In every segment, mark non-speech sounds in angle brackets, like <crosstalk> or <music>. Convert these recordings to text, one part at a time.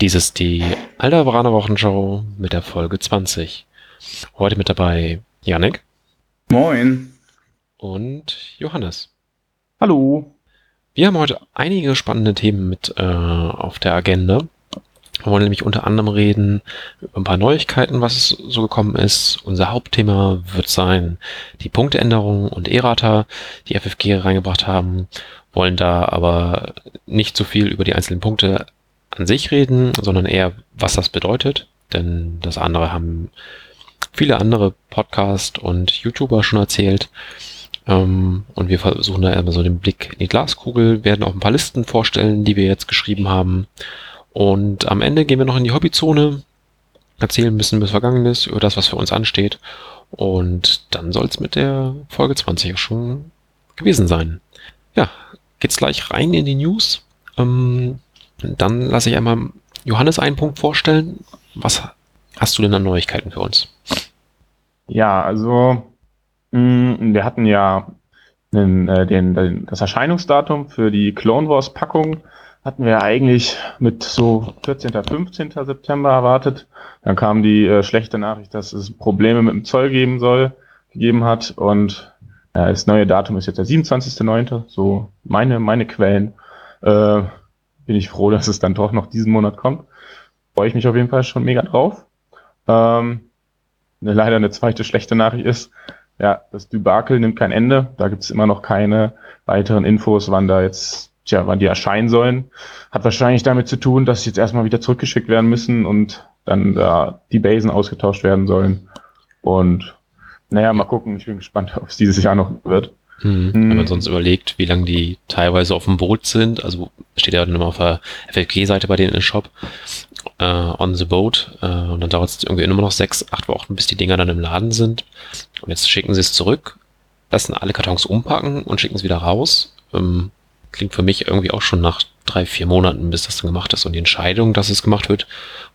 Dies ist die Alderaner Wochenschau mit der Folge 20. Heute mit dabei Yannick Moin. und Johannes. Hallo. Wir haben heute einige spannende Themen mit äh, auf der Agenda. Wir wollen nämlich unter anderem reden über ein paar Neuigkeiten, was so gekommen ist. Unser Hauptthema wird sein die Punkteänderungen und Errata, die FFG reingebracht haben. Wollen da aber nicht so viel über die einzelnen Punkte an sich reden, sondern eher, was das bedeutet. Denn das andere haben viele andere Podcast und YouTuber schon erzählt. Ähm, und wir versuchen da immer so den Blick in die Glaskugel, werden auch ein paar Listen vorstellen, die wir jetzt geschrieben haben. Und am Ende gehen wir noch in die Hobbyzone, erzählen ein bisschen das Vergangenes, über das, was für uns ansteht. Und dann soll es mit der Folge 20 auch schon gewesen sein. Ja, geht's gleich rein in die News. Ähm, dann lasse ich einmal Johannes einen Punkt vorstellen. Was hast du denn an Neuigkeiten für uns? Ja, also mh, wir hatten ja den, äh, den, den, das Erscheinungsdatum für die Clone Wars Packung hatten wir eigentlich mit so 14. 15. September erwartet. Dann kam die äh, schlechte Nachricht, dass es Probleme mit dem Zoll geben soll, gegeben hat und ja, das neue Datum ist jetzt der 27.9., so meine, meine Quellen. Äh, bin ich froh, <laughs> dass es dann doch noch diesen Monat kommt. Freue ich mich auf jeden Fall schon mega drauf. Ähm, eine, leider eine zweite schlechte Nachricht ist, ja, das Debakel nimmt kein Ende. Da gibt es immer noch keine weiteren Infos, wann da jetzt, tja, wann die erscheinen sollen. Hat wahrscheinlich damit zu tun, dass sie jetzt erstmal wieder zurückgeschickt werden müssen und dann da die Basen ausgetauscht werden sollen. Und naja, mal gucken. Ich bin gespannt, <laughs> ob es dieses Jahr noch wird. Hm. Wenn man sonst überlegt, wie lange die teilweise auf dem Boot sind, also steht ja dann immer auf der FFG-Seite bei denen im Shop, äh, on the boat, äh, und dann dauert es irgendwie immer noch sechs, acht Wochen, bis die Dinger dann im Laden sind. Und jetzt schicken sie es zurück, lassen alle Kartons umpacken und schicken es wieder raus. Ähm, klingt für mich irgendwie auch schon nach drei, vier Monaten, bis das dann gemacht ist. Und die Entscheidung, dass es gemacht wird,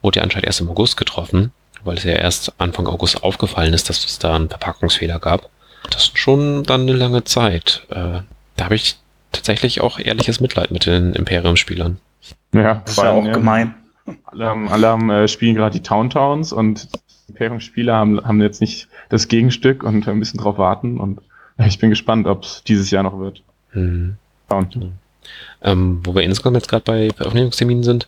wurde ja anscheinend erst im August getroffen, weil es ja erst Anfang August aufgefallen ist, dass es da einen Verpackungsfehler gab. Das ist schon dann eine lange Zeit. Äh, da habe ich tatsächlich auch ehrliches Mitleid mit den Imperium-Spielern. Ja, Das ist ja auch gemein. Alle haben, alle haben äh, spielen gerade die Town Towns und die Imperium-Spieler haben, haben jetzt nicht das Gegenstück und ein bisschen drauf warten und ja, ich bin gespannt, ob es dieses Jahr noch wird. Hm. Schauen. Ähm, wo wir insgesamt jetzt gerade bei Veröffentlichungsterminen sind.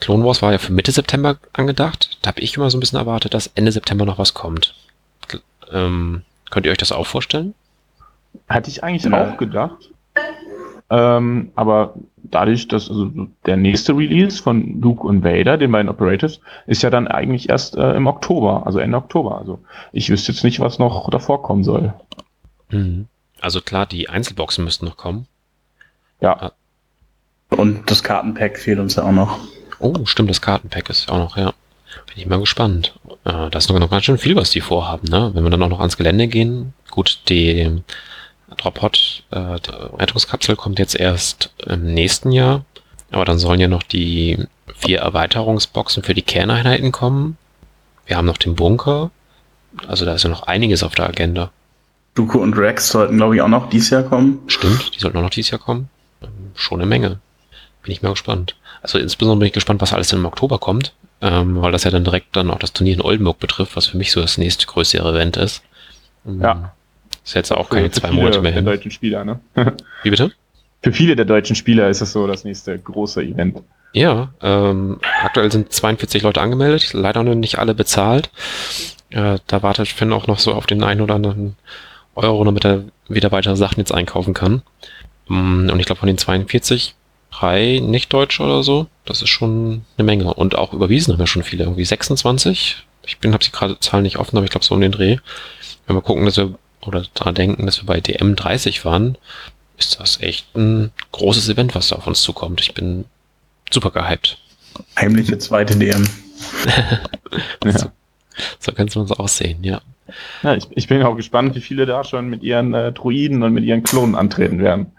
Clone Wars war ja für Mitte September angedacht. Da habe ich immer so ein bisschen erwartet, dass Ende September noch was kommt. Ähm, könnt ihr euch das auch vorstellen? Hatte ich eigentlich Ja. auch gedacht. Ähm, aber dadurch, dass also der nächste Release von Luke und Vader, den beiden Operatives, ist ja dann eigentlich erst äh, im Oktober, also Ende Oktober. Also ich wüsste jetzt nicht, was noch davor kommen soll. Mhm. Also klar, die Einzelboxen müssten noch kommen. Ja, Und das Kartenpack fehlt uns ja auch noch. Oh, stimmt, das Kartenpack ist auch noch, ja. Bin ich mal gespannt. Äh, da ist noch ganz schön viel, was die vorhaben, ne? Wenn wir dann auch noch ans Gelände gehen. Gut, die Drophot, äh, Rettungskapsel kommt jetzt erst im nächsten Jahr. Aber dann sollen ja noch die vier Erweiterungsboxen für die Kerneinheiten kommen. Wir haben noch den Bunker. Also da ist ja noch einiges auf der Agenda. Duku und Rex sollten, glaube ich, auch noch dieses Jahr kommen. Stimmt, die sollten auch noch dieses Jahr kommen. Ähm, Schon eine Menge. Bin ich mal gespannt. Also insbesondere bin ich gespannt, was alles dann im Oktober kommt, ähm, weil das ja dann direkt dann auch das Turnier in Oldenburg betrifft, was für mich so das nächste größere Event ist. Ähm, Ja. Ist jetzt auch für- keine für zwei Monate mehr der hin. deutschen Spieler, ne? <laughs> Wie bitte? Für viele der deutschen Spieler ist es so das nächste große Event. Ja, ähm, aktuell sind 42 Leute angemeldet, leider noch nicht alle bezahlt. Äh, da wartet Finn auch noch so auf den einen oder anderen Euro, damit er wieder weitere Sachen jetzt einkaufen kann. Mm, Und ich glaube von den 42 drei Nicht-Deutsche oder so, das ist schon eine Menge. Und auch überwiesen haben wir schon viele, irgendwie 26. Ich bin, habe sie gerade Zahlen nicht offen, aber ich glaube so um den Dreh. Wenn wir gucken, dass wir oder daran denken, dass wir bei DM 30 waren, ist das echt ein großes Event, was da auf uns zukommt. Ich bin super gehypt. Heimliche zweite DM. <laughs> Ja. So kannst du uns auch sehen, ja. Ja, ich, ich bin auch gespannt, wie viele da schon mit ihren äh, Druiden und mit ihren Klonen antreten werden.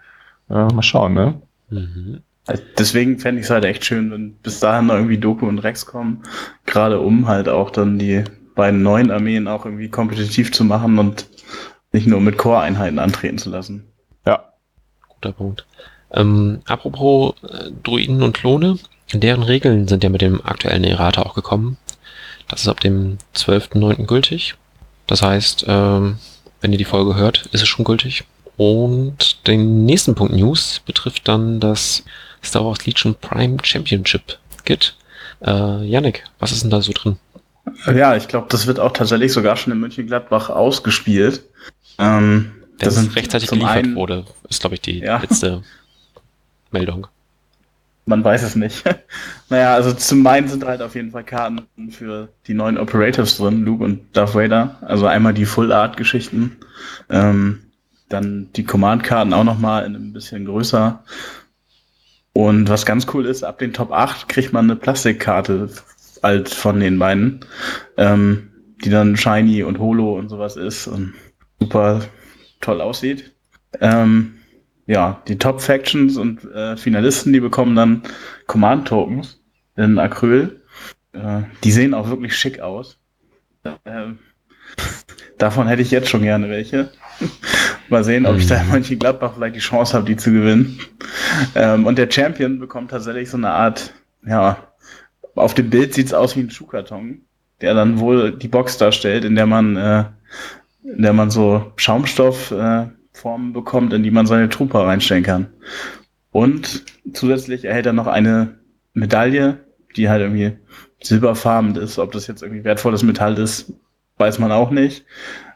Äh, mal schauen, ne? Mhm. Also deswegen fände ich es halt echt schön, wenn bis dahin noch irgendwie Doku und Rex kommen. Gerade um halt auch dann die beiden neuen Armeen auch irgendwie kompetitiv zu machen und nicht nur mit Core-Einheiten antreten zu lassen. Ja. Guter Punkt. Ähm, apropos äh, Druiden und Klone, Deren Regeln sind ja mit dem aktuellen Errata auch gekommen. Das ist ab dem 12.09. gültig. Das heißt, ähm, wenn ihr die Folge hört, ist es schon gültig. Und den nächsten Punkt News betrifft dann das Star Wars Legion Prime Championship Kit. Äh, Yannick, was ist denn da so drin? Ja, ich glaube, das wird auch tatsächlich sogar schon in Mönchengladbach ausgespielt. Ähm, Wenn das es rechtzeitig geliefert einen- wurde, ist, glaube ich, die Ja. letzte <laughs> Meldung. Man weiß es nicht. <laughs> naja, also zum einen sind halt auf jeden Fall Karten für die neuen Operatives drin, Luke und Darth Vader. Also einmal die Full Art Geschichten. Ähm, dann die Command-Karten auch nochmal in ein bisschen größer. Und was ganz cool ist, ab den Top 8 kriegt man eine Plastikkarte als von den beiden, ähm, die dann shiny und holo und sowas ist und super toll aussieht. Ähm, ja, die Top-Factions und äh, Finalisten, die bekommen dann Command-Tokens in Acryl. Äh, die sehen auch wirklich schick aus. Ähm, <laughs> davon hätte ich jetzt schon gerne welche. <laughs> Mal sehen, ob ich da in Mönchengladbach vielleicht die Chance habe, die zu gewinnen. Ähm, und der Champion bekommt tatsächlich so eine Art, ja, auf dem Bild sieht's aus wie ein Schuhkarton, der dann wohl die Box darstellt, in der man, äh, in der man so Schaumstoff äh, bekommt, in die man seine Trooper reinstellen kann. Und zusätzlich erhält er noch eine Medaille, die halt irgendwie silberfarben ist. Ob das jetzt irgendwie wertvolles Metall ist, weiß man auch nicht.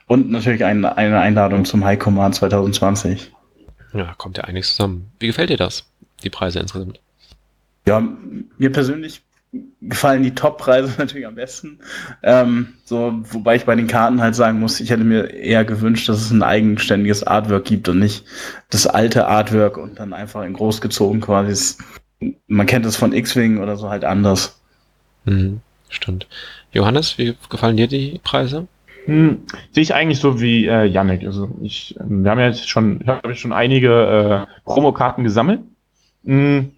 Und natürlich ein, eine Einladung zum High Command 2020. Ja, kommt ja einiges zusammen. Wie gefällt dir das? Die Preise insgesamt? Ja, mir persönlich gefallen die Top-Preise <laughs> natürlich am besten. Ähm, so, wobei ich bei den Karten halt sagen muss, ich hätte mir eher gewünscht, dass es ein eigenständiges Artwork gibt und nicht das alte Artwork und dann einfach in groß gezogen quasi. Man kennt es von X-Wing oder so halt anders. Mhm, stimmt. Johannes, wie gefallen dir die Preise? Hm, sehe ich eigentlich so wie äh, Yannick. Also ich, ähm, wir haben ja jetzt schon, ich habe schon einige äh, Promokarten gesammelt. Hm,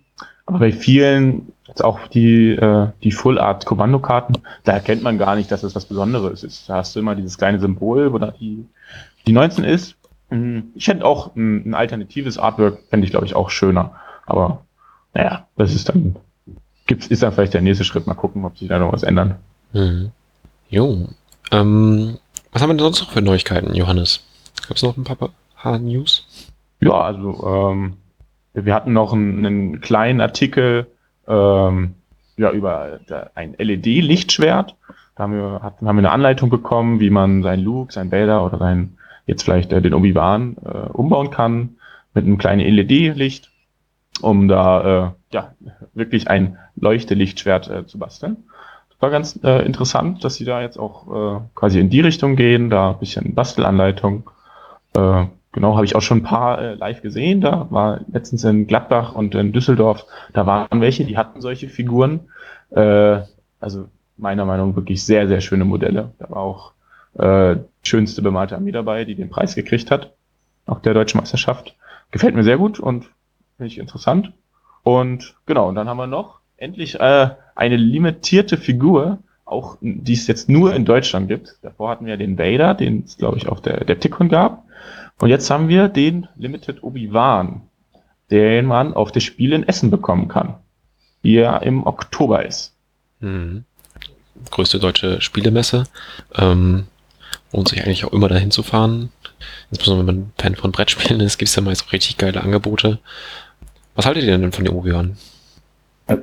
aber bei vielen, jetzt auch die, äh, die Full Art Kommandokarten, da erkennt man gar nicht, dass es was Besonderes ist. Da hast du immer dieses kleine Symbol, wo da die, die 19 ist. Hm, ich hätte auch ein, ein alternatives Artwork, fände ich glaube ich auch schöner. Aber naja, das ist dann, gibt's, ist dann vielleicht der nächste Schritt. Mal gucken, ob sich da noch was ändern. Mhm. Jo. Ähm, was haben wir denn sonst noch für Neuigkeiten, Johannes? Gab es noch ein paar, paar News? Ja, also ähm, wir hatten noch einen, einen kleinen Artikel ähm, ja, über da- ein LED-Lichtschwert. Da haben wir, hatten, haben wir eine Anleitung bekommen, wie man seinen Luke, sein Vader oder sein, jetzt vielleicht äh, den Obi-Wan äh, umbauen kann mit einem kleinen LED-Licht, um da äh, ja, wirklich ein Leuchtelichtschwert äh, zu basteln. War ganz äh, interessant, dass sie da jetzt auch äh, quasi in die Richtung gehen, da ein bisschen Bastelanleitung. Äh, genau, habe ich auch schon ein paar äh, live gesehen. Da war letztens in Gladbach und in Düsseldorf, da waren welche, die hatten solche Figuren. Äh, also meiner Meinung nach wirklich sehr, sehr schöne Modelle. Da war auch äh, schönste bemalte Armee dabei, die den Preis gekriegt hat, auf der deutschen Meisterschaft. Gefällt mir sehr gut und finde ich interessant. Und genau, und dann haben wir noch endlich äh, eine limitierte Figur, auch die es jetzt nur in Deutschland gibt. Davor hatten wir den Vader, den es glaube ich auf der Tickon gab. Und jetzt haben wir den Limited Obi-Wan, den man auf das Spiel in Essen bekommen kann, wie er im Oktober ist. Mhm. Größte deutsche Spielemesse. Ähm, lohnt sich eigentlich auch immer dahin zu fahren. Insbesondere wenn man Fan von Brettspielen ist, gibt es ja meist auch richtig geile Angebote. Was haltet ihr denn von dem Obi-Wan?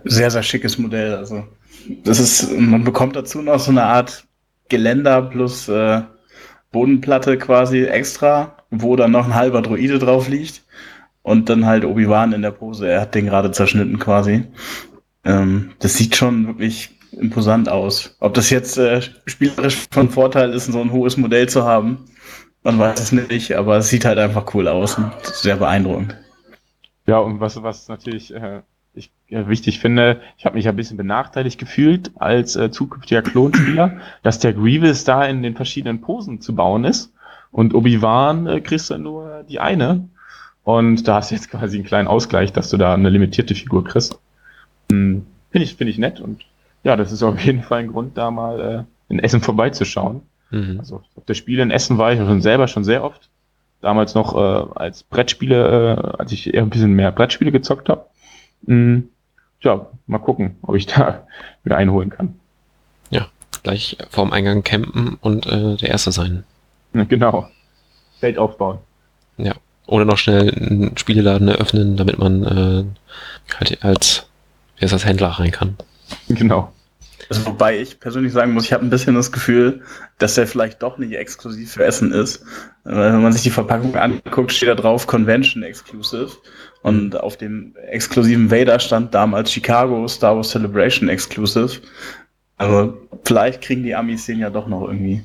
Sehr, sehr schickes Modell. Also, das ist, man bekommt dazu noch so eine Art Geländer plus äh, Bodenplatte quasi extra, wo dann noch ein halber Droide drauf liegt. Und dann halt Obi-Wan in der Pose. Er hat den gerade zerschnitten quasi. Ähm, das sieht schon wirklich imposant aus. Ob das jetzt äh, spielerisch von Vorteil ist, so ein hohes Modell zu haben, man weiß es nicht, aber es sieht halt einfach cool aus und sehr beeindruckend. Ja, und was, was natürlich äh, ich äh, wichtig finde, ich habe mich ein bisschen benachteiligt gefühlt als äh, zukünftiger Klonspieler, <clears throat> dass der Grievous da in den verschiedenen Posen zu bauen ist und Obi-Wan äh, kriegst du nur die eine und da hast du jetzt <laughs> quasi einen kleinen Ausgleich, dass du da eine limitierte Figur kriegst. Hm, finde ich, finde ich nett und ja, das ist auf jeden Fall ein Grund, da mal äh, in Essen vorbeizuschauen. Mhm. Also auf der Spiele in Essen war ich schon selber schon sehr oft. Damals noch äh, als Brettspiele, äh, als ich eher ein bisschen mehr Brettspiele gezockt habe. Mm, ja, mal gucken, ob ich <laughs> da wieder einholen kann. Ja, gleich vorm Eingang campen und äh, der Erste sein. <laughs> Genau. Feld aufbauen. Ja. Oder noch schnell einen Spieleladen eröffnen, damit man äh, halt als, wie heißt das, Händler rein kann. Genau. Also, wobei ich persönlich sagen muss, ich habe ein bisschen das Gefühl, dass der vielleicht doch nicht exklusiv für Essen ist. Weil wenn man sich die Verpackung anguckt, steht da drauf Convention Exclusive. Und auf dem exklusiven Vader stand damals Chicago Star Wars Celebration Exclusive. Also vielleicht kriegen die Amis den ja doch noch irgendwie.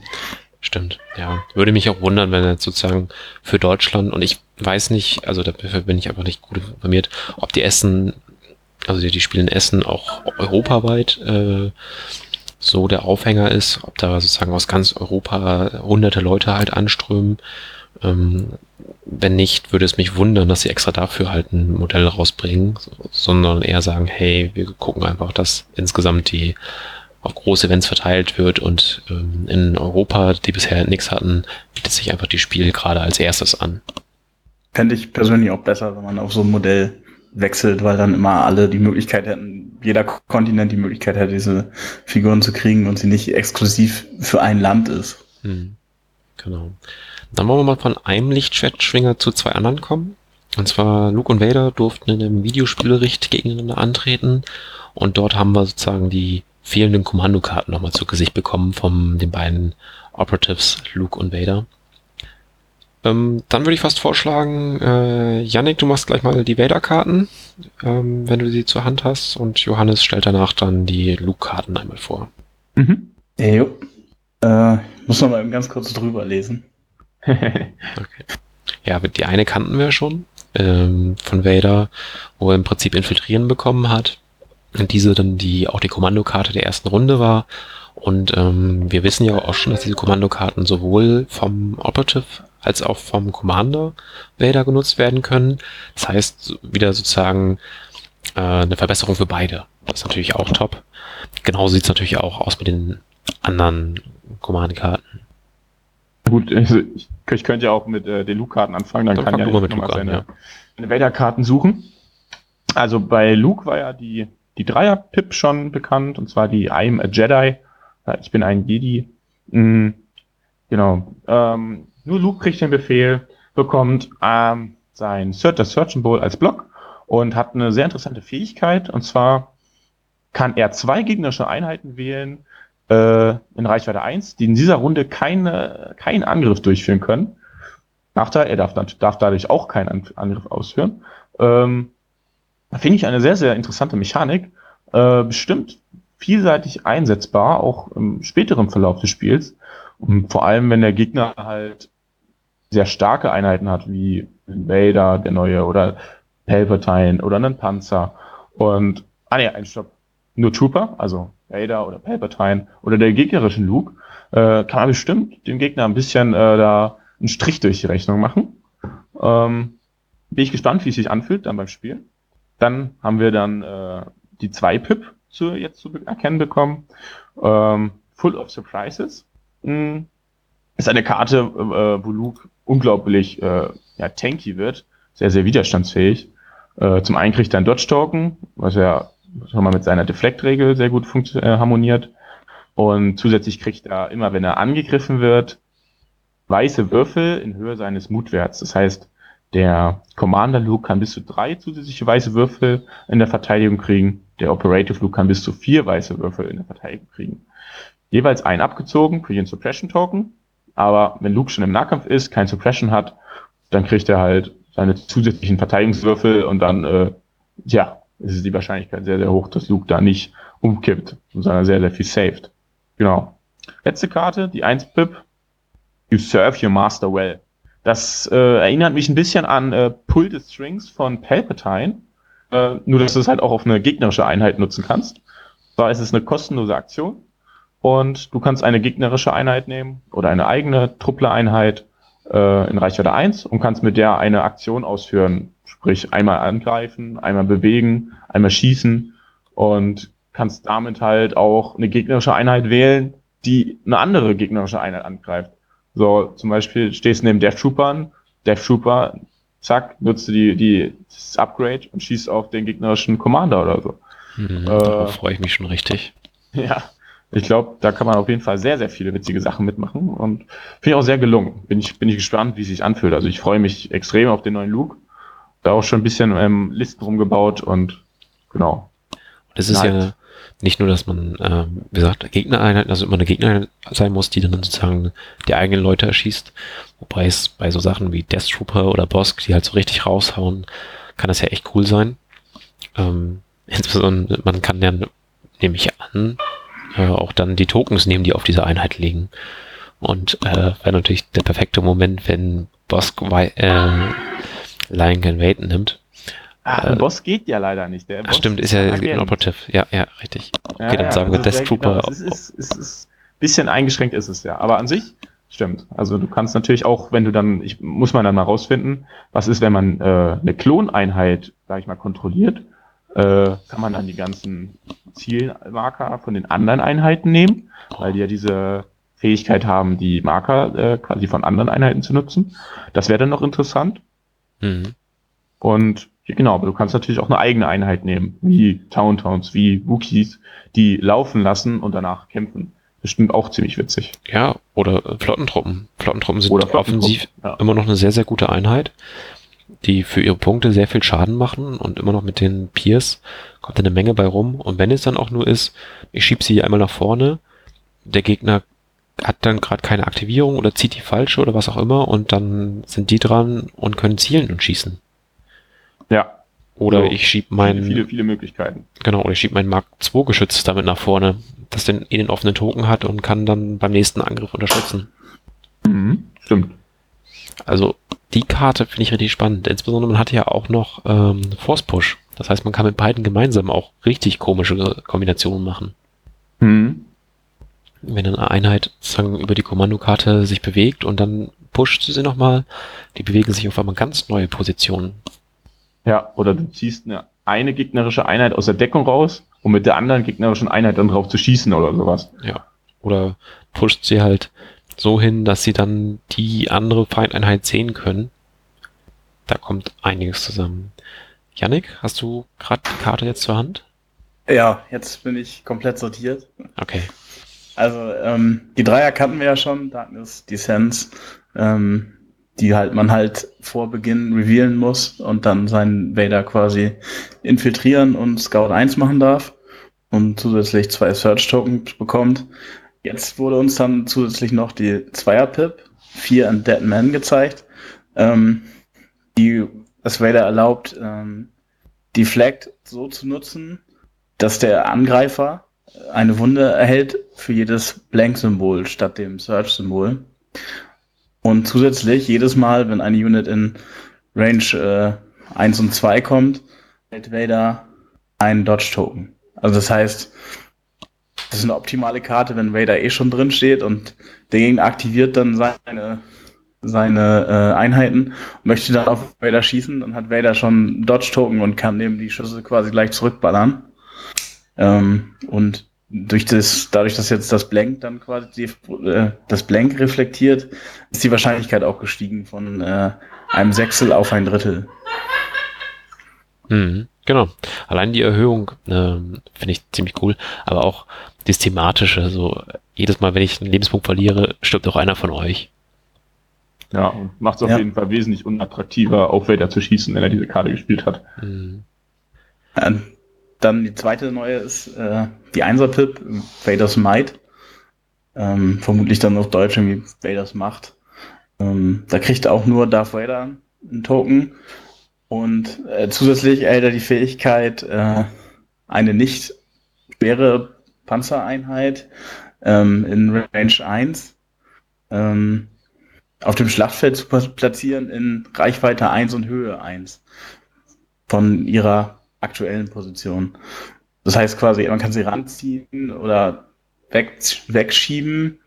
Stimmt, ja. Würde mich auch wundern, wenn er sozusagen für Deutschland, und ich weiß nicht, also dafür bin ich einfach nicht gut informiert, ob die Essen also die, die spielen Essen auch europaweit äh, so der Aufhänger ist, ob da sozusagen aus ganz Europa hunderte Leute halt anströmen. Ähm, wenn nicht, würde es mich wundern, dass sie extra dafür halt ein Modell rausbringen, sondern eher sagen, hey, wir gucken einfach, dass insgesamt die auf große Events verteilt wird und ähm, in Europa, die bisher nichts hatten, bietet sich einfach die Spiel gerade als erstes an. Fände ich persönlich auch besser, wenn man auf so ein Modell wechselt, weil dann immer alle die Möglichkeit hätten, jeder Kontinent die Möglichkeit hätte, diese Figuren zu kriegen und sie nicht exklusiv für ein Land ist. Hm. Genau. Dann wollen wir mal von einem Lichtschwertschwinger zu zwei anderen kommen. Und zwar Luke und Vader durften in einem Videospielbericht gegeneinander antreten. Und dort haben wir sozusagen die fehlenden Kommandokarten nochmal zu Gesicht bekommen von den beiden Operatives Luke und Vader. Ähm, dann würde ich fast vorschlagen, äh, Yannick, du machst gleich mal die Vader-Karten, ähm, wenn du sie zur Hand hast, und Johannes stellt danach dann die Luke-Karten einmal vor. Mhm. Ja, jo. Äh, muss noch mal ganz kurz drüber lesen. Okay. Ja, die eine kannten wir schon ähm, von Vader, wo er im Prinzip Infiltrieren bekommen hat. Und diese dann die auch die Kommandokarte der ersten Runde war. Und ähm, wir wissen ja auch schon, dass diese Kommandokarten sowohl vom Operative als auch vom Commander Vader genutzt werden können. Das heißt, wieder sozusagen äh, eine Verbesserung für beide. Das ist natürlich auch top. Genauso sieht es natürlich auch aus mit den anderen Command-Karten. Gut, <laughs> also ich, ich, könnte ja auch mit äh, den Luke-Karten anfangen, dann, dann kann ja Luke mit Luke seine, an, ja. seine Vader-Karten suchen. Also bei Luke war ja die, die Dreier-Pip schon bekannt, und zwar die I'm a Jedi. Ich bin ein Jedi. Mhm, genau. Ähm, nur Luke kriegt den Befehl, bekommt ähm, sein Search, das Search Symbol als Block und hat eine sehr interessante Fähigkeit. Und zwar kann er zwei gegnerische Einheiten wählen äh, in Reichweite 1, die in dieser Runde keine, keinen Angriff durchführen können. Nachteil, er darf, darf dadurch auch keinen Angriff ausführen. Ähm, Finde ich eine sehr, sehr interessante Mechanik. Äh, bestimmt vielseitig einsetzbar, auch im späteren Verlauf des Spiels. Und vor allem, wenn der Gegner halt sehr starke Einheiten hat, wie Vader, der neue, oder Palpatine oder einen Panzer. Und, ah ne, ein Stopp. Nur Trooper, also Vader oder Palpatine oder der gegnerischen Luke, äh, kann man bestimmt dem Gegner ein bisschen äh, da einen Strich durch die Rechnung machen. Ähm, bin ich gespannt, wie es sich anfühlt dann beim Spiel. Dann haben wir dann äh, die zwei Pip zu, jetzt zu erkennen bekommen. Ähm, Full of Surprises. Hm, ist eine Karte, äh, wo Luke unglaublich äh, ja, tanky wird, sehr, sehr widerstandsfähig. Äh, zum einen kriegt er einen Dodge-Token, was er schon mal mit seiner Deflect-Regel sehr gut äh, harmoniert. Und zusätzlich kriegt er immer, wenn er angegriffen wird, weiße Würfel in Höhe seines Mutwerts. Das heißt, der Commander Luke kann bis zu drei zusätzliche weiße Würfel in der Verteidigung kriegen. Der Operative Luke kann bis zu vier weiße Würfel in der Verteidigung kriegen. Jeweils einen abgezogen für den Suppression Token. Aber wenn Luke schon im Nahkampf ist, kein Suppression hat, dann kriegt er halt seine zusätzlichen Verteidigungswürfel und dann, äh, ja, ist die Wahrscheinlichkeit sehr, sehr hoch, dass Luke da nicht umkippt, sondern sehr, sehr viel saved. Genau. Letzte Karte, die 1 Pip. You serve your master well. Das äh, erinnert mich ein bisschen an äh, Pull the Strings von Palpatine. Äh, nur, dass du es halt auch auf eine gegnerische Einheit nutzen kannst. Da ist es eine kostenlose Aktion. Und du kannst eine gegnerische Einheit nehmen oder eine eigene Truppler-Einheit äh, in Reichweite 1 und kannst mit der eine Aktion ausführen. Sprich, einmal angreifen, einmal bewegen, einmal schießen und kannst damit halt auch eine gegnerische Einheit wählen, die eine andere gegnerische Einheit angreift. So, zum Beispiel stehst du neben Death Troopern, Death Trooper, zack, nutzt du die, die, das Upgrade und schießt auf den gegnerischen Commander oder so. Mhm, Äh, freue ich mich schon richtig. <laughs> Ja, ich glaube, da kann man auf jeden Fall sehr, sehr viele witzige Sachen mitmachen und finde ich auch sehr gelungen. Bin ich, bin ich gespannt, wie es sich anfühlt. Also ich freue mich extrem auf den neuen Look. Da auch schon ein bisschen ähm, Listen rumgebaut und genau. Das ist Halt. ja nicht nur, dass man, ähm, wie gesagt, Gegnereinheiten, also immer eine Gegnereinheit sein muss, die dann sozusagen die eigenen Leute erschießt. Wobei es bei so Sachen wie Death Trooper oder Bosk, die halt so richtig raushauen, kann das ja echt cool sein. Ähm, <laughs> insbesondere, man kann ja, nehme ich an, äh, auch dann die Tokens nehmen, die auf diese Einheit liegen. Und äh, wäre natürlich der perfekte Moment, wenn Bosk äh, Lion Can Wait nimmt. Ah, Äh, ein Boss geht ja leider nicht. Der Ach, Boss stimmt, ist ja. Operative. Ja, ja, richtig. Ja, Okay, dann ja, sagen wir also Death Trooper. Genau, es ist, es ist ein bisschen eingeschränkt ist es ja. Aber an sich stimmt. Also du kannst natürlich auch, wenn du dann, ich muss man dann mal rausfinden, was ist, wenn man äh, eine Kloneinheit, sag ich mal, kontrolliert, äh, kann man dann die ganzen Zielmarker von den anderen Einheiten nehmen, weil die ja diese Fähigkeit haben, die Marker äh, quasi von anderen Einheiten zu nutzen. Das wäre dann noch interessant. Mhm. Und genau, aber du kannst natürlich auch eine eigene Einheit nehmen, wie Towntowns, wie Wookies, die laufen lassen und danach kämpfen. Bestimmt auch ziemlich witzig. Ja, oder Flottentruppen. Flottentruppen sind Flottentruppen, offensiv ja. immer noch eine sehr, sehr gute Einheit, die für ihre Punkte sehr viel Schaden machen und immer noch mit den Peers kommt eine Menge bei rum. Und wenn es dann auch nur ist, ich schieb sie einmal nach vorne, der Gegner hat dann gerade keine Aktivierung oder zieht die falsche oder was auch immer und dann sind die dran und können zielen und schießen. Ja, Oder So, ich schieb viele, meinen viele, viele Möglichkeiten. Genau, oder ich schiebe mein Mark II Geschütz damit nach vorne, das den, eh den offenen Token hat und kann dann beim nächsten Angriff unterstützen. Mhm. Stimmt. Also die Karte finde ich richtig spannend. Insbesondere man hat ja auch noch ähm, Force Push. Das heißt, man kann mit beiden gemeinsam auch richtig komische Kombinationen machen. Mhm. Wenn eine Einheit sozusagen über die Kommandokarte sich bewegt und dann pusht sie nochmal, die bewegen sich auf einmal ganz neue Positionen. Ja, oder du ziehst eine, eine gegnerische Einheit aus der Deckung raus, um mit der anderen gegnerischen Einheit dann drauf zu schießen oder sowas. Ja. Oder pusht sie halt so hin, dass sie dann die andere Feindeinheit sehen können. Da kommt einiges zusammen. Yannick, hast du gerade die Karte jetzt zur Hand? Ja, jetzt bin ich komplett sortiert. Okay. Also ähm, die Dreier kannten wir ja schon, Darkness, Descents, ähm, die halt man halt vor Beginn revealen muss und dann seinen Vader quasi infiltrieren und Scout 1 machen darf und zusätzlich zwei Search Tokens bekommt. Jetzt wurde uns dann zusätzlich noch die Zweier-Pip, vier Undead Men gezeigt, ähm, die es Vader erlaubt, ähm, Deflect so zu nutzen, dass der Angreifer eine Wunde erhält für jedes Blank-Symbol statt dem Search-Symbol. Und zusätzlich jedes Mal, wenn eine Unit in Range äh, 1 und 2 kommt, hält Vader einen Dodge-Token. Also das heißt, das ist eine optimale Karte, wenn Vader eh schon drin steht und der Gegner aktiviert dann seine, seine äh, Einheiten und möchte dann auf Vader schießen, dann hat Vader schon Dodge-Token und kann neben die Schüsse quasi gleich zurückballern. Ähm, und durch das, dadurch, dass jetzt das Blank dann quasi die, äh, das Blank reflektiert, ist die Wahrscheinlichkeit auch gestiegen von äh, einem Sechstel auf ein Drittel. Mhm, genau. Allein die Erhöhung ähm, finde ich ziemlich cool, aber auch das Thematische. So jedes Mal, wenn ich einen Lebenspunkt verliere, stirbt auch einer von euch. Ja, und macht es auf Ja. jeden Fall wesentlich unattraktiver, auf Vader zu schießen, wenn er diese Karte gespielt hat. Mhm. Äh, dann die zweite neue ist äh, die Einser-Pip, Vaders Might. Ähm, vermutlich dann auf Deutsch irgendwie Vaders Macht. Ähm, da kriegt auch nur Darth Vader einen Token. Und äh, zusätzlich erhält er die Fähigkeit, äh, eine nicht schwere Panzereinheit ähm, in Range 1 ähm, auf dem Schlachtfeld zu pla- platzieren in Reichweite 1 und Höhe 1 von ihrer aktuellen Position. Das heißt quasi, man kann sie ranziehen oder weg, wegschieben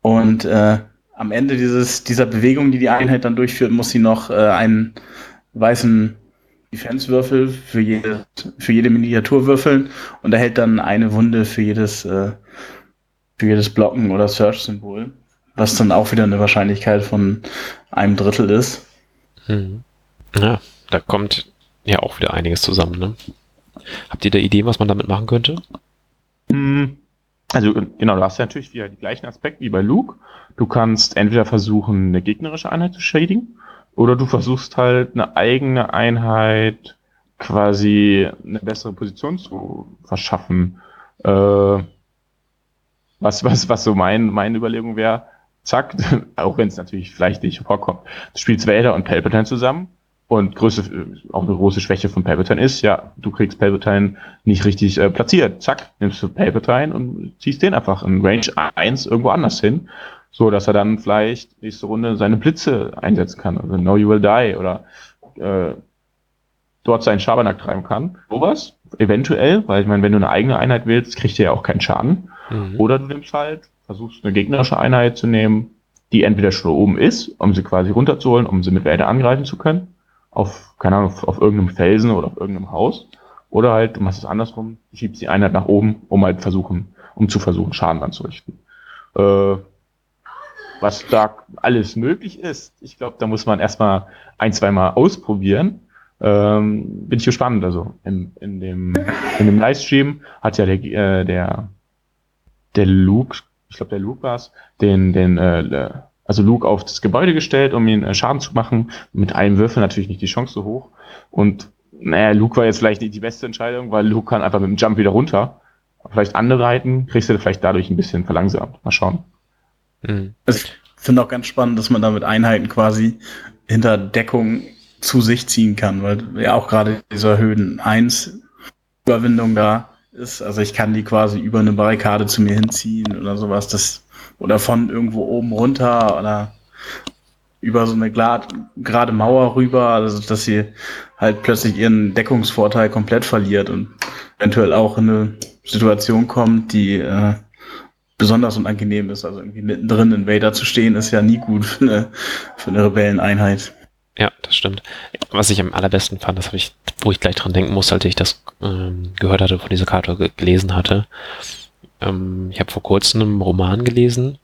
und äh, am Ende dieses, dieser Bewegung, die die Einheit dann durchführt, muss sie noch äh, einen weißen Defense-Würfel für jede, für jede Miniatur würfeln und erhält dann eine Wunde für jedes, äh, für jedes Blocken oder Search-Symbol, was dann auch wieder eine Wahrscheinlichkeit von einem Drittel ist. Mhm. Ja, da kommt ja auch wieder einiges zusammen, ne? Habt ihr da Ideen, was man damit machen könnte? Hm, Also genau, du hast ja natürlich wieder die gleichen Aspekte wie bei Luke. Du kannst entweder versuchen, eine gegnerische Einheit zu schädigen, oder du versuchst halt eine eigene Einheit quasi eine bessere Position zu verschaffen. Äh, was, was, was so mein, meine Überlegung wäre, zack, <laughs> auch wenn es natürlich vielleicht nicht vorkommt, du spielst Vader und Palpatine zusammen und größte, auch eine große Schwäche von Palpatine ist, ja, du kriegst Palpatine nicht richtig äh, platziert. Zack, nimmst du Palpatine und ziehst den einfach in Range 1 irgendwo anders hin, so dass er dann vielleicht nächste Runde seine Blitze einsetzen kann, also Know You Will Die oder äh, dort seinen Schabernack treiben kann. Sowas, eventuell, weil ich meine, wenn du eine eigene Einheit wählst, kriegt ihr ja auch keinen Schaden. Mhm. Oder du nimmst halt, versuchst eine gegnerische Einheit zu nehmen, die entweder schon oben ist, um sie quasi runterzuholen, um sie mit Vader angreifen zu können, auf, keine Ahnung, auf, auf irgendeinem Felsen oder auf irgendeinem Haus. Oder halt, du machst es andersrum, schiebst die Einheit nach oben, um halt versuchen, um zu versuchen, Schaden anzurichten. Äh, was da alles möglich ist, ich glaube, da muss man erstmal ein, zweimal ausprobieren. Ähm, bin ich gespannt. Also in, in, dem, in dem Livestream hat ja der, äh, der, der Luke, ich glaube der Luke war's, den, den, äh, also Luke auf das Gebäude gestellt, um ihn äh, Schaden zu machen. Mit einem Würfel natürlich nicht die Chance so hoch. Und naja, Luke war jetzt vielleicht nicht die beste Entscheidung, weil Luke kann einfach mit dem Jump wieder runter. Vielleicht andere reiten, kriegst du vielleicht dadurch ein bisschen verlangsamt. Mal schauen. Mhm. Also ich finde auch ganz spannend, dass man damit Einheiten quasi hinter Deckung zu sich ziehen kann, weil ja auch gerade dieser Höhen 1 Überwindung da ist. Also ich kann die quasi über eine Barrikade zu mir hinziehen oder sowas. Das, oder von irgendwo oben runter oder über so eine gerade Mauer rüber, also dass sie halt plötzlich ihren Deckungsvorteil komplett verliert und eventuell auch in eine Situation kommt, die äh, besonders unangenehm ist. Also irgendwie mittendrin in Vader zu stehen, ist ja nie gut für eine, für eine Rebelleneinheit. Ja, das stimmt. Was ich am allerbesten fand, das habe ich, wo ich gleich dran denken musste, als ich das ähm, gehört hatte, von dieser Karte ge gelesen hatte. Ähm, ich habe vor kurzem einen Roman gelesen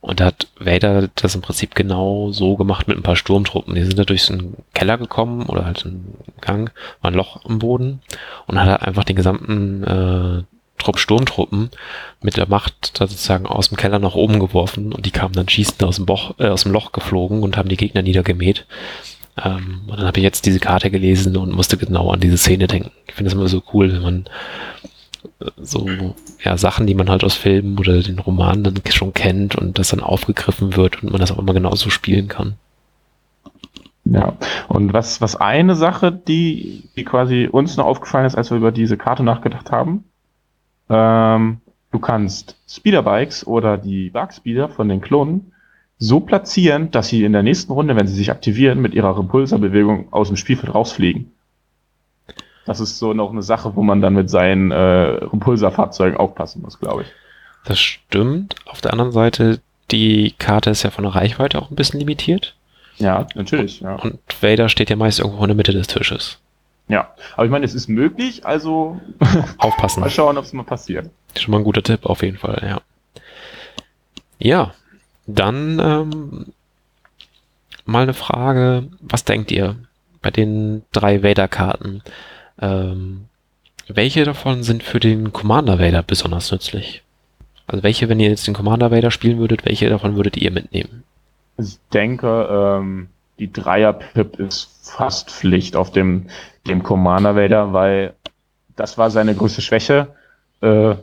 und da hat Vader das im Prinzip genau so gemacht mit ein paar Sturmtruppen. Die sind da durch so einen Keller gekommen oder halt einen Gang, war ein Loch im Boden und hat halt einfach den gesamten äh, Trupp Sturmtruppen mit der Macht da sozusagen aus dem Keller nach oben geworfen und die kamen dann schießend aus dem, Boch, äh, aus dem Loch geflogen und haben die Gegner niedergemäht. Ähm, und dann habe ich jetzt diese Karte gelesen und musste genau an diese Szene denken. Ich finde das immer so cool, wenn man so ja, Sachen, die man halt aus Filmen oder den Romanen dann schon kennt und das dann aufgegriffen wird und man das auch immer genauso spielen kann. Ja, und was, was eine Sache, die, die quasi uns noch aufgefallen ist, als wir über diese Karte nachgedacht haben, ähm, du kannst Speederbikes oder die Barkspeeder von den Klonen so platzieren, dass sie in der nächsten Runde, wenn sie sich aktivieren, mit ihrer Repulserbewegung aus dem Spielfeld rausfliegen. Das ist so noch eine Sache, wo man dann mit seinen äh, Repulserfahrzeugen aufpassen muss, glaube ich. Das stimmt. Auf der anderen Seite, die Karte ist ja von der Reichweite auch ein bisschen limitiert. Ja, natürlich. Ja. Und Vader steht ja meist irgendwo in der Mitte des Tisches. ja. Aber ich meine, es ist möglich, also <laughs> Aufpassen. mal schauen, ob es mal passiert. Schon mal ein guter Tipp, auf jeden Fall, ja. Ja, dann ähm, mal eine Frage. Was denkt ihr bei den drei Vader-Karten? Ähm, welche davon sind für den Commander Vader besonders nützlich? Also welche, wenn ihr jetzt den Commander Vader spielen würdet, welche davon würdet ihr mitnehmen? Ich denke, ähm, die Dreier-Pip ist fast Pflicht auf dem, dem Commander Vader, weil das war seine größte Schwäche. Äh,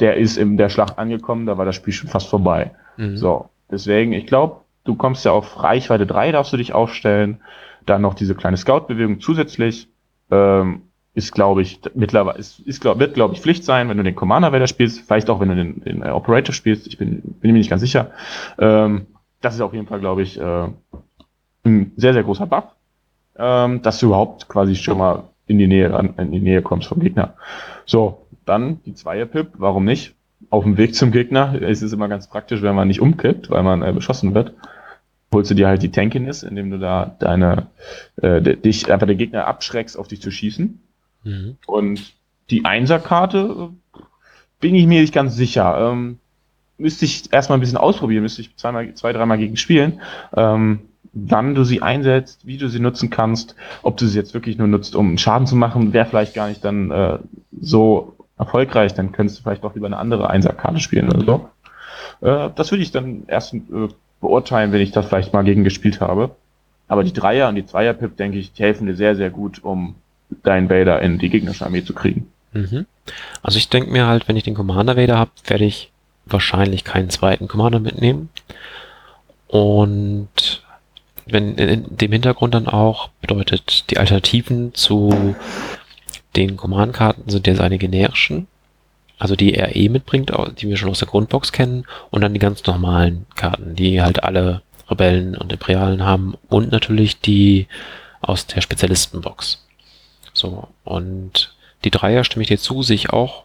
der ist in der Schlacht angekommen, da war das Spiel schon fast vorbei. Mhm. So, deswegen, ich glaube, du kommst ja auf Reichweite 3, darfst du dich aufstellen. Dann noch diese kleine Scout-Bewegung zusätzlich. Ähm, ist, glaube ich, mittlerweile, ist, ist glaub, wird, glaube ich, Pflicht sein, wenn du den Commander Vader spielst, vielleicht auch, wenn du den, den äh, Operator spielst, ich bin, bin mir nicht ganz sicher. Ähm, das ist auf jeden Fall, glaube ich, äh, ein sehr, sehr großer Buff, ähm, dass du überhaupt quasi schon mal in die Nähe ran, in die Nähe kommst vom Gegner. So, dann die Zweier-Pip, warum nicht? Auf dem Weg zum Gegner ist es immer ganz praktisch, wenn man nicht umkippt, weil man äh, beschossen wird. Holst du dir halt die Tankiness, indem du da deine, äh, dich einfach den Gegner abschreckst, auf dich zu schießen. Mhm. Und die Einser-Karte äh, bin ich mir nicht ganz sicher. Ähm, müsste ich erstmal ein bisschen ausprobieren, müsste ich zweimal, zwei, dreimal gegen spielen. Ähm, wann du sie einsetzt, wie du sie nutzen kannst, ob du sie jetzt wirklich nur nutzt, um Schaden zu machen, wäre vielleicht gar nicht dann äh, so erfolgreich, dann könntest du vielleicht doch lieber eine andere Einserkarte spielen oder so. Äh, das würde ich dann erst äh, beurteilen, wenn ich das vielleicht mal gegen gespielt habe. Aber die Dreier und die Zweier-Pip, denke ich, die helfen dir sehr, sehr gut, um deinen Vader in die gegnerische Armee zu kriegen. Mhm. Also ich denke mir halt, wenn ich den Commander Vader habe, werde ich wahrscheinlich keinen zweiten Commander mitnehmen. Und wenn in dem Hintergrund dann auch bedeutet, die Alternativen zu den Command-Karten sind ja seine generischen, also die er eh mitbringt, die wir schon aus der Grundbox kennen, und dann die ganz normalen Karten, die halt alle Rebellen und Imperialen haben und natürlich die aus der Spezialistenbox. So, und die Dreier stimme ich dir zu, sehe ich auch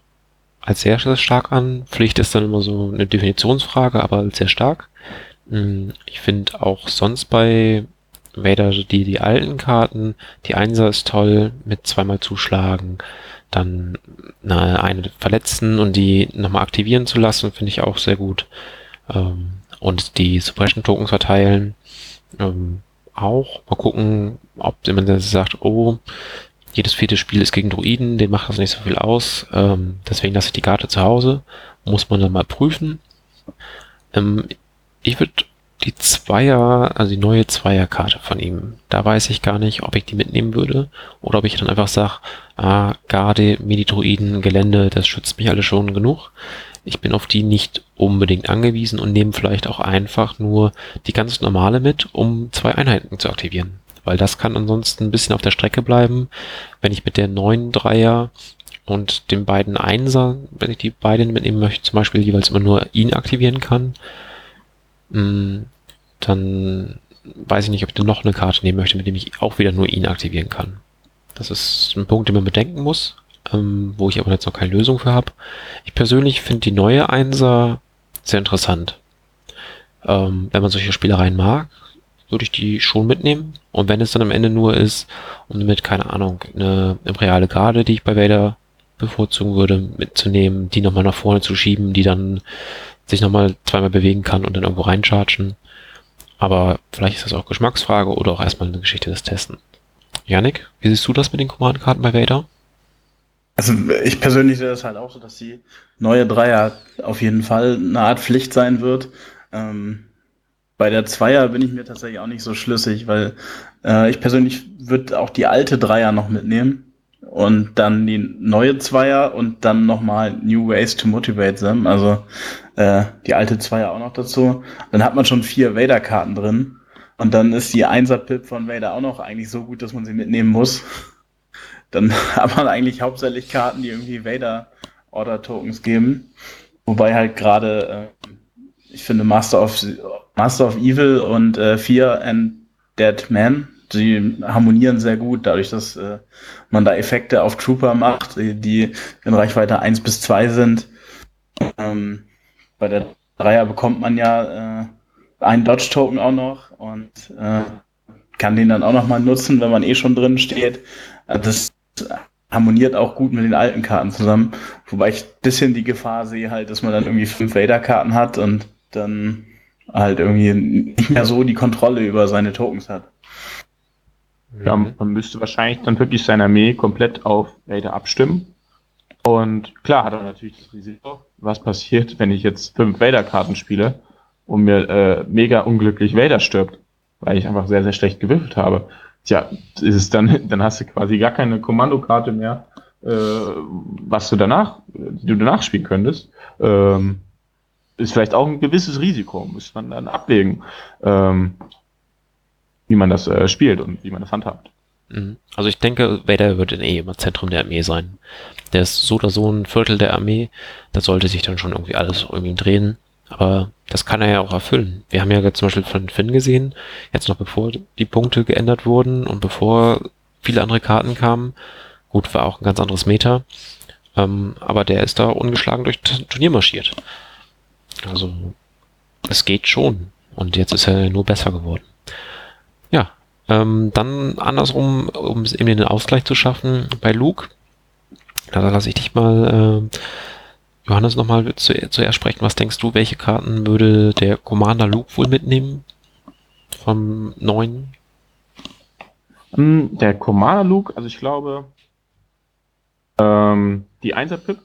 als sehr, sehr stark an. Pflicht ist dann immer so eine Definitionsfrage, aber sehr stark. Hm, ich finde auch sonst bei Vader die, die alten Karten, die Einser ist toll mit zweimal zuschlagen, dann eine, eine verletzen und die nochmal aktivieren zu lassen, finde ich auch sehr gut. Ähm, und die Suppression Tokens verteilen, ähm, auch. Mal gucken, ob jemand sagt, oh, jedes vierte Spiel ist gegen Druiden, den macht das nicht so viel aus. Ähm, deswegen lasse ich die Karte zu Hause. Muss man dann mal prüfen. Ähm, ich würde die Zweier, also die neue Zweierkarte von ihm, da weiß ich gar nicht, ob ich die mitnehmen würde oder ob ich dann einfach sage, ah, Garde, Mini-Druiden, Gelände, das schützt mich alle schon genug. Ich bin auf die nicht unbedingt angewiesen und nehme vielleicht auch einfach nur die ganz normale mit, um zwei Einheiten zu aktivieren weil das kann ansonsten ein bisschen auf der Strecke bleiben. Wenn ich mit der neuen Dreier und den beiden Einser, wenn ich die beiden mitnehmen möchte, zum Beispiel jeweils immer nur ihn aktivieren kann, dann weiß ich nicht, ob ich noch eine Karte nehmen möchte, mit dem ich auch wieder nur ihn aktivieren kann. Das ist ein Punkt, den man bedenken muss, ähm, wo ich aber jetzt noch keine Lösung für habe. Ich persönlich finde die neue Einser sehr interessant. Ähm, wenn man solche Spielereien mag, würde ich die schon mitnehmen. Und wenn es dann am Ende nur ist, um mit, keine Ahnung, eine imperiale Garde, die ich bei Vader bevorzugen würde, mitzunehmen, die nochmal nach vorne zu schieben, die dann sich nochmal zweimal bewegen kann und dann irgendwo reinchargen. Aber vielleicht ist das auch Geschmacksfrage oder auch erstmal eine Geschichte des Testen. Janik, wie siehst du das mit den Command-Karten bei Vader? Also ich persönlich sehe das halt auch so, dass die neue Dreier auf jeden Fall eine Art Pflicht sein wird. Ähm, bei der Zweier bin ich mir tatsächlich auch nicht so schlüssig, weil äh, ich persönlich würde auch die alte Dreier noch mitnehmen und dann die neue Zweier und dann nochmal New Ways to Motivate them, also äh, die alte Zweier auch noch dazu. Dann hat man schon vier Vader-Karten drin und dann ist die Einser-Pip von Vader auch noch eigentlich so gut, dass man sie mitnehmen muss. <laughs> Dann hat man eigentlich hauptsächlich Karten, die irgendwie Vader-Order-Tokens geben. Wobei halt gerade, äh, ich finde, Master of Master of Evil und äh, Fear and Dead Man, die harmonieren sehr gut, dadurch, dass äh, man da Effekte auf Trooper macht, die in Reichweite 1 bis 2 sind. Ähm, bei der Dreier bekommt man ja äh, einen Dodge-Token auch noch und äh, kann den dann auch noch mal nutzen, wenn man eh schon drin steht. Äh, das harmoniert auch gut mit den alten Karten zusammen. Wobei ich bisschen die Gefahr sehe halt, dass man dann irgendwie fünf Vader-Karten hat und dann halt irgendwie nicht mehr so die Kontrolle über seine Tokens hat. Ja, man müsste wahrscheinlich dann wirklich seine Armee komplett auf Vader abstimmen. Und klar hat er natürlich das Risiko, was passiert, wenn ich jetzt fünf Vader-Karten spiele und mir äh, mega unglücklich Vader stirbt, weil ich einfach sehr, sehr schlecht gewürfelt habe. Tja, ist es dann, <laughs> dann hast du quasi gar keine Kommandokarte mehr, äh, was du danach, die du danach spielen könntest. Ähm, ist vielleicht auch ein gewisses Risiko, muss man dann abwägen, ähm, wie man das äh, spielt und wie man das handhabt. Mhm. Also ich denke, Vader wird eh immer Zentrum der Armee sein. Der ist so oder so ein Viertel der Armee, da sollte sich dann schon irgendwie alles irgendwie drehen. Aber das kann er ja auch erfüllen. Wir haben ja jetzt zum Beispiel von Finn gesehen, jetzt noch bevor die Punkte geändert wurden und bevor viele andere Karten kamen. Gut, war auch ein ganz anderes Meta. Ähm, aber der ist da ungeschlagen durch Turnier marschiert. Also es geht schon. Und jetzt ist er nur besser geworden. Ähm, dann andersrum, um eben den Ausgleich zu schaffen, bei Luke, da lasse ich dich mal, äh, Johannes, nochmal zu, zuerst sprechen. Was denkst du, welche Karten würde der Commander Luke wohl mitnehmen? vom neuen? Hm, Der Commander Luke, also ich glaube, ähm, die 1er Pip.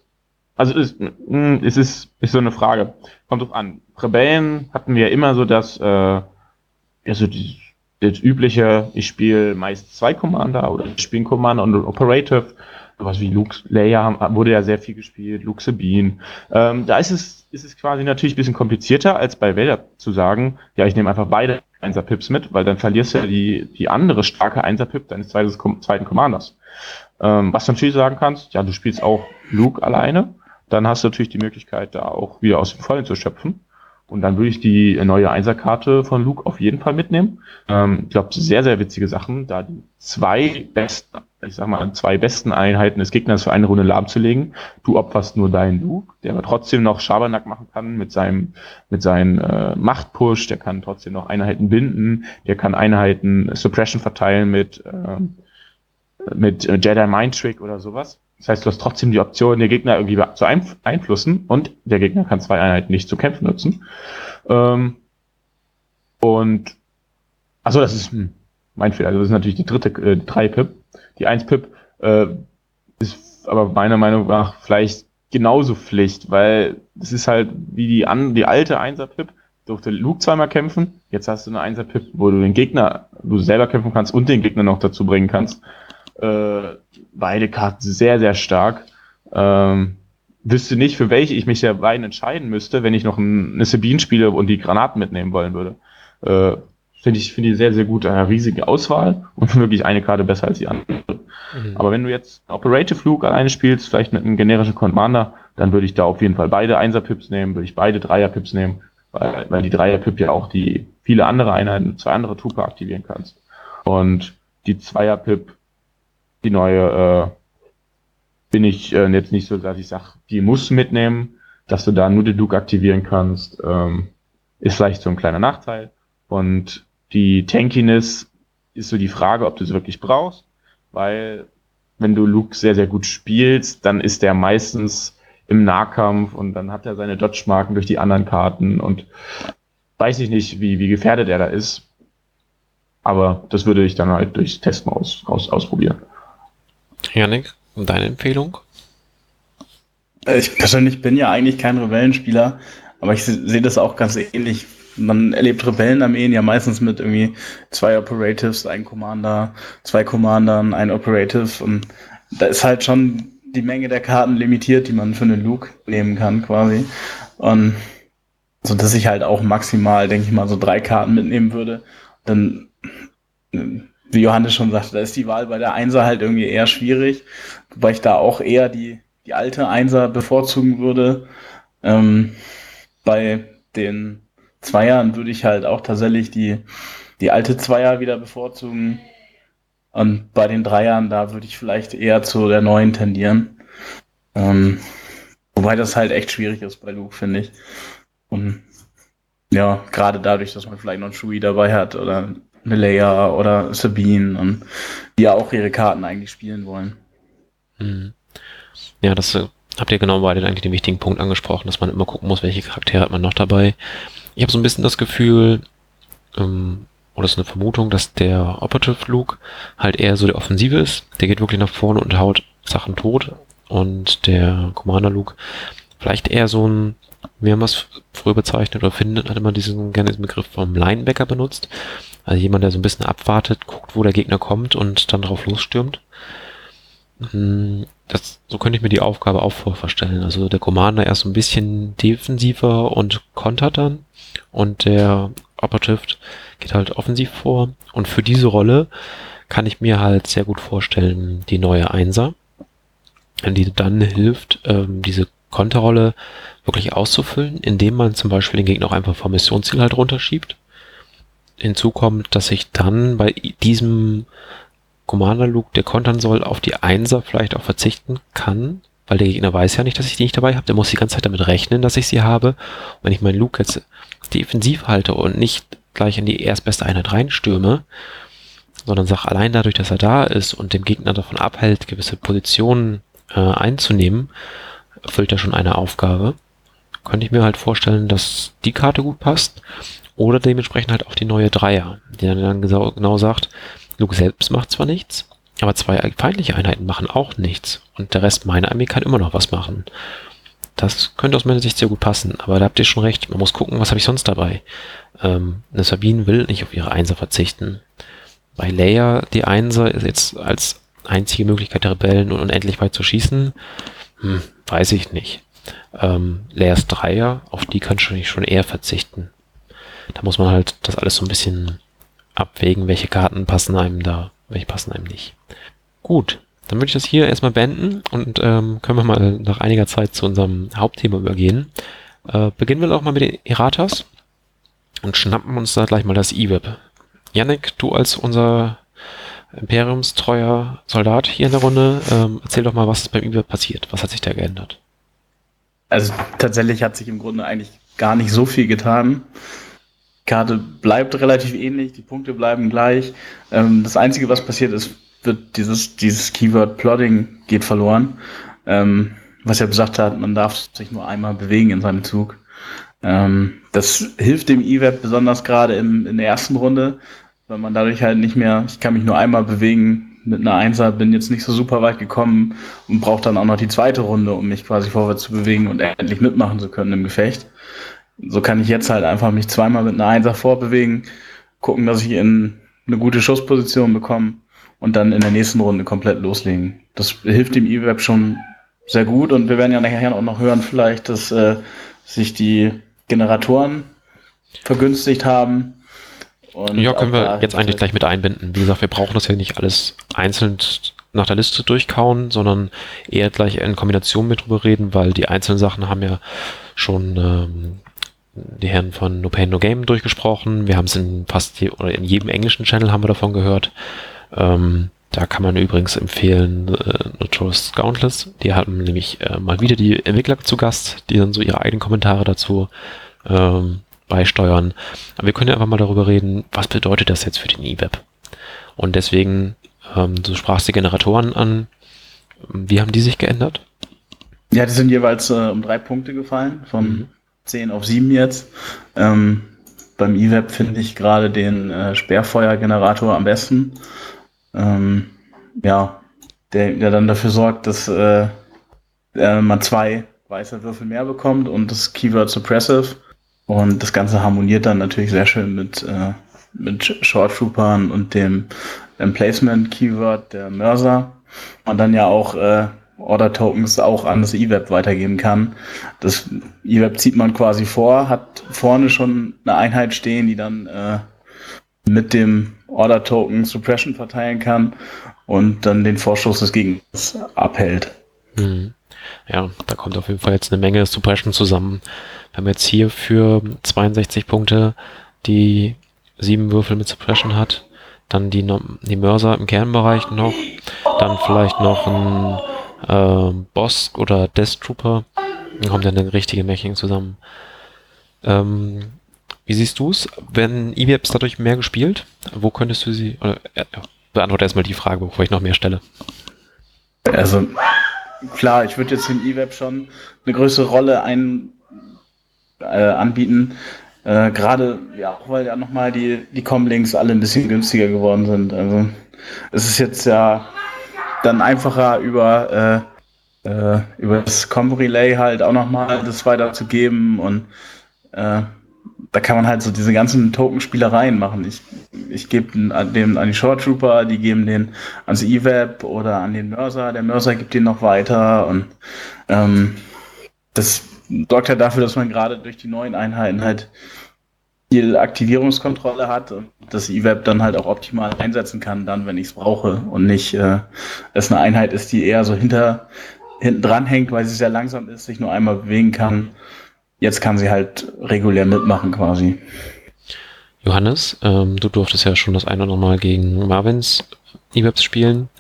Also es, mh, es ist, ist so eine Frage. Kommt drauf an. Rebellen hatten wir ja immer so das, äh, ja, so die, das übliche, ich spiele meist zwei Commander oder ich spiele Commander und Operative. Sowas wie Luke Leia wurde ja sehr viel gespielt, Luke Sabine. Ähm, da ist es, ist es quasi natürlich ein bisschen komplizierter, als bei Vader zu sagen, ja, ich nehme einfach beide 1er Pips mit, weil dann verlierst du ja die, die andere starke 1er Pip deines zweites, zweiten Commanders. Ähm, was du natürlich sagen kannst, ja, du spielst auch Luke alleine, dann hast du natürlich die Möglichkeit, da auch wieder aus dem Vollen zu schöpfen. Und dann würde ich die neue Einserkarte von Luke auf jeden Fall mitnehmen. Ähm, ich glaube, sehr, sehr witzige Sachen, da die zwei besten, ich sag mal, zwei besten Einheiten des Gegners für eine Runde lahmzulegen. Du opferst nur deinen Luke, der aber trotzdem noch Schabernack machen kann mit seinem, mit seinem äh, Machtpush, der kann trotzdem noch Einheiten binden, der kann Einheiten Suppression verteilen mit, ähm, mit äh, Jedi Mind Trick oder sowas. Das heißt, du hast trotzdem die Option, den Gegner irgendwie zu einf- einflussen und der Gegner kann zwei Einheiten nicht zu kämpfen nutzen. Ähm, und achso, das ist hm, mein Fehler. Also das ist natürlich die dritte, äh, drei Pip. Die 1 Pip äh, ist aber meiner Meinung nach vielleicht genauso Pflicht, weil es ist halt wie die, an, die alte 1er Pip, durfte Luke zweimal kämpfen. Jetzt hast du eine 1er Pip, wo du den Gegner, du selber kämpfen kannst und den Gegner noch dazu bringen kannst. Äh, beide Karten sehr, sehr stark. Ähm, wüsste nicht, für welche ich mich der beiden entscheiden müsste, wenn ich noch ein, eine Sabine spiele und die Granaten mitnehmen wollen würde. Äh, Finde ich, finde ich sehr, sehr gut. Eine riesige Auswahl und <laughs> wirklich eine Karte besser als die andere. Aber wenn du jetzt Operative Luke alleine spielst, vielleicht mit einem generischen Commander, dann würde ich da auf jeden Fall beide 1er-Pips nehmen, würde ich beide 3er-Pips nehmen, weil, weil die 3er-Pip ja auch die viele andere Einheiten, zwei andere Trooper aktivieren kannst. Und die 2er-Pip, die neue, äh, bin ich äh, jetzt nicht so, dass ich sage, die muss mitnehmen, dass du da nur den Luke aktivieren kannst, ähm, ist vielleicht so ein kleiner Nachteil. Und die Tankiness ist so die Frage, ob du es wirklich brauchst, weil wenn du Luke sehr, sehr gut spielst, dann ist der meistens im Nahkampf und dann hat er seine Dodge-Marken durch die anderen Karten und weiß ich nicht, wie, wie gefährdet er da ist. Aber das würde ich dann halt durchs Testen aus, aus, ausprobieren. Janik, deine Empfehlung? Äh, Ich persönlich bin ja eigentlich kein Rebellenspieler, aber ich se- sehe das auch ganz ähnlich. Man erlebt Rebellenarmeen ja meistens mit irgendwie zwei Operatives, ein Commander, zwei Commandern, ein Operative und da ist halt schon die Menge der Karten limitiert, die man für einen Luke nehmen kann quasi. Und so dass ich halt auch maximal, denke ich mal, so drei Karten mitnehmen würde. Dann, äh, wie Johannes schon sagte, da ist die Wahl bei der Einser halt irgendwie eher schwierig, wobei ich da auch eher die, die alte Einser bevorzugen würde. Ähm, bei den Zweiern würde ich halt auch tatsächlich die, die alte Zweier wieder bevorzugen. Und bei den Dreiern, da würde ich vielleicht eher zu der neuen tendieren. Ähm, wobei das halt echt schwierig ist bei Luke, finde ich. Und ja, gerade dadurch, dass man vielleicht noch einen Shui dabei hat oder Leia oder Sabine und die ja auch ihre Karten eigentlich spielen wollen. Hm. Ja, das äh, habt ihr genau beide eigentlich den wichtigen Punkt angesprochen, dass man immer gucken muss, welche Charaktere hat man noch dabei. Ich habe so ein bisschen das Gefühl, ähm, oder ist eine Vermutung, dass der Operative Luke halt eher so der Offensive ist. Der geht wirklich nach vorne und haut Sachen tot. Und der Commander Luke vielleicht eher so ein, wie haben wir es früher bezeichnet oder findet, hat immer diesen, gerne diesen Begriff vom Linebacker benutzt. Also jemand, der so ein bisschen abwartet, guckt, wo der Gegner kommt und dann drauf losstürmt. Hm, Das, so könnte ich mir die Aufgabe auch vorstellen. Also der Commander erst so ein bisschen defensiver und kontert dann und der Operative geht halt offensiv vor. Und für diese Rolle kann ich mir halt sehr gut vorstellen, die neue Einser, die dann hilft, ähm, diese Konterrolle wirklich auszufüllen, indem man zum Beispiel den Gegner auch einfach vom Missionsziel halt runterschiebt. Hinzu kommt, dass ich dann bei diesem Commander Luke, der kontern soll, auf die Einser vielleicht auch verzichten kann, weil der Gegner weiß ja nicht, dass ich die nicht dabei habe. Der muss die ganze Zeit damit rechnen, dass ich sie habe. Und wenn ich meinen Luke jetzt defensiv halte und nicht gleich in die erstbeste Einheit reinstürme, sondern sag allein dadurch, dass er da ist und dem Gegner davon abhält, gewisse Positionen äh, einzunehmen, erfüllt er schon eine Aufgabe. Könnte ich mir halt vorstellen, dass die Karte gut passt. Oder dementsprechend halt auch die neue Dreier, die dann, genau, sagt, Luke selbst macht zwar nichts, aber zwei feindliche Einheiten machen auch nichts und der Rest meiner Armee kann immer noch was machen. Das könnte aus meiner Sicht sehr gut passen, aber da habt ihr schon recht, man muss gucken, was habe ich sonst dabei. Ähm, eine Sabine will nicht auf ihre Einser verzichten. Bei Leia, die Einser ist jetzt als einzige Möglichkeit der Rebellen unendlich weit zu schießen, hm, weiß ich nicht. Ähm, Leias Dreier, auf die kann ich schon eher verzichten. Da muss man halt das alles so ein bisschen abwägen, welche Karten passen einem da, welche passen einem nicht. Gut, dann würde ich das hier erstmal beenden und ähm, können wir mal nach einiger Zeit zu unserem Hauptthema übergehen. Äh, beginnen wir auch mal mit den Erratas und schnappen uns da gleich mal das E-Web. Yannick, du als unser imperiumstreuer Soldat hier in der Runde, ähm, erzähl doch mal, was ist beim E-Web passiert. Was hat sich da geändert? Also tatsächlich hat sich im Grunde eigentlich gar nicht so viel getan. Karte bleibt relativ ähnlich, die Punkte bleiben gleich. Ähm, das Einzige, was passiert ist, wird dieses, dieses Keyword Plotting geht verloren. Ähm, was er gesagt hat, man darf sich nur einmal bewegen in seinem Zug. Ähm, das hilft dem E-Web besonders gerade in, in der ersten Runde, weil man dadurch halt nicht mehr, ich kann mich nur einmal bewegen mit einer Einser, bin jetzt nicht so super weit gekommen und brauche dann auch noch die zweite Runde, um mich quasi vorwärts zu bewegen und endlich mitmachen zu können im Gefecht. So kann ich jetzt halt einfach mich zweimal mit einer Einser vorbewegen, gucken, dass ich in eine gute Schussposition bekomme und dann in der nächsten Runde komplett loslegen. Das hilft dem E-Web schon sehr gut und wir werden ja nachher auch noch hören vielleicht, dass äh, sich die Generatoren vergünstigt haben. Ja, können wir jetzt eigentlich gleich mit einbinden. Wie gesagt, wir brauchen das ja nicht alles einzeln nach der Liste durchkauen, sondern eher gleich in Kombination mit drüber reden, weil die einzelnen Sachen haben ja schon ähm, die Herren von No Pain No Game durchgesprochen. Wir haben es in fast je, oder in jedem englischen Channel haben wir davon gehört. Ähm, da kann man übrigens empfehlen äh, Notorious Scoundrels. Die haben nämlich äh, mal wieder die Entwickler zu Gast, die dann so ihre eigenen Kommentare dazu ähm, beisteuern. Aber wir können ja einfach mal darüber reden, was bedeutet das jetzt für den E-Web? Und deswegen, ähm, du sprachst die Generatoren an. Wie haben die sich geändert? Ja, die sind jeweils äh, um drei Punkte gefallen, von mhm. 10 auf 7 jetzt. Ähm, beim E-Web finde ich gerade den äh, Sperrfeuergenerator am besten. Ähm, ja, der, der dann dafür sorgt, dass äh, äh, man zwei weiße Würfel mehr bekommt und das Keyword Suppressive. Und das Ganze harmoniert dann natürlich sehr schön mit, äh, mit Short Troopern und dem Emplacement Keyword der Mörser. Und dann ja auch äh, Order Tokens auch an das E-Web weitergeben kann. Das E-Web zieht man quasi vor, hat vorne schon eine Einheit stehen, die dann äh, mit dem Order Token Suppression verteilen kann und dann den Vorschuss des Gegners abhält. Mhm. Ja, da kommt auf jeden Fall jetzt eine Menge Suppression zusammen. Wir haben jetzt hier für 62 Punkte die sieben Würfel mit Suppression hat, dann die, die Mörser im Kernbereich noch, dann vielleicht noch ein äh, Boss oder Death Trooper. Dann kommt dann eine richtige Meching zusammen. Ähm, wie siehst du es? Werden E-Webs dadurch mehr gespielt? Wo könntest du sie, oder, äh, beantworte erstmal die Frage, bevor ich noch mehr stelle. Also, klar, ich würde jetzt im E-Web schon eine größere Rolle ein, äh, anbieten. Äh, Gerade, ja, auch weil ja nochmal die, die Comlinks alle ein bisschen günstiger geworden sind. Also, es ist jetzt ja dann einfacher über, äh, äh, über das Com-Relay halt auch nochmal das weiterzugeben und äh, da kann man halt so diese ganzen Tokenspielereien machen. Ich, ich gebe den an, die Short Trooper, die geben den ans E-Web oder an den Mörser, der Mörser gibt den noch weiter und ähm, das sorgt ja dafür, dass man gerade durch die neuen Einheiten halt viel Aktivierungskontrolle hat und das E-Web dann halt auch optimal einsetzen kann, dann, wenn ich es brauche und nicht, äh, es eine Einheit ist, die eher so hinter, hinten dran hängt, weil sie sehr langsam ist, sich nur einmal bewegen kann. Jetzt kann sie halt regulär mitmachen quasi. Johannes, ähm, du durftest ja schon das eine oder andere Mal gegen Marvins E-Webs spielen.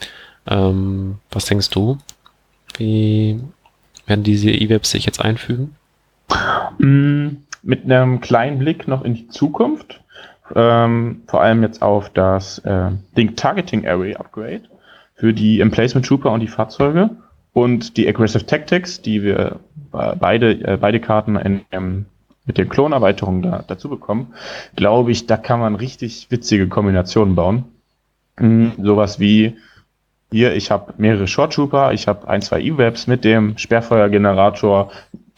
Ähm, was denkst du? Wie werden diese E-Webs sich jetzt einfügen? Mm mit einem kleinen Blick noch in die Zukunft, ähm, vor allem jetzt auf das äh, Link Targeting Array Upgrade für die Emplacement Trooper und die Fahrzeuge und die Aggressive Tactics, die wir äh, beide, äh, beide Karten in, ähm, mit den Klonerweiterungen da, dazu bekommen, glaube ich, da kann man richtig witzige Kombinationen bauen. Mhm, sowas wie hier, ich habe mehrere Short Trooper, ich habe ein, zwei E-Webs mit dem Sperrfeuergenerator.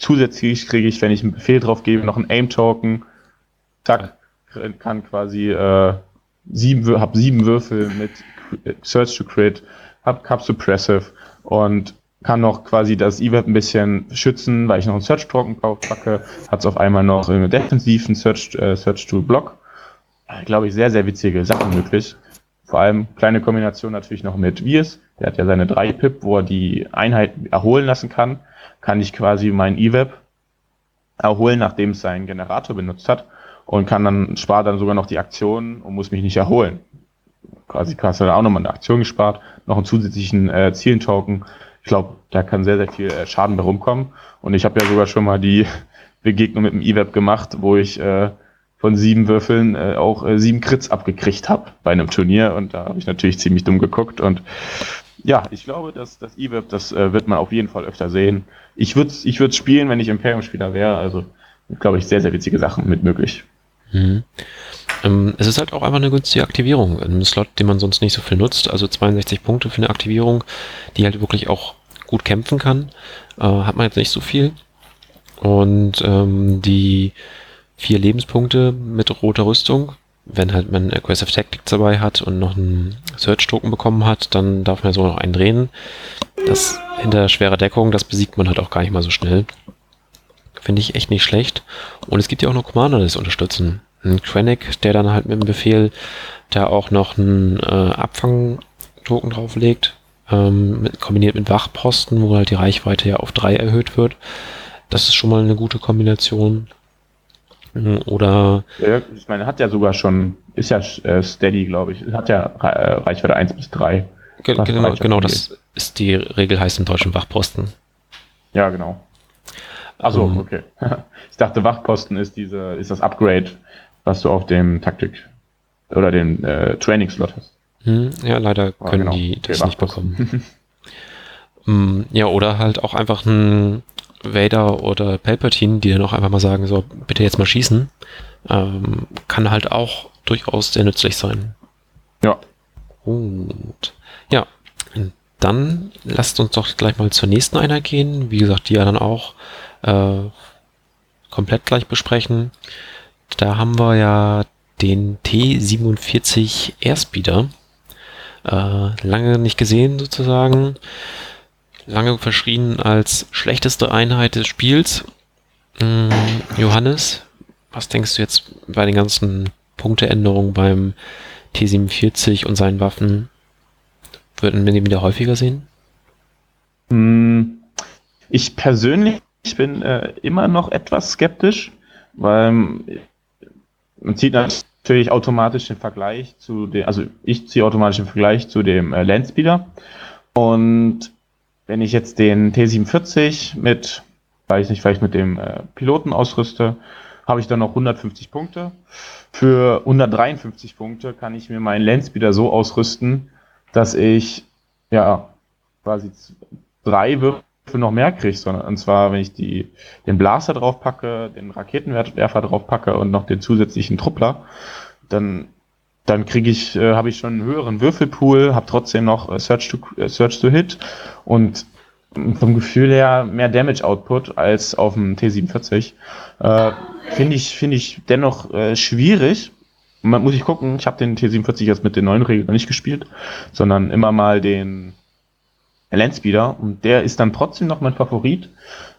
Zusätzlich kriege ich, wenn ich einen Befehl drauf gebe, noch einen Aim-Token. Zack, kann quasi äh, sieben, hab sieben Würfel mit Search to Crit, hab Cup Suppressive und kann noch quasi das E-Web ein bisschen schützen, weil ich noch einen Search Token packe, hat es auf einmal noch einen defensiven Search, äh, Search to Block. Glaube ich, sehr, sehr witzige Sachen möglich. Vor allem kleine Kombination natürlich noch mit Virs. Der hat ja seine drei Pip, wo er die Einheit erholen lassen kann. Kann ich quasi mein E-Web erholen, nachdem es seinen Generator benutzt hat und kann dann, spart dann sogar noch die Aktion und muss mich nicht erholen. Quasi hast du dann auch nochmal eine Aktion gespart, noch einen zusätzlichen äh, Zielentoken. Ich glaube, da kann sehr, sehr viel äh, Schaden bei rumkommen. Und ich habe ja sogar schon mal die <laughs> Begegnung mit dem E-Web gemacht, wo ich äh, von sieben Würfeln äh, auch äh, sieben Crits abgekriegt habe bei einem Turnier. Und da habe ich natürlich ziemlich dumm geguckt. Und ja, ich glaube, dass das E-Web, das äh, wird man auf jeden Fall öfter sehen. Ich würde ich würd's spielen, wenn ich Imperium-Spieler wäre. Also, glaube ich, sehr, sehr witzige Sachen mit möglich. Mhm. Ähm, es ist halt auch einfach eine günstige Aktivierung. Ein Slot, den man sonst nicht so viel nutzt. Also 62 Punkte für eine Aktivierung, die halt wirklich auch gut kämpfen kann. Äh, hat man jetzt nicht so viel. Und ähm, die vier Lebenspunkte mit roter Rüstung. Wenn halt man Aggressive Tactics dabei hat und noch einen Search-Token bekommen hat, dann darf man so noch einen drehen. Das hinter schwerer Deckung, das besiegt man halt auch gar nicht mal so schnell. Finde ich echt nicht schlecht. Und es gibt ja auch noch Commander, die das unterstützen. Ein Krennic, der dann halt mit dem Befehl da auch noch einen äh, Abfang-Token drauflegt, ähm, mit, kombiniert mit Wachposten, wo halt die Reichweite ja auf drei erhöht wird. Das ist schon mal eine gute Kombination. Oder. Ja, ich meine, hat ja sogar schon, ist ja äh, steady, glaube ich. Hat ja äh, Reichweite 1 bis 3. Ge genau, genau das ist die Regel heißt im deutschen Wachposten. Ja, genau. Also um, okay. <laughs> ich dachte, Wachposten ist diese, ist das Upgrade, was du auf dem Taktik oder dem äh, Training-Slot hast. Hm, ja, leider ah, können genau. die das okay, nicht bekommen. um, <laughs> ja, oder halt auch einfach ein Vader oder Palpatine, die dann auch einfach mal sagen, so, bitte jetzt mal schießen, ähm, kann halt auch durchaus sehr nützlich sein. Ja. Und ja, dann lasst uns doch gleich mal zur nächsten Einheit gehen. Wie gesagt, die ja dann auch äh, komplett gleich besprechen. Da haben wir ja den T47 Airspeeder. Äh, lange nicht gesehen sozusagen lange verschrien als schlechteste Einheit des Spiels. Hm, Johannes, was denkst du jetzt bei den ganzen Punkteänderungen beim T47 und seinen Waffen? Würden wir den wieder häufiger sehen? Hm, ich persönlich bin äh, immer noch etwas skeptisch, weil man zieht natürlich automatisch den Vergleich zu dem, also ich ziehe automatisch den Vergleich zu dem äh, Landspeeder und wenn ich jetzt den T47 mit, weiß nicht, vielleicht mit dem äh, Piloten ausrüste, habe ich dann noch 150 Punkte. Für 153 Punkte kann ich mir meinen Landspeeder so ausrüsten, dass ich ja quasi drei Würfel noch mehr kriege, sondern und zwar, wenn ich die, den Blaster drauf packe, den Raketenwerfer drauf packe und noch den zusätzlichen Truppler, dann dann kriege ich, äh, habe ich schon einen höheren Würfelpool, habe trotzdem noch äh, Search, to, äh, Search to Hit und vom Gefühl her mehr Damage Output als auf dem T47. Äh, Finde ich, finde ich dennoch äh, schwierig. Man muss ich gucken, ich habe den T47 jetzt mit den neuen Regeln nicht gespielt, sondern immer mal den Landspeeder und der ist dann trotzdem noch mein Favorit.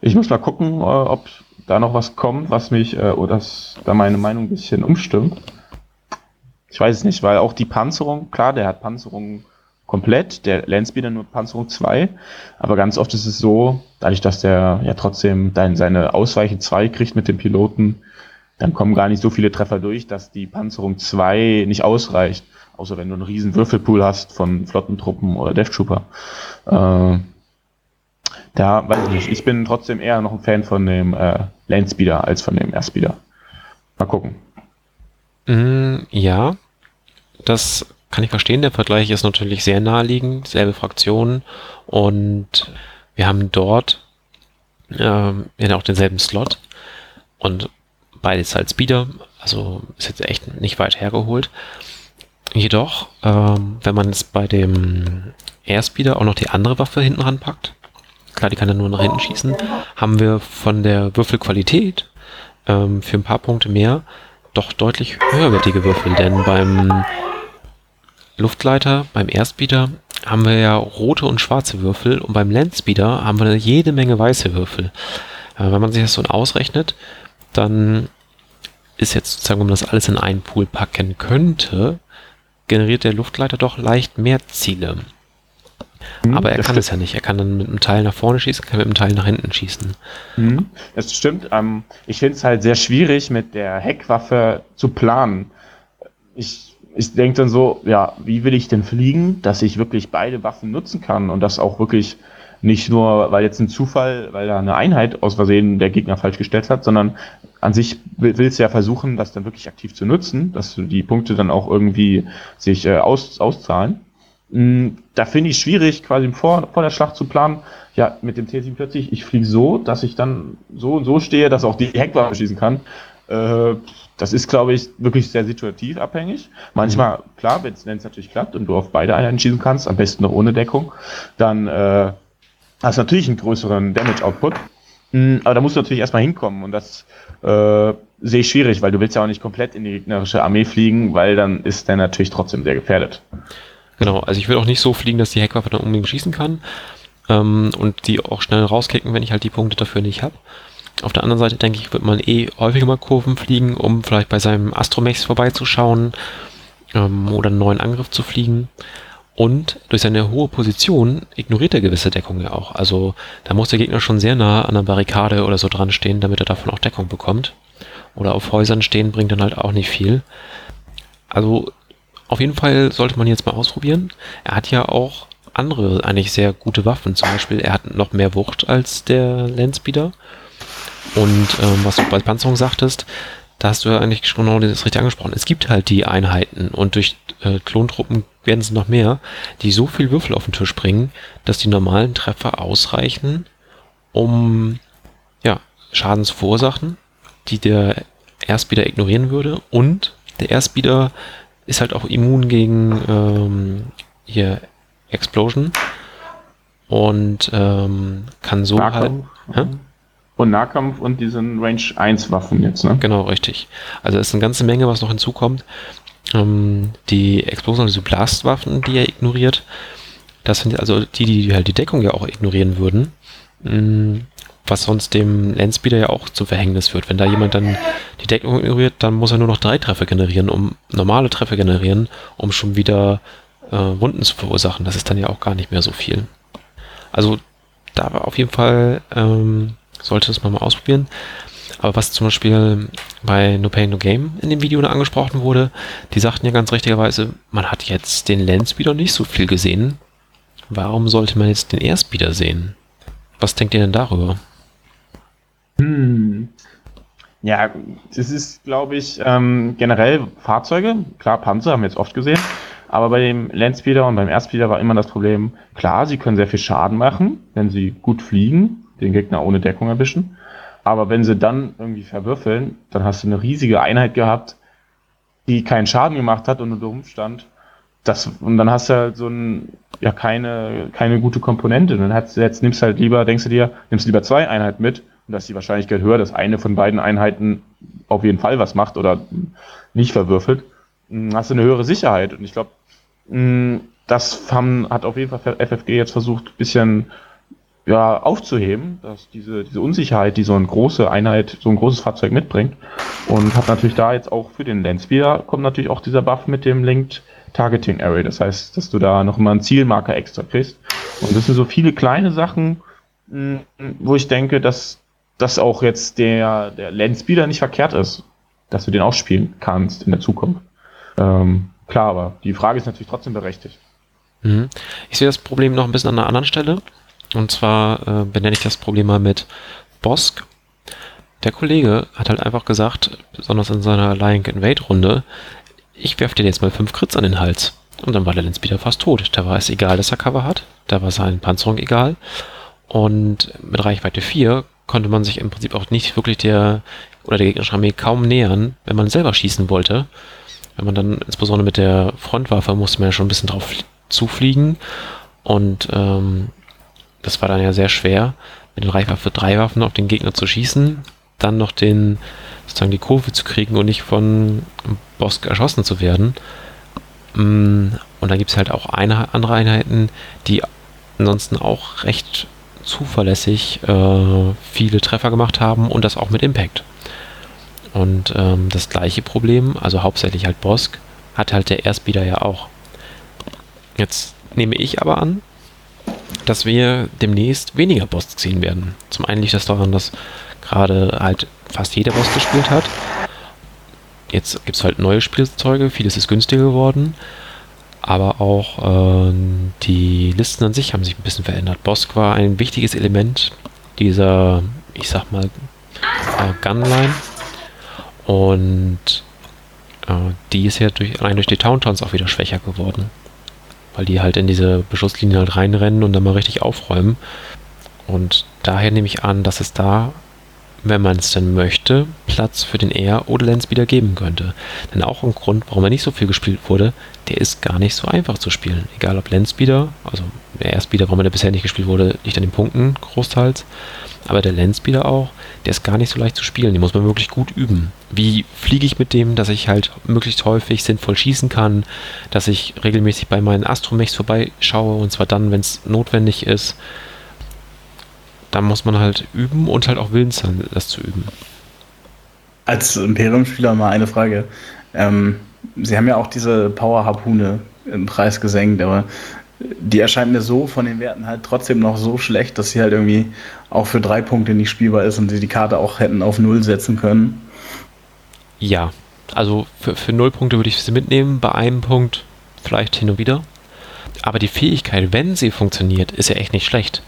Ich muss mal gucken, äh, ob da noch was kommt, was mich äh, oder das da meine Meinung ein bisschen umstimmt. Ich weiß es nicht, weil auch die Panzerung, klar, der hat Panzerung komplett, der Landspeeder nur Panzerung 2, aber ganz oft ist es so, dadurch, dass der ja trotzdem dann seine Ausweichen 2 kriegt mit dem Piloten, dann kommen gar nicht so viele Treffer durch, dass die Panzerung 2 nicht ausreicht, außer wenn du einen riesen Würfelpool hast von Flottentruppen oder Death Trooper. Äh, da weiß ich nicht, ich bin trotzdem eher noch ein Fan von dem äh, Landspeeder als von dem Airspeeder. Mal gucken. Mm, ja, das kann ich verstehen. Der Vergleich ist natürlich sehr naheliegend, selbe Fraktion und wir haben dort ähm, ja auch denselben Slot und beides halt Speeder, also ist jetzt echt nicht weit hergeholt. Jedoch, ähm, wenn man jetzt bei dem Airspeeder auch noch die andere Waffe hinten ranpackt, klar, die kann dann nur nach hinten schießen, haben wir von der Würfelqualität ähm, für ein paar Punkte mehr doch deutlich höherwertige Würfel, denn beim Luftleiter, beim Airspeeder haben wir ja rote und schwarze Würfel und beim Landspeeder haben wir jede Menge weiße Würfel. Äh, wenn man sich das so ausrechnet, dann ist jetzt sozusagen, wenn man das alles in einen Pool packen könnte, generiert der Luftleiter doch leicht mehr Ziele. Hm, Aber er kann stimmt. es ja nicht. Er kann dann mit einem Teil nach vorne schießen, kann mit einem Teil nach hinten schießen. Mhm. Das stimmt. Ähm, ich finde es halt sehr schwierig, mit der Heckwaffe zu planen. Ich, ich denke dann so, ja, wie will ich denn fliegen, dass ich wirklich beide Waffen nutzen kann und das auch wirklich nicht nur, weil jetzt ein Zufall, weil da eine Einheit aus Versehen der Gegner falsch gestellt hat, sondern an sich will- willst du ja versuchen, das dann wirklich aktiv zu nutzen, dass die Punkte dann auch irgendwie sich äh, aus, auszahlen. Mm, Da finde ich schwierig, quasi vor, vor der Schlacht zu planen, ja, mit dem T-47, ich fliege so, dass ich dann so und so stehe, dass auch die Heckwaffe schießen kann. Äh, das ist, glaube ich, wirklich sehr situativ abhängig. Manchmal, klar, wenn es natürlich klappt und du auf beide Einheiten schießen kannst, am besten noch ohne Deckung, dann äh, hast du natürlich einen größeren Damage-Output. Mm, Aber da musst du natürlich erstmal hinkommen und das äh, sehe ich schwierig, weil du willst ja auch nicht komplett in die gegnerische Armee fliegen, weil dann ist der natürlich trotzdem sehr gefährdet. Genau, also ich will auch nicht so fliegen, dass die Heckwaffe dann unbedingt schießen kann ähm, und die auch schnell rauskicken, wenn ich halt die Punkte dafür nicht habe. Auf der anderen Seite denke ich, wird man eh häufiger mal Kurven fliegen, um vielleicht bei seinem Astromex vorbeizuschauen ähm, oder einen neuen Angriff zu fliegen. Und durch seine hohe Position ignoriert er gewisse Deckung ja auch. Also da muss der Gegner schon sehr nah an der Barrikade oder so dran stehen, damit er davon auch Deckung bekommt. Oder auf Häusern stehen bringt dann halt auch nicht viel. Also auf jeden Fall sollte man jetzt mal ausprobieren. Er hat ja auch andere eigentlich sehr gute Waffen. Zum Beispiel, er hat noch mehr Wucht als der Landspeeder. Und ähm, was du bei Panzerung sagtest, da hast du ja eigentlich schon genau das richtig angesprochen. Es gibt halt die Einheiten und durch äh, Klontruppen werden es noch mehr, die so viel Würfel auf den Tisch bringen, dass die normalen Treffer ausreichen, um ja, Schaden zu verursachen, die der Airspeeder ignorieren würde. Und der Airspeeder ist halt auch immun gegen ähm, hier Explosion und ähm, kann so halt. Nahkampf. Hä? Und Nahkampf und diesen Range 1 Waffen jetzt, ne? Genau, richtig. Also es ist eine ganze Menge, was noch hinzukommt. Ähm, die Explosion, diese Blastwaffen, die er ignoriert, das sind also die, die halt die Deckung ja auch ignorieren würden. Was sonst dem Landspeeder ja auch zu Verhängnis wird. Wenn da jemand dann die Deckung ignoriert, dann muss er nur noch drei Treffer generieren, um normale Treffer generieren, um schon wieder äh, Wunden zu verursachen. Das ist dann ja auch gar nicht mehr so viel. Also da auf jeden Fall ähm, sollte das man mal ausprobieren. Aber was zum Beispiel bei No Pain No Game in dem Video angesprochen wurde, die sagten ja ganz richtigerweise, man hat jetzt den Landspeeder nicht so viel gesehen. Warum sollte man jetzt den Airspeeder sehen? Was denkt ihr denn darüber? Hm. Ja, das ist, glaube ich, ähm, generell Fahrzeuge. Klar, Panzer haben wir jetzt oft gesehen. Aber bei dem Landspeeder und beim Airspeeder war immer das Problem, klar, sie können sehr viel Schaden machen, wenn sie gut fliegen, den Gegner ohne Deckung erwischen. Aber wenn sie dann irgendwie verwürfeln, dann hast du eine riesige Einheit gehabt, die keinen Schaden gemacht hat und nur dumm stand. Das, und dann hast du halt so ein, ja, keine, keine gute Komponente. Dann hast, jetzt nimmst du halt lieber, denkst du dir, nimmst lieber zwei Einheiten mit und da ist die Wahrscheinlichkeit höher, dass eine von beiden Einheiten auf jeden Fall was macht oder nicht verwürfelt. Dann hast du eine höhere Sicherheit. Und ich glaube, das haben, hat auf jeden Fall FFG jetzt versucht, ein bisschen ja, aufzuheben, dass diese, diese Unsicherheit, die so eine große Einheit, so ein großes Fahrzeug mitbringt. Und hat natürlich da jetzt auch für den Landspeeder kommt natürlich auch dieser Buff mit dem Linked Targeting Array. Das heißt, dass du da noch mal einen Zielmarker extra kriegst. Und das sind so viele kleine Sachen, mh, wo ich denke, dass das auch jetzt der, der Landspeeder nicht verkehrt ist, dass du den auch spielen kannst in der Zukunft. Ähm, klar, aber die Frage ist natürlich trotzdem berechtigt. Mhm. Ich sehe das Problem noch ein bisschen an einer anderen Stelle. Und zwar äh, benenne ich das Problem mal mit Bosk. Der Kollege hat halt einfach gesagt, besonders in seiner Lying Invade Runde, ich werfe dir jetzt mal fünf Crits an den Hals. Und dann war der Landspeeder fast tot. Da war es egal, dass er Cover hat. Da war seine Panzerung egal. Und mit Reichweite 4 konnte man sich im Prinzip auch nicht wirklich der oder der gegnerischen Armee kaum nähern, wenn man selber schießen wollte. Wenn man dann, insbesondere mit der Frontwaffe, musste man ja schon ein bisschen drauf zufliegen. Und ähm, das war dann ja sehr schwer, mit den Reichwaffe drei Waffen auf den Gegner zu schießen, dann noch den, sozusagen die Kurve zu kriegen und nicht von Bosk erschossen zu werden. Mm, und dann gibt es halt auch eine, andere Einheiten, die ansonsten auch recht zuverlässig äh, viele Treffer gemacht haben und das auch mit Impact. Und ähm, das gleiche Problem, also hauptsächlich halt Bosk, hat halt der Airspeeder ja auch. Jetzt nehme ich aber an, dass wir demnächst weniger Boss sehen werden. Zum einen liegt das daran, dass gerade halt fast jeder Boss gespielt hat. Jetzt gibt es halt neue Spielzeuge, vieles ist günstiger geworden. Aber auch äh, die Listen an sich haben sich ein bisschen verändert. Bosk war ein wichtiges Element dieser, ich sag mal, äh, Gunline. Und äh, die ist ja durch, allein durch die Towntowns auch wieder schwächer geworden weil die halt in diese Beschusslinie halt reinrennen und dann mal richtig aufräumen. Und daher nehme ich an, dass es da, wenn man es denn möchte, Platz für den Air oder Landspeeder geben könnte. Denn auch ein Grund, warum er nicht so viel gespielt wurde, der ist gar nicht so einfach zu spielen. Egal ob Landspeeder, also der Airspeeder, warum er bisher nicht gespielt wurde, liegt an den Punkten großteils. Aber der Landspeeder auch, der ist gar nicht so leicht zu spielen. Den muss man wirklich gut üben. Wie fliege ich mit dem, dass ich halt möglichst häufig sinnvoll schießen kann, dass ich regelmäßig bei meinen Astromechs vorbeischaue und zwar dann, wenn es notwendig ist. Da muss man halt üben und halt auch willens sein, das zu üben. Als Imperium-Spieler mal eine Frage. Ähm, Sie haben ja auch diese Power-Harpune im Preis gesenkt, aber die erscheint mir so von den Werten halt trotzdem noch so schlecht, dass sie halt irgendwie auch für drei Punkte nicht spielbar ist und sie die Karte auch hätten auf null setzen können. Ja, also für, für null Punkte würde ich sie mitnehmen, bei einem Punkt vielleicht hin und wieder. Aber die Fähigkeit, wenn sie funktioniert, ist ja echt nicht schlecht.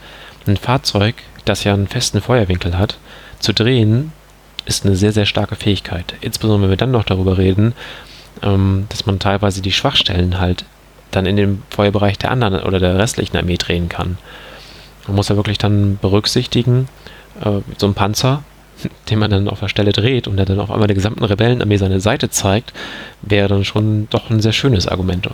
Ein Fahrzeug, das ja einen festen Feuerwinkel hat, zu drehen, ist eine sehr, sehr starke Fähigkeit. Insbesondere wenn wir dann noch darüber reden, ähm, dass man teilweise die Schwachstellen halt dann in den Feuerbereich der anderen oder der restlichen Armee drehen kann. Man muss ja wirklich dann berücksichtigen, äh, so ein Panzer, <laughs> den man dann auf der Stelle dreht und der dann auf einmal der gesamten Rebellenarmee seine Seite zeigt, wäre dann schon doch ein sehr schönes Argument.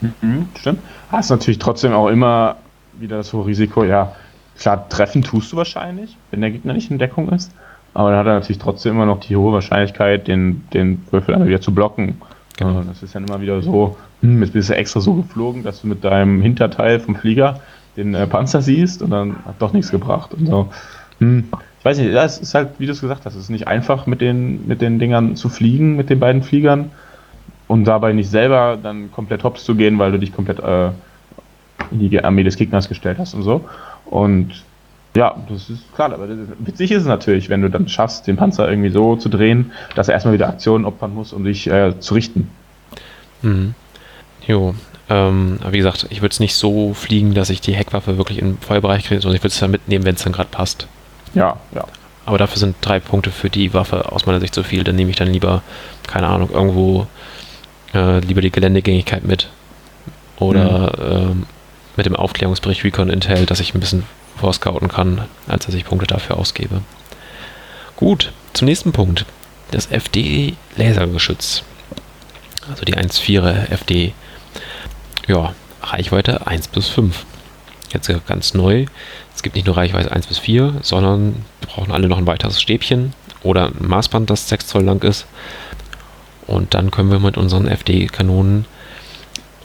Mhm, stimmt. Hast natürlich trotzdem auch immer wieder das hohe Risiko, ja, klar, treffen tust du wahrscheinlich, wenn der Gegner nicht in Deckung ist. Aber dann hat er natürlich trotzdem immer noch die hohe Wahrscheinlichkeit, den, den Würfel einmal wieder zu blocken. Genau. Das ist dann immer wieder so, hm, jetzt bist du extra so geflogen, dass du mit deinem Hinterteil vom Flieger den äh, Panzer siehst und dann hat doch nichts gebracht. Und so. Hm. Ich weiß nicht, ja, es ist halt, wie du es gesagt hast, es ist nicht einfach mit den, mit den Dingern zu fliegen, mit den beiden Fliegern und dabei nicht selber dann komplett hops zu gehen, weil du dich komplett äh, in die Armee des Gegners gestellt hast und so. Und ja, das ist klar, aber witzig ist es natürlich, wenn du dann schaffst, den Panzer irgendwie so zu drehen, dass er erstmal wieder Aktionen opfern muss, um dich äh, zu richten. Mhm. Jo, ähm, aber wie gesagt, ich würde es nicht so fliegen, dass ich die Heckwaffe wirklich im Feuerbereich kriege, sondern ich würde es dann mitnehmen, wenn es dann gerade passt. Ja, ja. Aber dafür sind drei Punkte für die Waffe aus meiner Sicht zu viel. Dann nehme ich dann lieber, keine Ahnung, irgendwo äh, lieber die Geländegängigkeit mit. Oder mhm. ähm, mit dem Aufklärungsbericht Recon Intel, dass ich ein bisschen vorscouten kann, als dass ich Punkte dafür ausgebe. Gut, zum nächsten Punkt. Das FD Lasergeschütz. Also die 1.4er FD. Ja, Reichweite 1 bis 5. Jetzt ganz neu. Es gibt nicht nur Reichweite 1 bis 4, sondern wir brauchen alle noch ein weiteres Stäbchen oder ein Maßband, das 6 Zoll lang ist. Und dann können wir mit unseren FD-Kanonen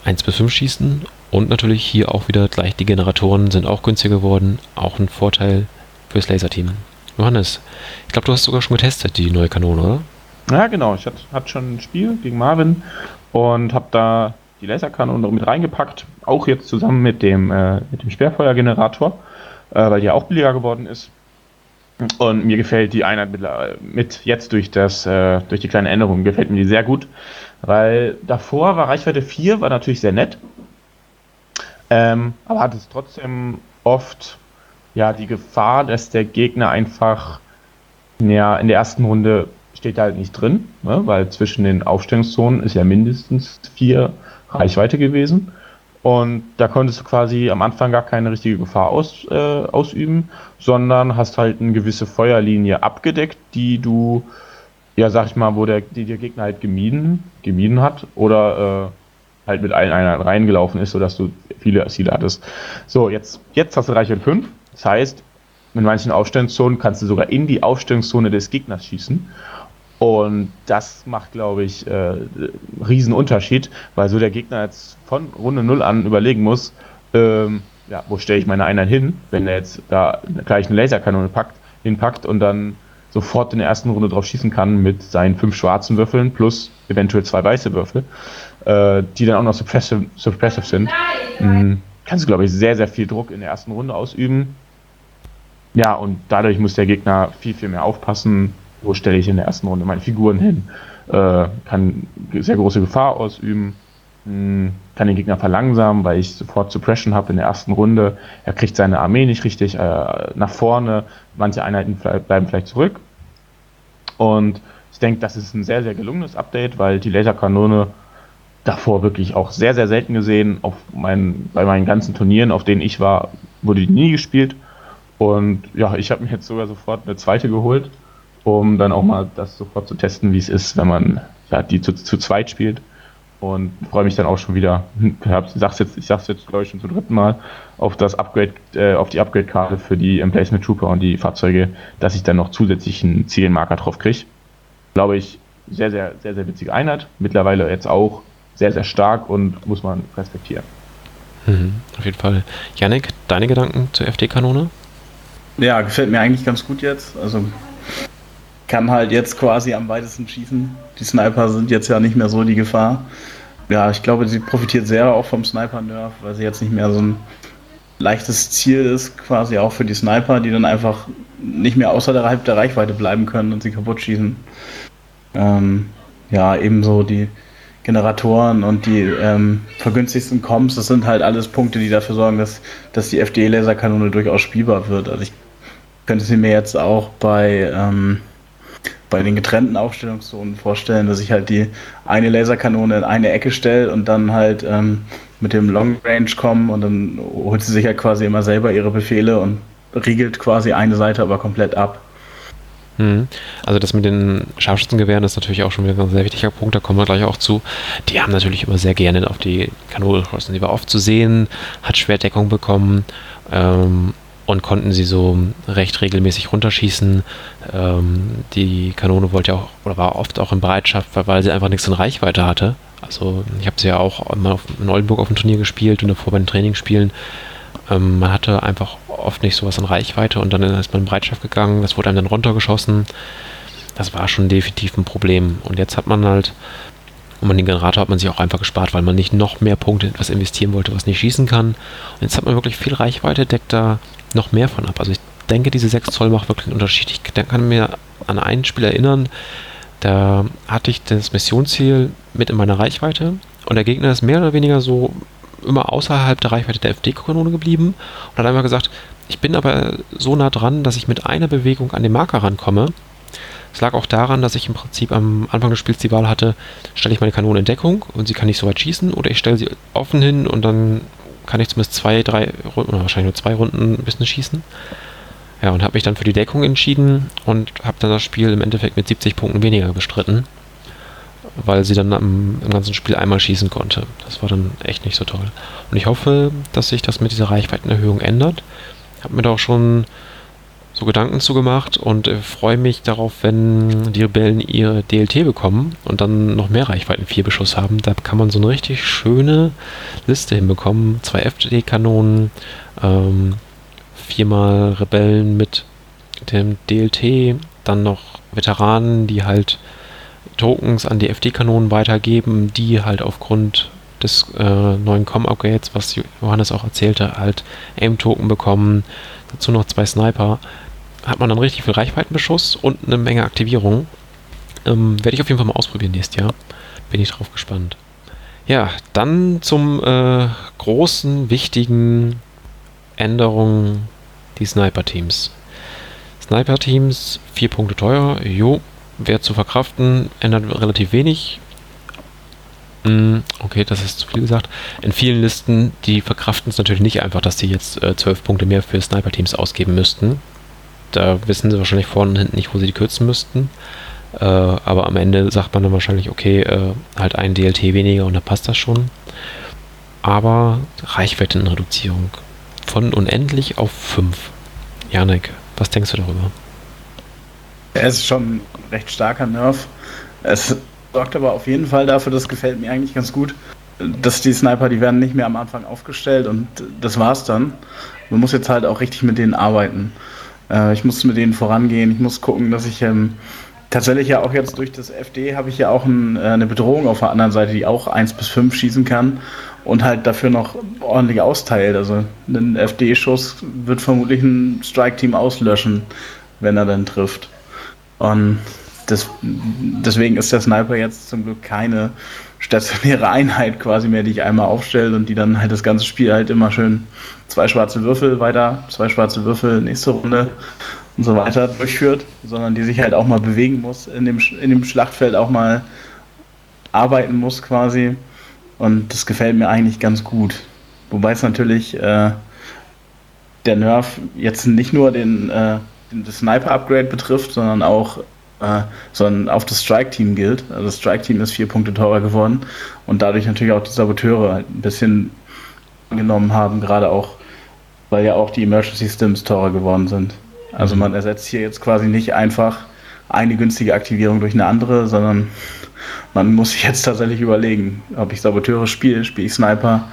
1 bis 5 schießen und natürlich hier auch wieder gleich die Generatoren sind auch günstiger geworden. Auch ein Vorteil fürs Laserteam. Johannes, ich glaube, du hast sogar schon getestet, die neue Kanone, oder? Ja, genau. Ich hatte, schon ein Spiel gegen Marvin und habe da die Laserkanone mit reingepackt. Auch jetzt zusammen mit dem, äh, mit dem Sperrfeuergenerator, äh, weil die ja auch billiger geworden ist. Und mir gefällt die Einheit mit, mit jetzt durch, das, äh, durch die kleine Änderung, gefällt mir die sehr gut. Weil davor war Reichweite 4, war natürlich sehr nett. Ähm, aber hat es trotzdem oft ja die Gefahr, dass der Gegner einfach ja, in der ersten Runde steht halt nicht drin, ne, weil zwischen den Aufstellungszonen ist ja mindestens vier Reichweite gewesen. Und da konntest du quasi am Anfang gar keine richtige Gefahr aus, äh, ausüben, sondern hast halt eine gewisse Feuerlinie abgedeckt, die du, ja, sag ich mal, wo der, die der Gegner halt gemieden, gemieden hat oder äh, halt mit allen Einheiten reingelaufen ist, sodass du viele Ziele hattest. So, jetzt, jetzt hast du Reichweite 5. Das heißt, mit manchen Aufstellungszonen kannst du sogar in die Aufstellungszone des Gegners schießen. Und das macht, glaube ich, äh, riesen Unterschied, weil so der Gegner jetzt von Runde 0 an überlegen muss, ähm, ja, wo stelle ich meine Einheit hin, wenn er jetzt da gleich eine Laserkanone packt, hinpackt und dann sofort in der ersten Runde drauf schießen kann mit seinen fünf schwarzen Würfeln plus eventuell zwei weiße Würfel, äh, die dann auch noch suppressive, suppressive sind. Mhm. Kannst du, glaube ich, sehr, sehr viel Druck in der ersten Runde ausüben. Ja, und dadurch muss der Gegner viel, viel mehr aufpassen, wo stelle ich in der ersten Runde meine Figuren hin, äh, kann sehr große Gefahr ausüben, mh, kann den Gegner verlangsamen, weil ich sofort Suppression habe in der ersten Runde. Er kriegt seine Armee nicht richtig äh, nach vorne, manche Einheiten bleiben vielleicht zurück. Und ich denke, das ist ein sehr, sehr gelungenes Update, weil die Laserkanone davor wirklich auch sehr, sehr selten gesehen. Auf meinen, bei meinen ganzen Turnieren, auf denen ich war, wurde die nie gespielt. Und ja, ich habe mir jetzt sogar sofort eine zweite geholt um dann auch mal das sofort zu testen, wie es ist, wenn man ja, die zu, zu zweit spielt. Und freue mich dann auch schon wieder, ich sag's jetzt, ich sag's jetzt, glaube ich, schon zum dritten Mal, auf das Upgrade, äh, auf die Upgrade-Karte für die Emplacement Trooper und die Fahrzeuge, dass ich dann noch zusätzlichen Zielmarker drauf kriege. Glaube ich, sehr, sehr, sehr, sehr witzige Einheit. Mittlerweile jetzt auch sehr, sehr stark und muss man respektieren. Mhm, auf jeden Fall. Janik, deine Gedanken zur FD-Kanone? Ja, gefällt mir eigentlich ganz gut jetzt. Also kann halt jetzt quasi am weitesten schießen. Die Sniper sind jetzt ja nicht mehr so die Gefahr. Ja, ich glaube, sie profitiert sehr auch vom Sniper-Nerf, weil sie jetzt nicht mehr so ein leichtes Ziel ist, quasi auch für die Sniper, die dann einfach nicht mehr außerhalb der Reichweite bleiben können und sie kaputt schießen. Ähm, ja, ebenso die Generatoren und die ähm, vergünstigsten Comps, das sind halt alles Punkte, die dafür sorgen, dass, dass die FDE-Laserkanone durchaus spielbar wird. Also ich könnte sie mir jetzt auch bei ähm, bei den getrennten Aufstellungszonen vorstellen, dass ich halt die eine Laserkanone in eine Ecke stelle und dann halt ähm, mit dem Long Range komme und dann holt sie sich halt quasi immer selber ihre Befehle und riegelt quasi eine Seite aber komplett ab. Mhm. Also das mit den Scharfschützengewehren ist natürlich auch schon wieder ein sehr wichtiger Punkt, da kommen wir gleich auch zu. Die haben natürlich immer sehr gerne auf die Kanone geschossen. Die war oft zu sehen, hat Schwerdeckung bekommen ähm, und konnten sie so recht regelmäßig runterschießen. Ähm, die Kanone wollte auch oder war oft auch in Bereitschaft, weil, sie einfach nichts in Reichweite hatte. Also ich habe sie ja auch mal in Oldenburg auf dem Turnier gespielt und davor bei den Trainingsspielen. Ähm, man hatte einfach oft nicht sowas in Reichweite und dann ist man in Bereitschaft gegangen, das wurde einem dann runtergeschossen. Das war schon definitiv ein Problem. Und jetzt hat man halt, und man den Generator hat man sich auch einfach gespart, weil man nicht noch mehr Punkte in etwas investieren wollte, was nicht schießen kann. Und jetzt hat man wirklich viel Reichweite, deckt da noch mehr von ab. Also ich denke, diese 6 Zoll macht wirklich einen Unterschied. Ich kann mir an ein Spiel erinnern, da hatte ich das Missionsziel mit in meiner Reichweite und der Gegner ist mehr oder weniger so immer außerhalb der Reichweite der FD-Kanone geblieben und hat einfach gesagt, ich bin aber so nah dran, dass ich mit einer Bewegung an den Marker rankomme. Es lag auch daran, dass ich im Prinzip am Anfang des Spiels die Wahl hatte, stelle ich meine Kanone in Deckung und sie kann nicht so weit schießen oder ich stelle sie offen hin und dann kann ich zumindest zwei, drei Runden, oder wahrscheinlich nur zwei Runden ein bisschen schießen. Ja, und habe mich dann für die Deckung entschieden und habe dann das Spiel im Endeffekt mit 70 Punkten weniger bestritten, weil sie dann am, im ganzen Spiel einmal schießen konnte. Das war dann echt nicht so toll. Und ich hoffe, dass sich das mit dieser Reichweitenerhöhung ändert. Habe mir da auch schon so Gedanken zugemacht und äh, freue mich darauf, wenn die Rebellen ihre DLT bekommen und dann noch mehr Reichweiten 4 Beschuss haben. Da kann man so eine richtig schöne Liste hinbekommen. Zwei FD-Kanonen, ähm, viermal Rebellen mit dem DLT, dann noch Veteranen, die halt Tokens an die FD-Kanonen weitergeben, die halt aufgrund des äh, neuen Com-Upgrades, was Johannes auch erzählte, halt Aim-Token bekommen. Dazu noch zwei Sniper hat man dann richtig viel Reichweitenbeschuss und eine Menge Aktivierung. Ähm, Werde ich auf jeden Fall mal ausprobieren nächstes Jahr. Bin ich drauf gespannt. Ja, dann zum äh, großen, wichtigen Änderungen die Sniper-Teams. Sniper-Teams, vier Punkte teuer, jo, wäre zu verkraften, ändert relativ wenig. Mm, okay, das ist zu viel gesagt. In vielen Listen, die verkraften es natürlich nicht einfach, dass sie jetzt äh, zwölf Punkte mehr für Sniper-Teams ausgeben müssten. Da wissen sie wahrscheinlich vorne und hinten nicht, wo sie die kürzen müssten. Äh, aber am Ende sagt man dann wahrscheinlich, okay, äh, halt ein DLT weniger und dann passt das schon. Aber Reichweitenreduzierung von unendlich auf 5. Janik, was denkst du darüber? Er ist schon ein recht starker Nerv. Es sorgt aber auf jeden Fall dafür, das gefällt mir eigentlich ganz gut, dass die Sniper, die werden nicht mehr am Anfang aufgestellt und das war's dann. Man muss jetzt halt auch richtig mit denen arbeiten. Äh, ich muss mit denen vorangehen, ich muss gucken, dass ich ähm, tatsächlich ja auch jetzt durch das FD habe ich ja auch ein, äh, eine Bedrohung auf der anderen Seite, die auch 1 bis 5 schießen kann und halt dafür noch ordentlich austeilt. Also ein FD-Schuss wird vermutlich ein Strike-Team auslöschen, wenn er dann trifft. Und das, deswegen ist der Sniper jetzt zum Glück keine stationäre Einheit quasi mehr, die ich einmal aufstelle und die dann halt das ganze Spiel halt immer schön zwei schwarze Würfel weiter, zwei schwarze Würfel, nächste Runde und so weiter durchführt, sondern die sich halt auch mal bewegen muss, in dem, in dem Schlachtfeld auch mal arbeiten muss quasi. Und das gefällt mir eigentlich ganz gut. Wobei es natürlich äh, der Nerf jetzt nicht nur den, äh, den das Sniper-Upgrade betrifft, sondern auch äh, sondern auf das Strike-Team gilt. Also das Strike-Team ist vier Punkte teurer geworden und dadurch natürlich auch die Saboteure ein bisschen genommen haben, gerade auch, weil ja auch die Emergency Stims teurer geworden sind. Also man ersetzt hier jetzt quasi nicht einfach eine günstige Aktivierung durch eine andere, sondern man muss sich jetzt tatsächlich überlegen, ob ich Saboteure spiele, spiele ich Sniper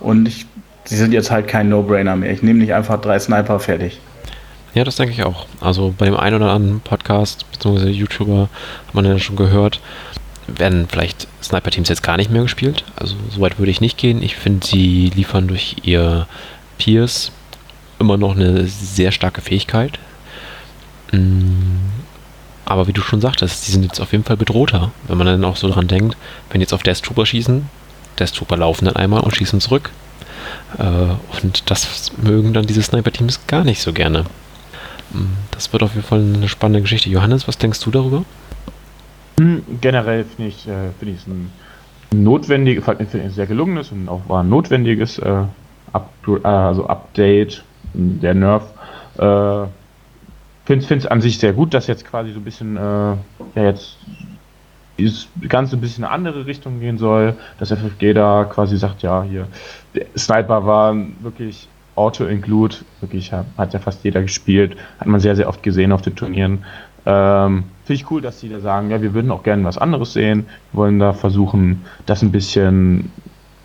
und ich, sie sind jetzt halt kein No-Brainer mehr. Ich nehme nicht einfach drei Sniper fertig. Ja, das denke ich auch. Also bei dem einen oder anderen Podcast bzw. YouTuber hat man ja schon gehört, werden vielleicht Sniper-Teams jetzt gar nicht mehr gespielt. Also so weit würde ich nicht gehen. Ich finde, sie liefern durch ihr Peers immer noch eine sehr starke Fähigkeit. Mm, aber wie du schon sagtest, die sind jetzt auf jeden Fall bedrohter. Wenn man dann auch so dran denkt, wenn jetzt auf Death Trooper schießen, Death Trooper laufen dann einmal und schießen zurück. Äh, und das mögen dann diese Sniper-Teams gar nicht so gerne. Das wird auf jeden Fall eine spannende Geschichte. Johannes, was denkst du darüber? Hm, generell finde ich, äh, find ich es ein notwendiges, ein sehr gelungenes und auch war ein notwendiges äh, Up, äh, also Update der Nerf. Äh, finde es an sich sehr gut, dass jetzt quasi so ein bisschen, äh, ja jetzt dieses Ganze ein bisschen in eine andere Richtung gehen soll, dass FFG da quasi sagt, ja, hier, Sniper war wirklich Auto-Include, wirklich hat ja fast jeder gespielt, hat man sehr, sehr oft gesehen auf den Turnieren. Ähm, Finde ich cool, dass die da sagen, ja, wir würden auch gerne was anderes sehen, wir wollen da versuchen, das ein bisschen,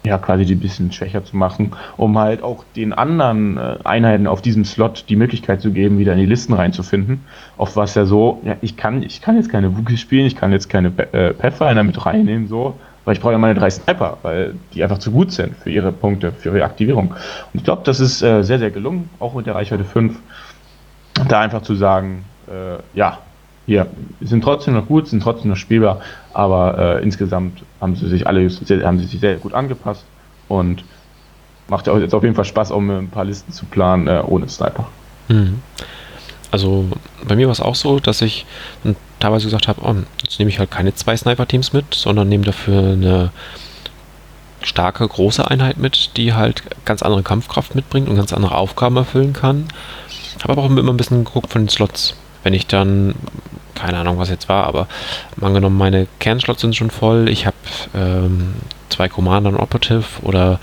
ja, quasi ein bisschen schwächer zu machen, um halt auch den anderen äh, Einheiten auf diesem Slot die Möglichkeit zu geben, wieder in die Listen reinzufinden. War es ja so, ja, ich kann, ich kann jetzt keine Wookies spielen, ich kann jetzt keine äh, Pathfinder mit reinnehmen, so, weil ich brauche ja meine drei Sniper, weil die einfach zu gut sind für ihre Punkte, für ihre Aktivierung. Und ich glaube, das ist äh, sehr, sehr gelungen, auch mit der Reichweite 5, da einfach zu sagen, äh, ja, hier, sind trotzdem noch gut, sind trotzdem noch spielbar, aber äh, insgesamt haben sie sich alle sehr, haben sie sich sehr gut angepasst und macht ja jetzt auf jeden Fall Spaß, um ein paar Listen zu planen äh, ohne Sniper. Mhm. Also bei mir war es auch so, dass ich teilweise gesagt habe, oh, jetzt nehme ich halt keine zwei Sniper-Teams mit, sondern nehme dafür eine starke, große Einheit mit, die halt ganz andere Kampfkraft mitbringt und ganz andere Aufgaben erfüllen kann. Habe aber auch immer ein bisschen geguckt von den Slots. Wenn ich dann, keine Ahnung, was jetzt war, aber angenommen, meine Kernslots sind schon voll, ich habe ähm, zwei Commander und Operative oder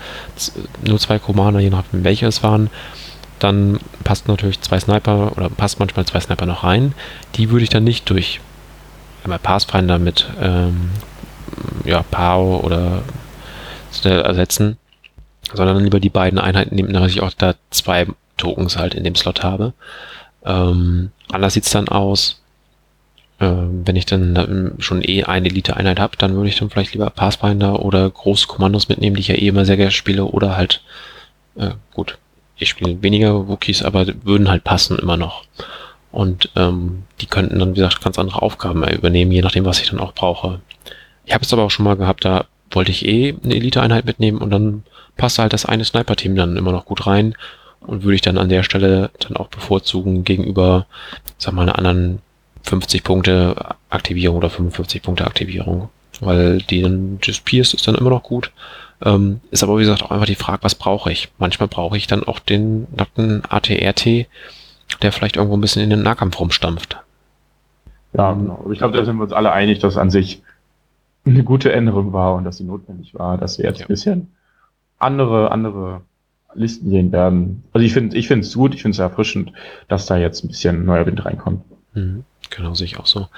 nur zwei Commander, je nachdem welche es waren, dann passt natürlich zwei Sniper oder passt manchmal zwei Sniper noch rein. Die würde ich dann nicht durch einmal Pathfinder mit ähm, ja, PAO oder ersetzen, sondern lieber die beiden Einheiten nehmen, dass ich auch da zwei Tokens halt in dem Slot habe. Ähm, anders sieht es dann aus. Ähm, wenn ich dann schon eh eine Elite-Einheit habe, dann würde ich dann vielleicht lieber Pathfinder oder große Kommandos mitnehmen, die ich ja eh immer sehr gerne spiele, oder halt, äh, gut, ich spiele weniger Wookies, aber würden halt passen immer noch. Und ähm, die könnten dann, wie gesagt, ganz andere Aufgaben übernehmen, je nachdem, was ich dann auch brauche. Ich habe es aber auch schon mal gehabt, da wollte ich eh eine Elite-Einheit mitnehmen und dann passte halt das eine Sniper-Team dann immer noch gut rein und würde ich dann an der Stelle dann auch bevorzugen gegenüber, sag mal, einer anderen 50 Punkte Aktivierung oder 55 Punkte Aktivierung. weil die dann, das Pierce ist dann immer noch gut. Ähm, ist aber wie gesagt auch einfach die Frage, was brauche ich? Manchmal brauche ich dann auch den nackten ATRT, der vielleicht irgendwo ein bisschen in den Nahkampf rumstampft. Ja, genau. Aber ich glaube, da sind wir uns alle einig, dass an sich eine gute Änderung war und dass sie notwendig war, dass wir jetzt Ja. ein bisschen andere, andere Listen sehen werden. Also ich finde, ich finde es gut, ich finde es erfrischend, dass da jetzt ein bisschen neuer Wind reinkommt. Mhm, genau, sehe ich auch so.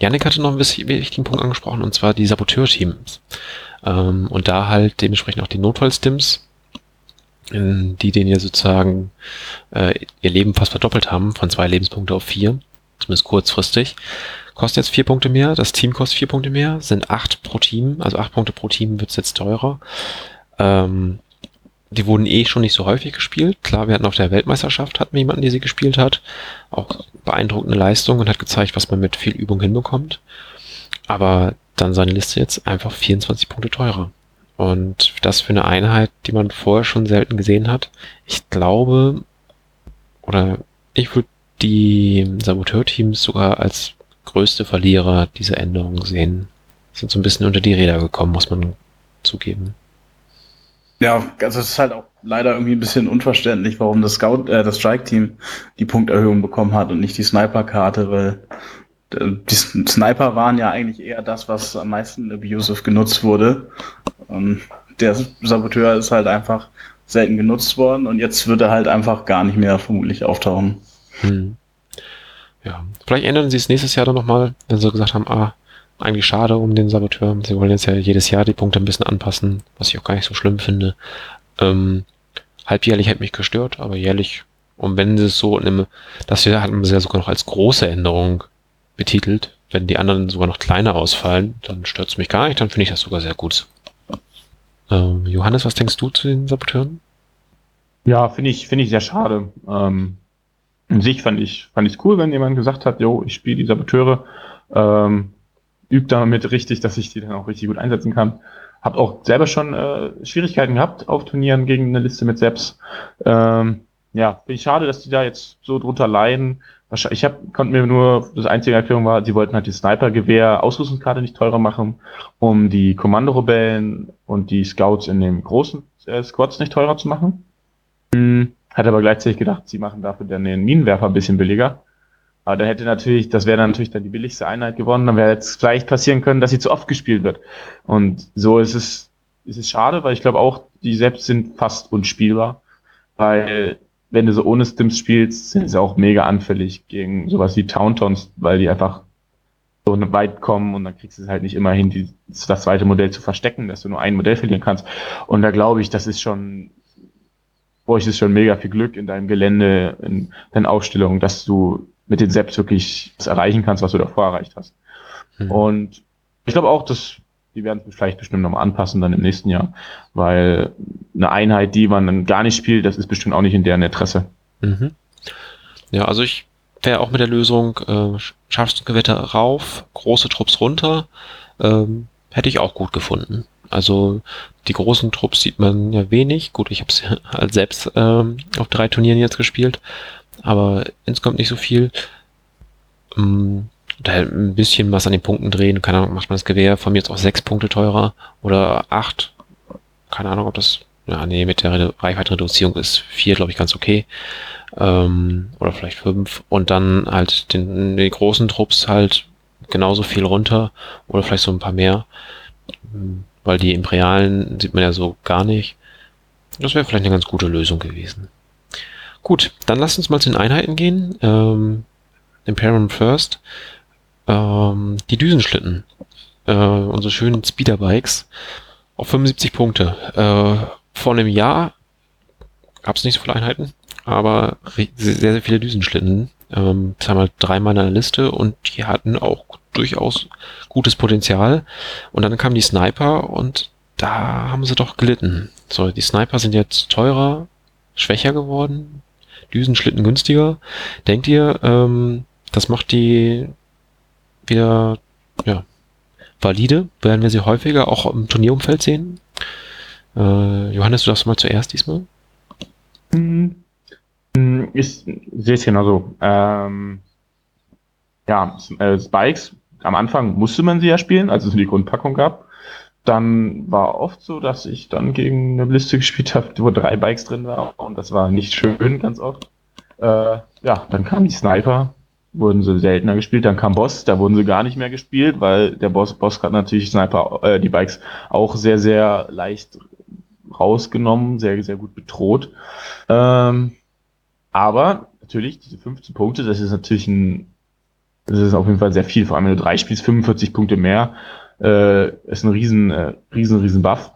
Janik hatte noch einen wichtig- wichtigen Punkt angesprochen, und zwar die Saboteur-Teams. Ähm, und da halt dementsprechend auch die Notfallstims, die den ja sozusagen äh, ihr Leben fast verdoppelt haben, von zwei Lebenspunkte auf vier, zumindest kurzfristig. Kostet jetzt vier Punkte mehr, das Team kostet vier Punkte mehr, sind acht pro Team, also acht Punkte pro Team wird's jetzt teurer. Ähm, die wurden eh schon nicht so häufig gespielt. Klar, wir hatten auf der Weltmeisterschaft hatten wir jemanden, der sie gespielt hat. Auch beeindruckende Leistung und hat gezeigt, was man mit viel Übung hinbekommt. Aber dann seine Liste jetzt einfach 24 Punkte teurer. Und das für eine Einheit, die man vorher schon selten gesehen hat. Ich glaube, oder ich würde die Saboteur-Teams sogar als größte Verlierer dieser Änderung sehen. Sind so ein bisschen unter die Räder gekommen, muss man zugeben. Ja, also es ist halt auch leider irgendwie ein bisschen unverständlich, warum das Scout, äh, das Strike-Team die Punkterhöhung bekommen hat und nicht die Sniper-Karte, weil äh, die Sniper waren ja eigentlich eher das, was am meisten abusive genutzt wurde. Und der Saboteur ist halt einfach selten genutzt worden und jetzt wird er halt einfach gar nicht mehr vermutlich auftauchen. Hm. Ja, vielleicht ändern sie es nächstes Jahr dann nochmal, wenn sie gesagt haben, ah, eigentlich schade um den Saboteur. Sie wollen jetzt ja jedes Jahr die Punkte ein bisschen anpassen, was ich auch gar nicht so schlimm finde. Ähm, halbjährlich hätte mich gestört, aber jährlich, und wenn sie es so einem, das hier hatten sie ja sogar noch als große Änderung betitelt, wenn die anderen sogar noch kleiner ausfallen, dann stört es mich gar nicht, dann finde ich das sogar sehr gut. Ähm, Johannes, was denkst du zu den Saboteuren? Ja, finde ich, finde ich sehr schade. Ähm, in sich fand ich, fand cool, wenn jemand gesagt hat, jo, ich spiele die Saboteure, ähm, übt damit richtig, dass ich die dann auch richtig gut einsetzen kann. Hab auch selber schon äh, Schwierigkeiten gehabt auf Turnieren gegen eine Liste mit Seps. Ähm, ja, finde ich schade, dass die da jetzt so drunter leiden. Ich hab, konnte mir nur, das einzige Erklärung war, sie wollten halt die Sniper-Gewehr Ausrüstungskarte nicht teurer machen, um die Kommandorobellen und die Scouts in den großen äh, Squads nicht teurer zu machen. Hm, Hat aber gleichzeitig gedacht, sie machen dafür dann den Minenwerfer ein bisschen billiger. Aber dann hätte natürlich, das wäre dann natürlich dann die billigste Einheit gewonnen, dann wäre jetzt vielleicht passieren können, dass sie zu oft gespielt wird. Und so ist es, ist es schade, weil ich glaube auch, die selbst sind fast unspielbar. Weil, wenn du so ohne Stims spielst, sind sie auch mega anfällig gegen sowas wie Tauntons, weil die einfach so weit kommen und dann kriegst du es halt nicht immer hin, die, das zweite Modell zu verstecken, dass du nur ein Modell verlieren kannst. Und da glaube ich, das ist schon, bräuchtest schon mega viel Glück in deinem Gelände, in deinen Aufstellungen, dass du mit den Seps wirklich das erreichen kannst, was du davor erreicht hast. Hm. Und ich glaube auch, dass die werden vielleicht bestimmt nochmal anpassen dann im nächsten Jahr, weil eine Einheit, die man dann gar nicht spielt, das ist bestimmt auch nicht in deren Interesse. Mhm. Ja, also ich wäre auch mit der Lösung äh, Scharfstgewitter rauf, große Trupps runter, ähm, hätte ich auch gut gefunden. Also die großen Trupps sieht man ja wenig. Gut, ich habe es halt <laughs> selbst ähm, auf drei Turnieren jetzt gespielt, aber insgesamt nicht so viel. Ähm, da ein bisschen was an den Punkten drehen, keine Ahnung, macht man das Gewehr von mir jetzt auch sechs Punkte teurer oder acht. Keine Ahnung, ob das, ja, nee, mit der Redu- Reichweitenreduzierung ist vier, glaube ich, ganz okay ähm, oder vielleicht fünf und dann halt den, den großen Trupps halt genauso viel runter oder vielleicht so ein paar mehr, weil die Imperialen sieht man ja so gar nicht. Das wäre vielleicht eine ganz gute Lösung gewesen. Gut, dann lasst uns mal zu den Einheiten gehen. Ähm, Imperium First. Ähm, die Düsenschlitten. Äh, unsere schönen Speederbikes. Auf 75 Punkte. Äh, vor einem Jahr gab es nicht so viele Einheiten aber sehr, sehr viele Düsenschlitten. Ähm, das haben wir dreimal in der Liste und die hatten auch durchaus gutes Potenzial. Und dann kamen die Sniper und da haben sie doch gelitten. So, die Sniper sind jetzt teurer, schwächer geworden, Düsenschlitten günstiger. Denkt ihr, ähm, das macht die wieder, ja, valide? Werden wir sie häufiger auch im Turnierumfeld sehen? Äh, Johannes, du darfst mal zuerst diesmal. Hm, Ich sehe es genauso. Ähm, ja, äh, Spikes, am Anfang musste man sie ja spielen, als es die Grundpackung gab. Dann war oft so, dass ich dann gegen eine Liste <laughs> gespielt habe, wo drei Bikes drin waren und das war nicht schön ganz oft. Äh, ja, dann kamen die Sniper, wurden sie seltener gespielt, dann kam Boss, da wurden sie gar nicht mehr gespielt, weil der Boss, Boss hat natürlich Sniper, äh, die Bikes auch sehr, sehr leicht rausgenommen, sehr, sehr gut bedroht. Ähm, aber natürlich, diese 15 Punkte, das ist natürlich ein, das ist auf jeden Fall sehr viel, vor allem wenn du drei spielst, 45 Punkte mehr, äh, ist ein riesen, äh, riesen, riesen Buff.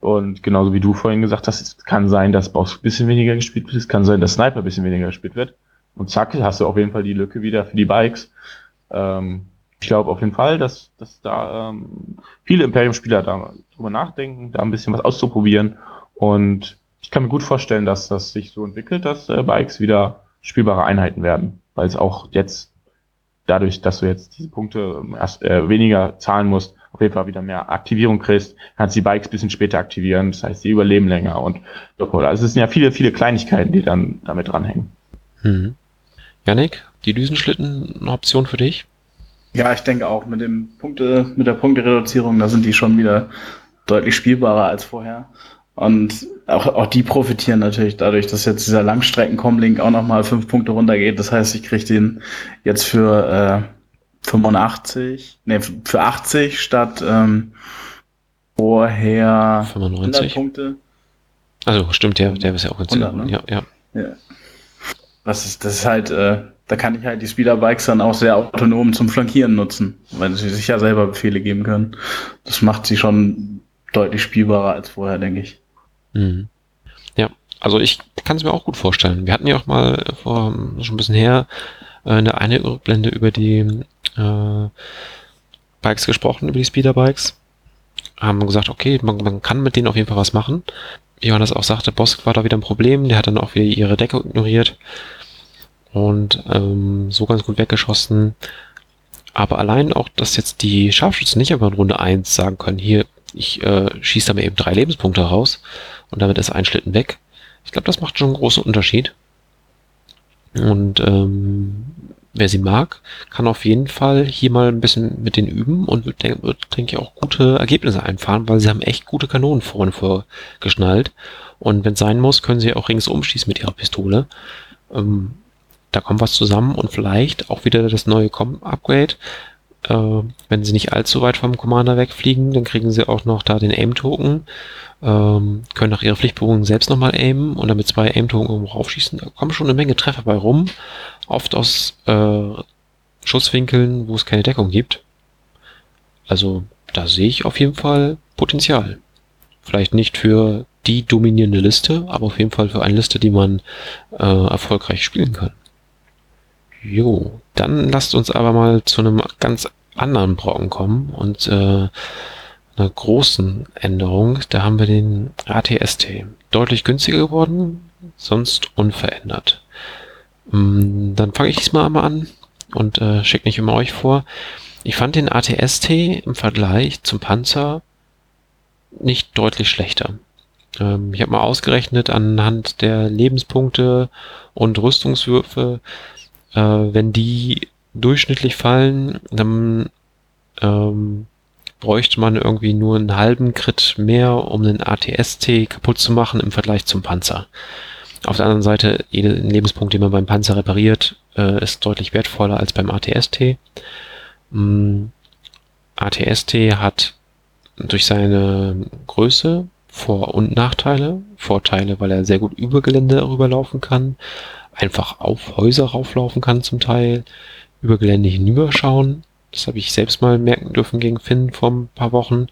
Und genauso wie du vorhin gesagt hast, es kann sein, dass Boss ein bisschen weniger gespielt wird, es kann sein, dass Sniper ein bisschen weniger gespielt wird. Und zack, hast du auf jeden Fall die Lücke wieder für die Bikes. Ähm, ich glaube auf jeden Fall, dass, dass da ähm, viele Imperium-Spieler da drüber nachdenken, da ein bisschen was auszuprobieren. Und ich kann mir gut vorstellen, dass das sich so entwickelt, dass äh, Bikes wieder spielbare Einheiten werden, weil es auch jetzt dadurch, dass du jetzt diese Punkte ähm, erst äh, weniger zahlen musst, auf jeden Fall wieder mehr Aktivierung kriegst, kannst die Bikes bisschen später aktivieren, das heißt, die überleben länger und also es sind ja viele, viele Kleinigkeiten, die dann damit dranhängen. Hm. Janik, die Düsenschlitten eine Option für dich? Ja, ich denke auch mit dem Punkte, mit der Punktereduzierung, da sind die schon wieder deutlich spielbarer als vorher. Und auch, auch die profitieren natürlich dadurch, dass jetzt dieser Langstrecken-Com-Link auch nochmal fünf Punkte runtergeht. Das heißt, ich kriege den jetzt für äh, 85, nee, für 80 statt ähm, vorher 95 Punkte. Also stimmt, der, der ist ja auch ganz 100, ne? ja, ja. ja. Das ist, das ist halt, äh, da kann ich halt die Speederbikes dann auch sehr autonom zum Flankieren nutzen, weil sie sich ja selber Befehle geben können. Das macht sie schon deutlich spielbarer als vorher, denke ich. Mhm. Ja, also ich kann es mir auch gut vorstellen. Wir hatten ja auch mal vor schon ein bisschen her äh, eine eine Rückblende über die äh, Bikes gesprochen, über die Speederbikes. Haben gesagt, okay, man, man kann mit denen auf jeden Fall was machen. Johannes auch sagte, Bosk war da wieder ein Problem, der hat dann auch wieder ihre Decke ignoriert und ähm, so ganz gut weggeschossen. Aber allein auch, dass jetzt die Scharfschützen nicht aber in Runde 1 sagen können, hier, ich äh, schieße da mal eben drei Lebenspunkte raus und damit ist ein Schlitten weg. Ich glaube, das macht schon einen großen Unterschied. Und ähm, wer sie mag, kann auf jeden Fall hier mal ein bisschen mit denen üben und wird, denke ich, auch gute Ergebnisse einfahren, weil sie haben echt gute Kanonen vorne vorgeschnallt. Und wenn es sein muss, können sie auch ringsum schießen mit ihrer Pistole. Ähm, da kommt was zusammen und vielleicht auch wieder das neue Com-Upgrade äh, wenn sie nicht allzu weit vom Commander wegfliegen, dann kriegen sie auch noch da den Aim-Token, ähm, können nach ihrer Pflichtberufung selbst nochmal aimen und damit zwei Aim-Token irgendwo raufschießen. Da kommen schon eine Menge Treffer bei rum. Oft aus äh, Schusswinkeln, wo es keine Deckung gibt. Also da sehe ich auf jeden Fall Potenzial. Vielleicht nicht für die dominierende Liste, aber auf jeden Fall für eine Liste, die man äh, erfolgreich spielen kann. Jo, dann lasst uns aber mal zu einem ganz anderen Brocken kommen und äh, einer großen Änderung. Da haben wir den ATST. Deutlich günstiger geworden, sonst unverändert. Mm, dann fange ich diesmal einmal an und äh, schicke nicht immer euch vor. Ich fand den ATST im Vergleich zum Panzer nicht deutlich schlechter. Ähm, ich habe mal ausgerechnet anhand der Lebenspunkte und Rüstungswürfe, äh, wenn die durchschnittlich fallen, dann ähm, bräuchte man irgendwie nur einen halben Crit mehr, um den ATST kaputt zu machen im Vergleich zum Panzer. Auf der anderen Seite, jeden Lebenspunkt, den man beim Panzer repariert, äh, ist deutlich wertvoller als beim ATST. Ähm, ATST hat durch seine Größe vor- und Nachteile. Vorteile, weil er sehr gut über Gelände rüberlaufen kann, einfach auf Häuser rauflaufen kann zum Teil, über Gelände hinüberschauen. Das habe ich selbst mal merken dürfen gegen Finn vor ein paar Wochen,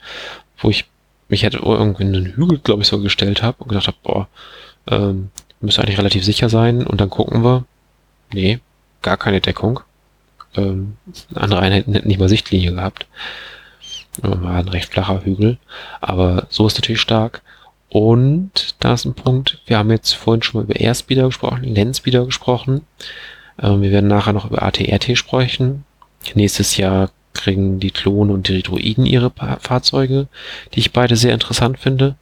wo ich mich hätte irgendwie in einen Hügel, glaube ich, so gestellt habe und gedacht habe, boah, ähm, müsste eigentlich relativ sicher sein. Und dann gucken wir, nee, gar keine Deckung. Ähm, andere Einheiten hätten nicht mal Sichtlinie gehabt. War ein recht flacher Hügel. Aber so ist natürlich stark. Und da ist ein Punkt, wir haben jetzt vorhin schon mal über Airspeeder gesprochen, Landspeeder gesprochen. Ähm, wir werden nachher noch über ATRT sprechen. Nächstes Jahr kriegen die Klonen und die Droiden ihre Fahrzeuge, die ich beide sehr interessant finde.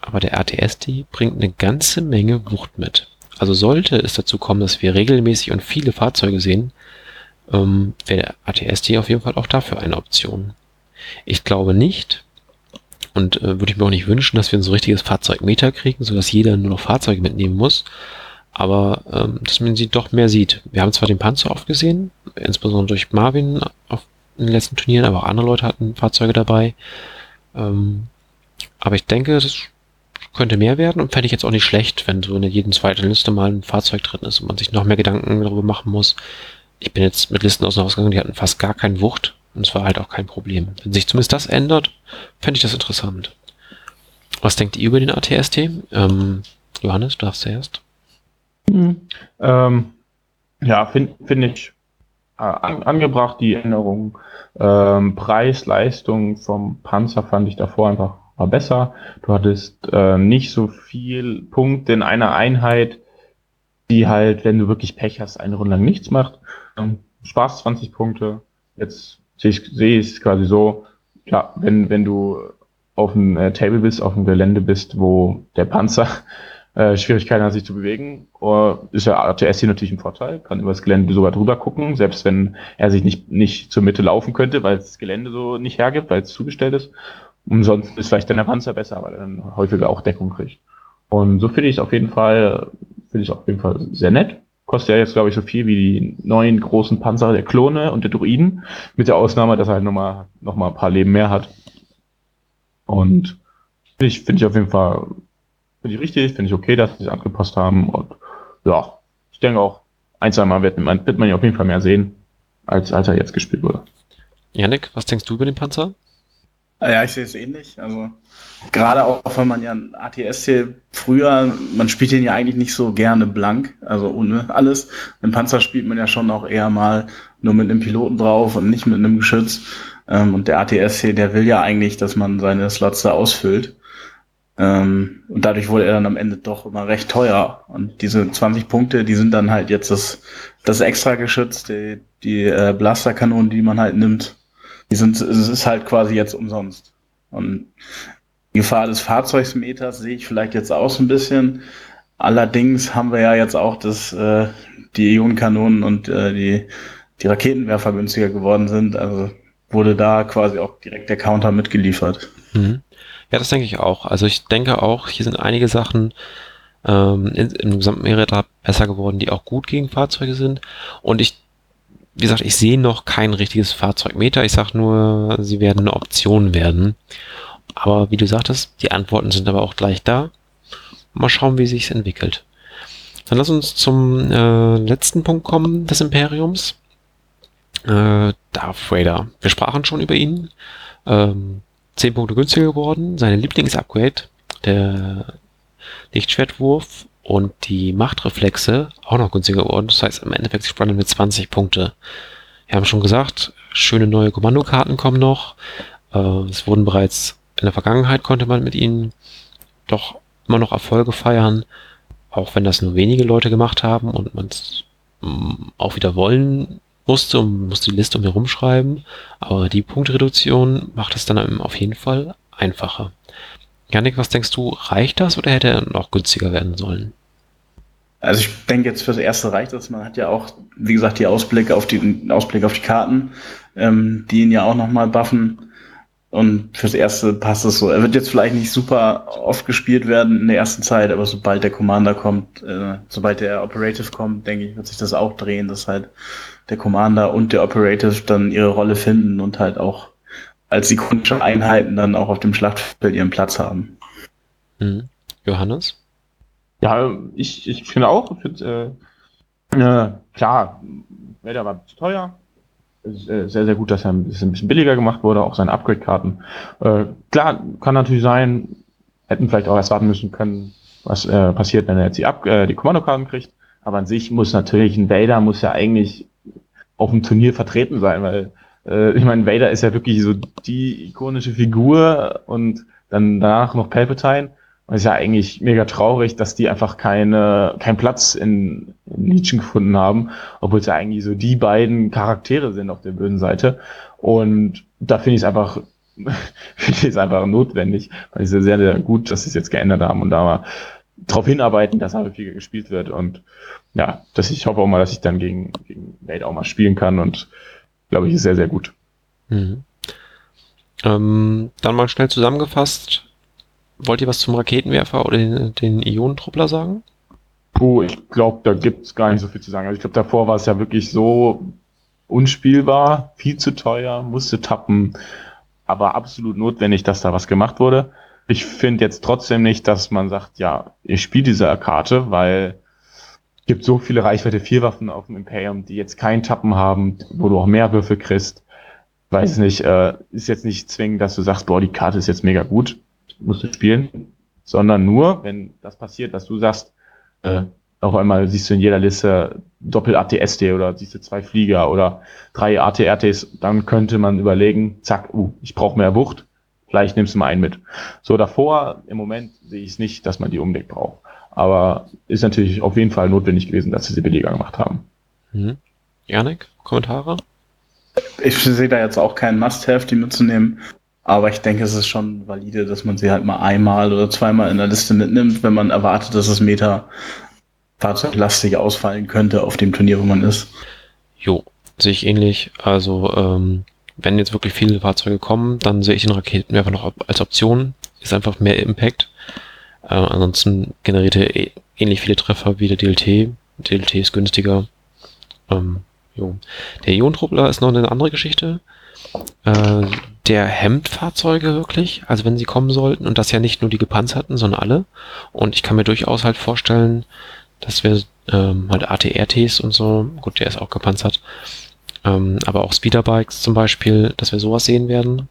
Aber der ATST bringt eine ganze Menge Wucht mit. Also sollte es dazu kommen, dass wir regelmäßig und viele Fahrzeuge sehen, ähm, wäre der ATST auf jeden Fall auch dafür eine Option. Ich glaube nicht, und äh, würde ich mir auch nicht wünschen, dass wir ein so richtiges Fahrzeugmeter kriegen, sodass jeder nur noch Fahrzeuge mitnehmen muss. Aber ähm, dass man sie doch mehr sieht. Wir haben zwar den Panzer oft gesehen, insbesondere durch Marvin auf den letzten Turnieren, aber auch andere Leute hatten Fahrzeuge dabei. Ähm, aber ich denke, das könnte mehr werden und fände ich jetzt auch nicht schlecht, wenn so in jedem zweiten Liste mal ein Fahrzeug drin ist und man sich noch mehr Gedanken darüber machen muss. Ich bin jetzt mit Listen aus ausgegangen, die hatten fast gar keinen Wucht und es war halt auch kein Problem. Wenn sich zumindest das ändert, fände ich das interessant. Was denkt ihr über den ATST? Ähm, Johannes, du darfst zuerst. Mhm. Ähm, ja, finde find ich äh, an, angebracht, die Änderung. Ähm, Preis, Leistung vom Panzer fand ich davor einfach war besser. Du hattest äh, nicht so viel Punkte in einer Einheit, die halt, wenn du wirklich Pech hast, eine Runde lang nichts macht. Ähm, Spaß 20 Punkte. Jetzt sehe ich, sehe ich es quasi so, ja, wenn, wenn du auf dem äh, Table bist, auf dem Gelände bist, wo der Panzer <laughs> äh, Schwierigkeiten hat, sich zu bewegen, oder ist ja ATS hier natürlich ein Vorteil, kann über das Gelände sogar drüber gucken, selbst wenn er sich nicht, nicht zur Mitte laufen könnte, weil das Gelände so nicht hergibt, weil es zugestellt ist. Umsonst ist vielleicht dann der Panzer besser, weil er dann häufiger auch Deckung kriegt. Und so finde ich es auf jeden Fall, finde ich auf jeden Fall sehr nett. Kostet ja jetzt, glaube ich, so viel wie die neuen großen Panzer der Klone und der Druiden, mit der Ausnahme, dass er halt nochmal noch mal ein paar Leben mehr hat. Und finde ich, finde ich auf jeden Fall, finde ich richtig, finde ich okay, dass sie es angepasst haben. Und ja, ich denke auch, ein, zwei Mal wird man, wird man ja auf jeden Fall mehr sehen, als, als er jetzt gespielt wurde. Janik, was denkst du über den Panzer? Ja, ich sehe es ähnlich. Also gerade auch, wenn man ja ein ATS hier früher, man spielt den ja eigentlich nicht so gerne blank, also ohne alles. Im Panzer spielt man ja schon auch eher mal nur mit einem Piloten drauf und nicht mit einem Geschütz. Ähm, und der ATS hier, der will ja eigentlich, dass man seine Slots da ausfüllt. Ähm, und dadurch wurde er dann am Ende doch immer recht teuer. Und diese 20 Punkte, die sind dann halt jetzt das, das extra Geschütz, die, die äh, Blasterkanonen, die man halt nimmt die sind, es ist halt quasi jetzt umsonst. Und die Gefahr des Fahrzeugsmeters sehe ich vielleicht jetzt auch so ein bisschen. Allerdings haben wir ja jetzt auch, dass äh, die Ionenkanonen und äh, die, die Raketenwerfer günstiger geworden sind. Also wurde da quasi auch direkt der Counter mitgeliefert. Mhm. Ja, das denke ich auch. Also ich denke auch, hier sind einige Sachen ähm, in, im gesamten Mehrräder besser geworden, die auch gut gegen Fahrzeuge sind. Und ich wie gesagt, ich sehe noch kein richtiges Fahrzeugmeter. Ich sage nur, sie werden eine Option werden. Aber wie du sagtest, die Antworten sind aber auch gleich da. Mal schauen, wie sich entwickelt. Dann lass uns zum äh, letzten Punkt kommen des Imperiums. Äh, Darth Vader. Wir sprachen schon über ihn. Ähm, 10 Punkte günstiger geworden. Seine Lieblingsupgrade, der Lichtschwertwurf und die Machtreflexe auch noch günstiger geworden. Das heißt, im Endeffekt spannt er mit 20 Punkte. Wir haben schon gesagt, schöne neue Kommandokarten kommen noch. Äh, es wurden bereits in der Vergangenheit konnte man mit ihnen doch immer noch Erfolge feiern, auch wenn das nur wenige Leute gemacht haben und man es mm, auch wieder wollen musste und musste die Liste um herumschreiben. Aber die Punktreduktion macht es dann auf jeden Fall einfacher. Janik, was denkst du, reicht das oder hätte er noch günstiger werden sollen? Also ich denke jetzt fürs erste reicht das. Man hat ja auch, wie gesagt, die Ausblicke auf die Ausblick auf die Karten, ähm, die ihn ja auch nochmal buffen. Und fürs erste passt es so. Er wird jetzt vielleicht nicht super oft gespielt werden in der ersten Zeit, aber sobald der Commander kommt, äh, sobald der Operative kommt, denke ich, wird sich das auch drehen, dass halt der Commander und der Operative dann ihre Rolle finden und halt auch als ikonische Einheiten dann auch auf dem Schlachtfeld ihren Platz haben. Mhm. Johannes? Ja, ich, ich finde auch, ich find, äh, äh, klar, Vader war zu teuer. Äh, sehr, sehr gut, dass er ein bisschen, ein bisschen billiger gemacht wurde, auch seine Upgrade-Karten. Äh, klar, kann natürlich sein, hätten vielleicht auch erst warten müssen können, was äh, passiert, wenn er jetzt die, Up äh, die Kommandokarten kriegt. Aber an sich muss natürlich ein Vader muss ja eigentlich auf dem Turnier vertreten sein, weil äh, ich meine, Vader ist ja wirklich so die ikonische Figur und dann danach noch Palpatine. Und es ist ja eigentlich mega traurig, dass die einfach keine, keinen Platz in, in Legion gefunden haben, obwohl es ja eigentlich so die beiden Charaktere sind auf der bösen Seite. Und da finde ich es einfach, <laughs> finde ich es einfach notwendig, weil ich es sehr, sehr gut, dass sie es jetzt geändert haben und da mal darauf hinarbeiten, dass er häufiger gespielt wird. Und ja, dass ich hoffe auch mal, dass ich dann gegen, gegen Wade auch mal spielen kann und glaube ich, ist sehr, sehr gut. Mhm. Ähm, dann mal schnell zusammengefasst. Wollt ihr was zum Raketenwerfer oder den, den Ionentruppler sagen? Puh, ich glaube, da gibt's gar nicht so viel zu sagen. Also ich glaube, davor war es ja wirklich so unspielbar, viel zu teuer, musste tappen, aber absolut notwendig, dass da was gemacht wurde. Ich finde jetzt trotzdem nicht, dass man sagt, ja, ihr spielt diese Karte, weil es gibt so viele Reichweite vier Waffen auf dem Imperium, die jetzt keinen Tappen haben, wo du auch mehr Würfel kriegst. Weiß nicht, äh, ist jetzt nicht zwingend, dass du sagst, boah, die Karte ist jetzt mega gut, musst du spielen, sondern nur, wenn das passiert, dass du sagst, äh, auf einmal siehst du in jeder Liste Doppel ATST oder siehst du zwei Flieger oder drei ATRTs, dann könnte man überlegen, zack, uh, ich brauche mehr Wucht, vielleicht nimmst du mal einen mit. So davor, im Moment sehe ich es nicht, dass man die unbedingt braucht. Aber ist natürlich auf jeden Fall notwendig gewesen, dass sie sie billiger gemacht haben. Mhm. Janik, Kommentare? Ich sehe da jetzt auch keinen Must-Have, die mitzunehmen. Aber ich denke, es ist schon valide, dass man sie halt mal einmal oder zweimal in der Liste mitnimmt, wenn man erwartet, dass das Meta fahrzeuglastig ausfallen könnte auf dem Turnier, wo man ist. Jo, sehe ich ähnlich. Also, ähm, wenn jetzt wirklich viele Fahrzeuge kommen, dann sehe ich den Raketenwerfer noch als Option. Ist einfach mehr Impact. Äh, ansonsten generiert er eh, ähnlich viele Treffer wie der DLT. DLT ist günstiger. Ähm, jo. Der Iontruppler ist noch eine andere Geschichte. Äh, der hemmt Fahrzeuge wirklich, also wenn sie kommen sollten und das ja nicht nur die gepanzerten, sondern alle. Und ich kann mir durchaus halt vorstellen, dass wir ähm, halt ATRTs und so, gut, der ist auch gepanzert, ähm, aber auch Speederbikes zum Beispiel, dass wir sowas sehen werden.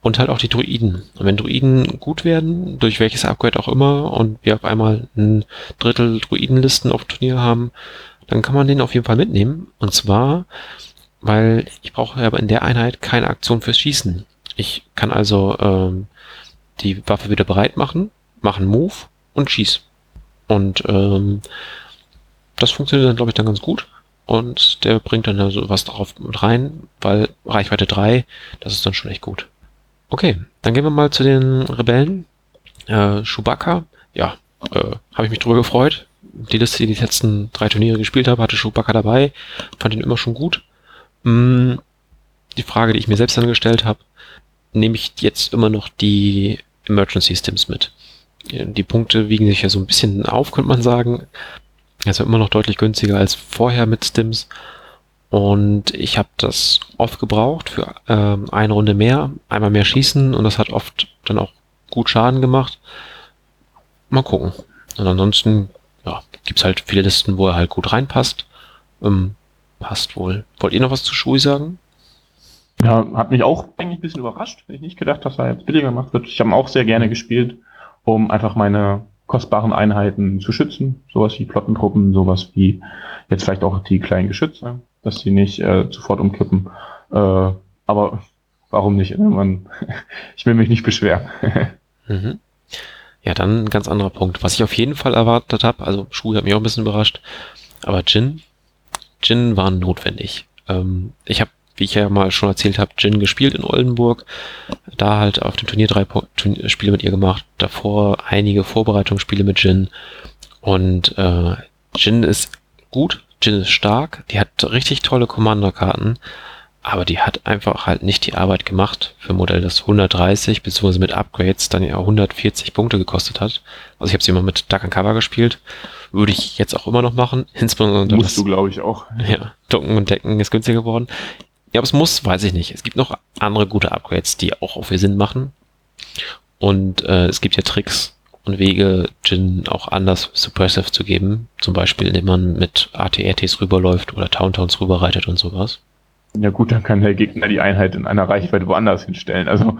Und halt auch die Druiden. Und wenn Druiden gut werden, durch welches Upgrade auch immer, und wir auf einmal ein Drittel Druidenlisten auf Turnier haben, dann kann man den auf jeden Fall mitnehmen. Und zwar, weil ich brauche aber in der Einheit keine Aktion fürs Schießen. Ich kann also ähm, die Waffe wieder bereit machen, machen Move und schieß. Und ähm, das funktioniert dann, glaube ich, dann ganz gut. Und der bringt dann also was darauf mit rein, weil Reichweite 3, das ist dann schon echt gut. Okay, dann gehen wir mal zu den Rebellen. Äh, Chewbacca, ja, äh, habe ich mich drüber gefreut. Die Liste, die die letzten drei Turniere gespielt habe, hatte Chewbacca dabei. Fand ihn immer schon gut. Hm, die Frage, die ich mir selbst dann gestellt habe, nehme ich jetzt immer noch die Emergency Stims mit. Die Punkte wiegen sich ja so ein bisschen auf, könnte man sagen. Also immer noch deutlich günstiger als vorher mit Stims. Und ich habe das oft gebraucht für ähm, eine Runde mehr, einmal mehr schießen und das hat oft dann auch gut Schaden gemacht. Mal gucken. Und ansonsten ja, gibt's halt viele Listen, wo er halt gut reinpasst. Ähm, passt wohl. Wollt ihr noch was zu Shui sagen? Ja, hat mich auch eigentlich ein bisschen überrascht. Hätte ich nicht gedacht, dass er jetzt billiger gemacht wird. Ich habe auch sehr gerne gespielt, um einfach meine kostbaren Einheiten zu schützen. Sowas wie Plottentruppen, sowas wie jetzt vielleicht auch die kleinen Geschütze dass sie nicht äh, sofort umkippen. Äh, aber warum nicht? Man, <laughs> ich will mich nicht beschweren. <laughs> mhm. Ja, dann ein ganz anderer Punkt. Was ich auf jeden Fall erwartet habe, also Schuh hat mich auch ein bisschen überrascht, aber Jin, Jin war notwendig. Ähm, ich habe, wie ich ja mal schon erzählt habe, Jin gespielt in Oldenburg, da halt auf dem Turnier drei Turnier Spiele mit ihr gemacht, davor einige Vorbereitungsspiele mit Jin und äh, Jin ist gut, Jin ist stark, die hat richtig tolle Commander-Karten, aber die hat einfach halt nicht die Arbeit gemacht für ein Modell, das 130 beziehungsweise mit Upgrades dann ja 140 Punkte gekostet hat. Also ich habe sie immer mit Duck and Cover gespielt, würde ich jetzt auch immer noch machen. Insbesondere musst das, du glaube ich auch. <laughs> Ja, Ducken und Decken ist günstiger geworden. Ja, aber es muss, weiß ich nicht. Es gibt noch andere gute Upgrades, die auch viel Sinn machen. Und äh, es gibt ja Tricks, und Wege, Jin auch anders Suppressive zu geben. Zum Beispiel, indem man mit ATRTs rüberläuft oder Towntowns rüberreitet und sowas. Ja gut, dann kann der Gegner die Einheit in einer Reichweite woanders hinstellen. Also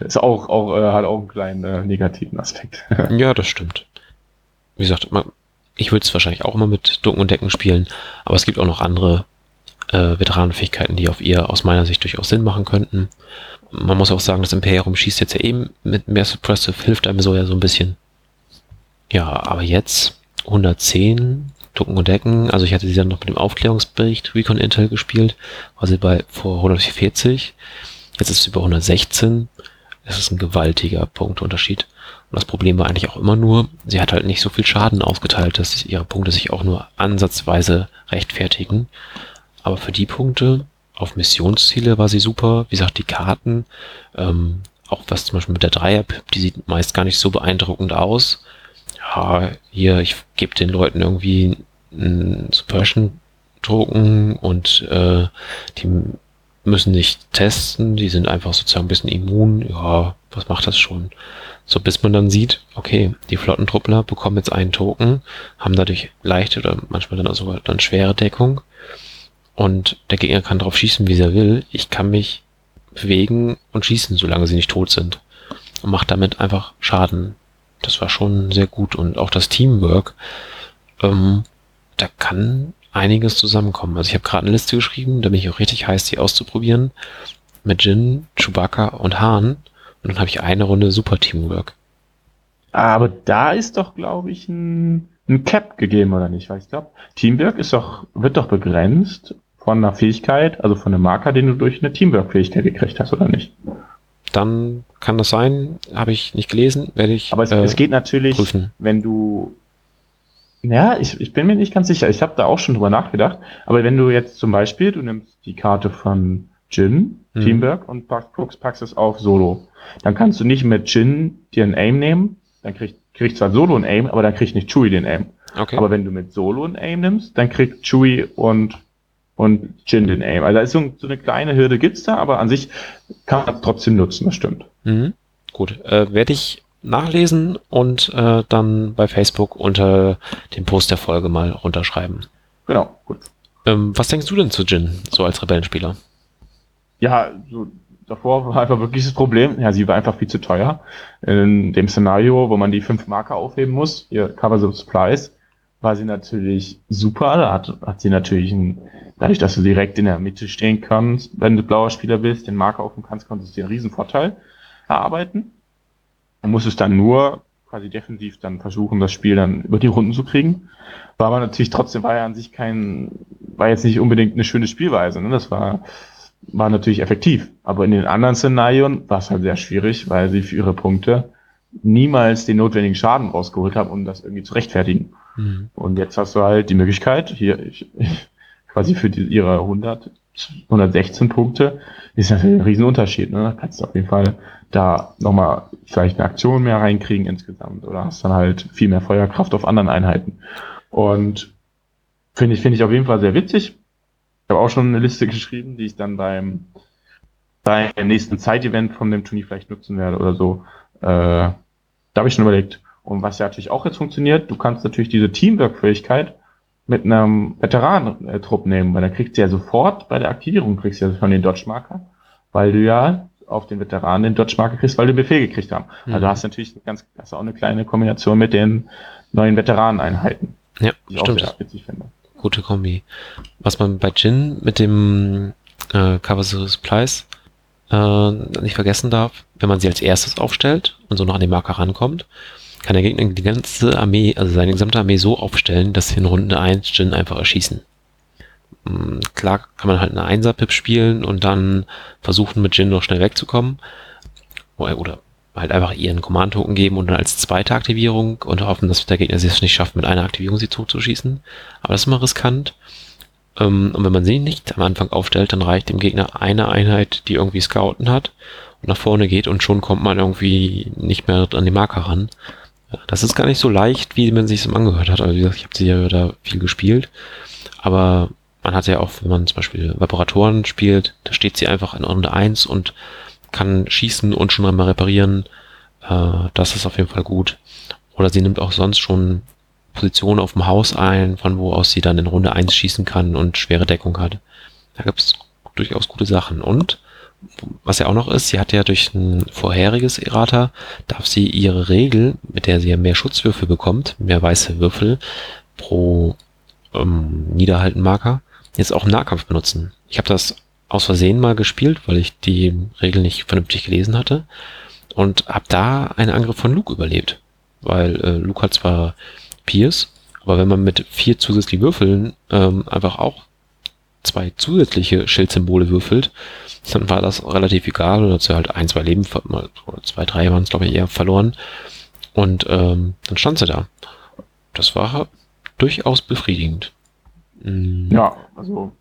ist auch, auch äh, hat auch einen kleinen äh, negativen Aspekt. <laughs> ja, das stimmt. Wie gesagt, man, ich würde es wahrscheinlich auch immer mit Ducken und Decken spielen, aber es gibt auch noch andere äh, Veteranenfähigkeiten, die auf ihr aus meiner Sicht durchaus Sinn machen könnten. Man muss auch sagen, das Imperium schießt jetzt ja eben mit mehr Suppressive, hilft einem so ja so ein bisschen. Ja, aber jetzt 110 Ducken und Decken. Also ich hatte sie dann noch mit dem Aufklärungsbericht Recon Intel gespielt, war sie bei vor 140. Jetzt ist sie bei 116. Das ist ein gewaltiger Punktunterschied. Und das Problem war eigentlich auch immer nur, sie hat halt nicht so viel Schaden ausgeteilt, dass ihre Punkte sich auch nur ansatzweise rechtfertigen. Aber für die Punkte auf Missionsziele war sie super. Wie gesagt, die Karten, ähm, auch was zum Beispiel mit der Dreier-Pip, die sieht meist gar nicht so beeindruckend aus. Ja, hier, ich gebe den Leuten irgendwie einen Suppression-Token und äh, die müssen nicht testen, die sind einfach sozusagen ein bisschen immun. Ja, was macht das schon? So bis man dann sieht, okay, die Flottentruppler bekommen jetzt einen Token, haben dadurch leichte oder manchmal dann auch sogar dann schwere Deckung. Und der Gegner kann drauf schießen, wie er will. Ich kann mich bewegen und schießen, solange sie nicht tot sind. Und macht damit einfach Schaden. Das war schon sehr gut. Und auch das Teamwork, ähm, da kann einiges zusammenkommen. Also ich habe gerade eine Liste geschrieben, da bin ich auch richtig heiß, die auszuprobieren. Mit Jin, Chewbacca und Hahn. Und dann habe ich eine Runde Super Teamwork. Aber da ist doch, glaube ich, ein, ein Cap gegeben, oder nicht? Weil ich glaube, Teamwork ist doch, wird doch begrenzt von einer Fähigkeit, also von einem Marker, den du durch eine Teamwork-Fähigkeit gekriegt hast, oder nicht? Dann kann das sein, habe ich nicht gelesen, werde ich. Aber es, äh, es geht natürlich, prüfen. wenn du ja, ich, ich bin mir nicht ganz sicher. Ich habe da auch schon drüber nachgedacht. Aber wenn du jetzt zum Beispiel, du nimmst die Karte von Jin, mhm. Teamwork, und packst, packst es auf Solo, dann kannst du nicht mit Jin dir ein Aim nehmen. Dann kriegt, kriegt zwar Solo ein Aim, aber dann kriegt nicht Chewie den Aim. Okay. Aber wenn du mit Solo ein Aim nimmst, dann kriegt Chewie und und Jin den Aim. Also ist so, so, eine kleine Hürde gibt's da, aber an sich kann man trotzdem nutzen, das stimmt. Mhm. Gut, äh, werde ich nachlesen und äh, dann bei Facebook unter dem Post der Folge mal runterschreiben. Genau, gut. Ähm, was denkst du denn zu Jin, so als Rebellenspieler? Ja, so davor war einfach wirklich das Problem, ja, sie war einfach viel zu teuer. In dem Szenario, wo man die fünf Marker aufheben muss, ihr Cover the Supplies, war sie natürlich super. Da hat, hat sie natürlich ein, dadurch, dass du direkt in der Mitte stehen kannst, wenn du blauer Spieler bist, den Marker aufheben kannst, konntest du dir einen riesen Vorteil erarbeiten. Man muss es dann nur quasi defensiv dann versuchen, das Spiel dann über die Runden zu kriegen. War aber natürlich trotzdem, war ja an sich kein, war jetzt nicht unbedingt eine schöne Spielweise. Ne? Das war, war natürlich effektiv. Aber in den anderen Szenarien war es halt sehr schwierig, weil sie für ihre Punkte niemals den notwendigen Schaden rausgeholt haben, um das irgendwie zu rechtfertigen. Mhm. Und jetzt hast du halt die Möglichkeit, hier ich, <laughs> quasi für die, ihre 100, 116 Punkte, ist natürlich ein Riesenunterschied. Ne? Da kannst du auf jeden Fall da nochmal vielleicht eine Aktion mehr reinkriegen insgesamt oder hast dann halt viel mehr Feuerkraft auf anderen Einheiten. Und finde ich, finde ich auf jeden Fall sehr witzig. Ich habe auch schon eine Liste geschrieben, die ich dann beim, beim nächsten Zeitevent von dem Turnier vielleicht nutzen werde oder so. Äh, da habe ich schon überlegt. Und was ja natürlich auch jetzt funktioniert, du kannst natürlich diese Teamwork-Fähigkeit mit einem Veteranentrupp nehmen, weil dann kriegst du ja sofort bei der Aktivierung kriegst du ja schon den Dodge-Marker, weil du ja auf den Veteranen den Dodge-Marker kriegst, weil du Befehl gekriegt haben. Mhm. Also hast du natürlich ganz, hast auch eine kleine Kombination mit den neuen Veteraneneinheiten. Ja, die ich stimmt. auch sehr witzig finde. Gute Kombi. Was man bei Jin mit dem äh, Cover Supplies äh, nicht vergessen darf, wenn man sie als erstes aufstellt und so noch an den Marker rankommt, kann der Gegner die ganze Armee, also seine gesamte Armee so aufstellen, dass sie in Runde 1 Jin einfach erschießen. Mm, klar kann man halt eine Einser-Pip spielen und dann versuchen mit Jin noch schnell wegzukommen. Oder halt einfach ihren Command-Token geben und dann als zweite Aktivierung und hoffen, dass der Gegner es nicht schafft, mit einer Aktivierung sie totzuschießen. Aber das ist immer riskant. Ähm, und wenn man sie nicht am Anfang aufstellt, dann reicht dem Gegner eine Einheit, die irgendwie Scouten hat und nach vorne geht und schon kommt man irgendwie nicht mehr an die Marker ran. Das ist gar nicht so leicht, wie man sich es angehört hat. Also wie gesagt, ich habe sie ja da viel gespielt. Aber man hat ja auch, wenn man zum Beispiel Vaporatoren spielt, da steht sie einfach in Runde 1 und kann schießen und schon einmal reparieren. Äh, das ist auf jeden Fall gut. Oder sie nimmt auch sonst schon Positionen auf dem Haus ein, von wo aus sie dann in Runde 1 schießen kann und schwere Deckung hat. Da gibt es durchaus gute Sachen. Und was ja auch noch ist, sie hat ja durch ein vorheriges Errata, darf sie ihre Regel, mit der sie ja mehr Schutzwürfel bekommt, mehr weiße Würfel pro ähm, Niederhaltenmarker, jetzt auch im Nahkampf benutzen. Ich habe das aus Versehen mal gespielt, weil ich die Regel nicht vernünftig gelesen hatte und habe da einen Angriff von Luke überlebt, weil äh, Luke hat zwar Pierce, aber wenn man mit vier zusätzlichen Würfeln ähm, einfach auch zwei zusätzliche Schildsymbole würfelt, dann war das relativ egal. Oder dazu halt ein, zwei Leben, zwei, drei waren es glaube ich eher verloren. Und ähm, dann stand sie da. Das war durchaus befriedigend. Mhm. Ja, also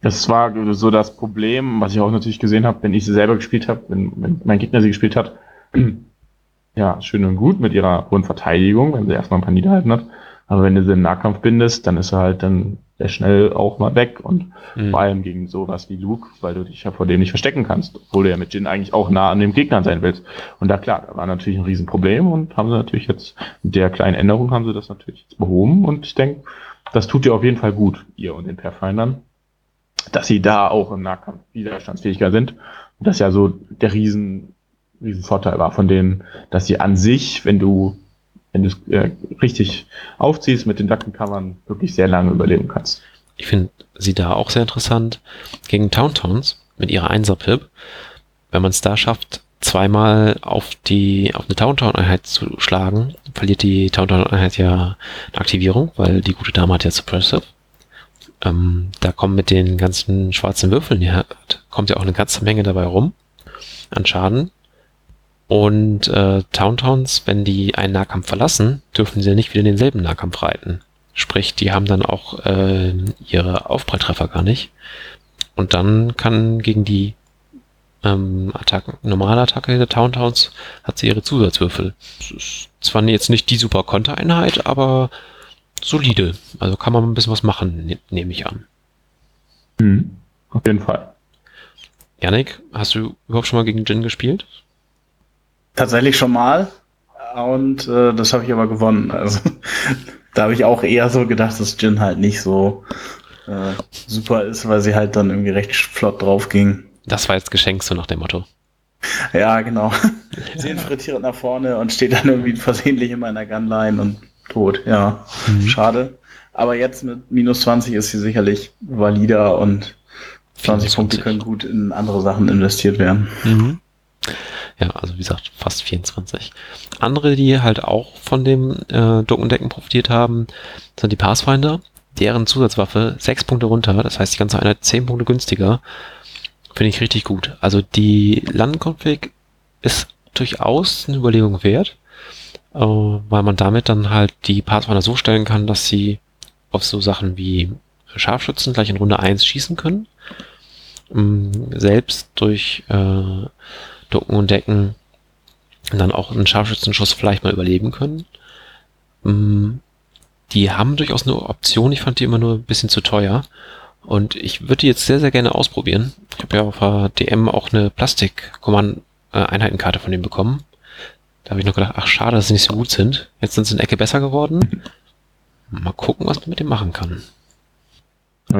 das war so das Problem, was ich auch natürlich gesehen habe, wenn ich sie selber gespielt habe, wenn, wenn mein Gegner sie gespielt hat. <clears throat> ja, schön und gut mit ihrer hohen Verteidigung, wenn sie erstmal ein paar Niederhalten hat. Aber wenn du sie im Nahkampf bindest, dann ist sie halt dann sehr schnell auch mal weg und mhm. vor allem gegen sowas wie Luke, weil du dich ja vor dem nicht verstecken kannst, obwohl du ja mit Jin eigentlich auch nah an dem Gegner sein willst. Und da klar, da war natürlich ein Riesenproblem und haben sie natürlich jetzt mit der kleinen Änderung haben sie das natürlich jetzt behoben und ich denke, das tut dir auf jeden Fall gut, ihr und den Pathfindern, dass sie da auch im Nahkampf widerstandsfähiger sind. Und das ja so der Riesen, Riesenvorteil war von denen, dass sie an sich, wenn du wenn du es äh, richtig aufziehst mit den Dackencovern, wirklich sehr lange überleben kannst. Ich finde sie da auch sehr interessant gegen Towntowns mit ihrer Einser-Pip. Wenn man es da schafft, zweimal auf die auf eine Towntown-Einheit zu schlagen, verliert die Towntown-Einheit ja eine Aktivierung, weil die gute Dame hat ja Suppressive. Ähm, da kommen mit den ganzen schwarzen Würfeln, ja, kommt ja auch eine ganze Menge dabei rum an Schaden. Und äh, Towntowns, wenn die einen Nahkampf verlassen, dürfen sie nicht wieder in denselben Nahkampf reiten. Sprich, die haben dann auch äh, ihre Aufpralltreffer gar nicht. Und dann kann gegen die ähm, Attacken, normale Attacke der Towntowns hat sie ihre Zusatzwürfel. Das ist zwar jetzt nicht die super Kontereinheit, aber solide. Also kann man ein bisschen was machen, ne nehme ich an. Mhm, auf jeden Fall. Janik, hast du überhaupt schon mal gegen Jin gespielt? Tatsächlich schon mal. Und äh, das habe ich aber gewonnen. Also <laughs> da habe ich auch eher so gedacht, dass Jin halt nicht so äh, super ist, weil sie halt dann irgendwie recht flott drauf ging. Das war jetzt geschenkt, so nach dem Motto. Ja, genau. <laughs> sie infiltriert nach vorne und steht dann irgendwie versehentlich in meiner Gunline und tot. Ja, mhm. schade. Aber jetzt mit minus 20 ist sie sicherlich valider und 20 Punkte können gut in andere Sachen investiert werden. Mhm. Ja, also wie gesagt, fast 24. Andere, die halt auch von dem äh, Duckendecken profitiert haben, sind die Pathfinder. Deren Zusatzwaffe 6 Punkte runter, das heißt die ganze Einheit 10 Punkte günstiger. Finde ich richtig gut. Also die Landkonfig ist durchaus eine Überlegung wert, äh, weil man damit dann halt die Pathfinder so stellen kann, dass sie auf so Sachen wie Scharfschützen gleich in Runde 1 schießen können. Ähm, selbst durch äh, Ducken und Decken dann auch einen Scharfschützenschuss vielleicht mal überleben können. Mm, die haben durchaus eine Option. Ich fand die immer nur ein bisschen zu teuer. Und ich würde die jetzt sehr, sehr gerne ausprobieren. Ich habe ja auf der DM auch eine Plastik-Einheitenkarte von denen bekommen. Da habe ich noch gedacht, ach schade, dass sie nicht so gut sind. Jetzt sind sie eine Ecke besser geworden. Mal gucken, was man mit dem machen kann.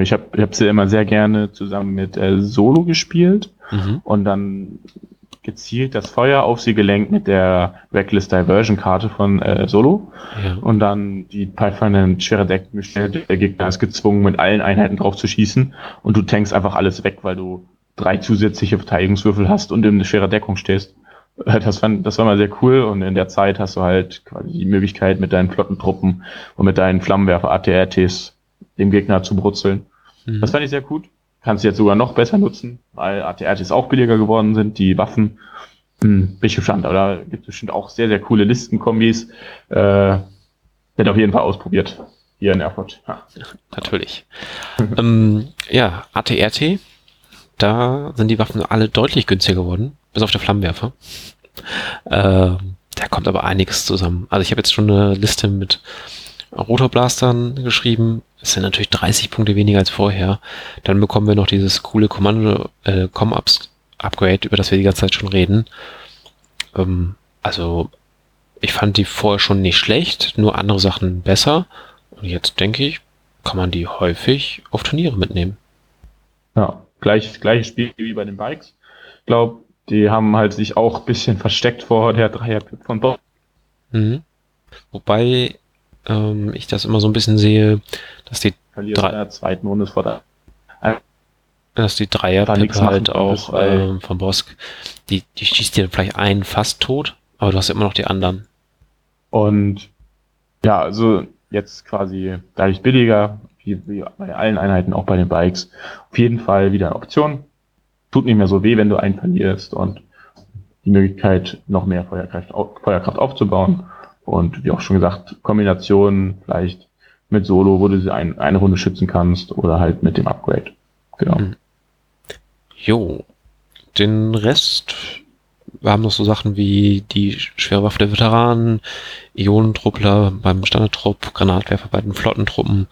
Ich habe ich hab sie immer sehr gerne zusammen mit äh, Solo gespielt mhm. und dann gezielt das Feuer auf sie gelenkt mit der Reckless Diversion Karte von äh, Solo. Ja. Und dann die Pathfinder in schwere Deck gestellt. Der Gegner ist gezwungen, mit allen Einheiten drauf zu schießen. Und du tankst einfach alles weg, weil du drei zusätzliche Verteidigungswürfel hast und in eine schwere Deckung stehst. Äh, das, fand, das war mal sehr cool und in der Zeit hast du halt quasi die Möglichkeit, mit deinen Flottentruppen und mit deinen Flammenwerfer ATRTs dem Gegner zu brutzeln. Mhm. Das fand ich sehr gut kannst du jetzt sogar noch besser nutzen, weil ATRTs auch billiger geworden sind, die Waffen. Hm, bin ich gespannt, aber da gibt es bestimmt auch sehr, sehr coole Listenkombis. Äh, wird auf jeden Fall ausprobiert hier in Erfurt. Ja. Natürlich. <laughs> ähm, ja, ATRT, da sind die Waffen alle deutlich günstiger geworden, bis auf der Flammenwerfer. Äh, da kommt aber einiges zusammen. Also ich habe jetzt schon eine Liste mit Rotorblastern geschrieben. Das sind natürlich 30 Punkte weniger als vorher. Dann bekommen wir noch dieses coole Kommando äh, Com-Ups Upgrade, über das wir die ganze Zeit schon reden. Ähm, also ich fand die vorher schon nicht schlecht, nur andere Sachen besser. Und jetzt denke ich, kann man die häufig auf Turniere mitnehmen. Ja, gleich, gleiches Spiel wie bei den Bikes. Ich glaube, die haben halt sich auch ein bisschen versteckt vor der Dreier von Bob. Mhm. Wobei ähm, ich das immer so ein bisschen sehe, dass die drei, in der zweiten Runde vor der dass die Dreier halt auch ähm, von Bosk, die, die schießt dir vielleicht einen fast tot, aber du hast immer noch die anderen. Und ja, also jetzt quasi dadurch billiger, wie, wie bei allen Einheiten, auch bei den Bikes, auf jeden Fall wieder eine Option. Tut nicht mehr so weh, wenn du einen verlierst und die Möglichkeit, noch mehr Feuerkraft, Feuerkraft aufzubauen Und wie auch schon gesagt, Kombinationen vielleicht mit Solo, wo du sie ein, eine Runde schützen kannst oder halt mit dem Upgrade. Genau. Mhm. Jo. Den Rest, wir haben noch so Sachen wie die schwere Waffe der Veteranen, Ionentruppler beim Standardtrupp, Granatwerfer bei den Flottentruppen.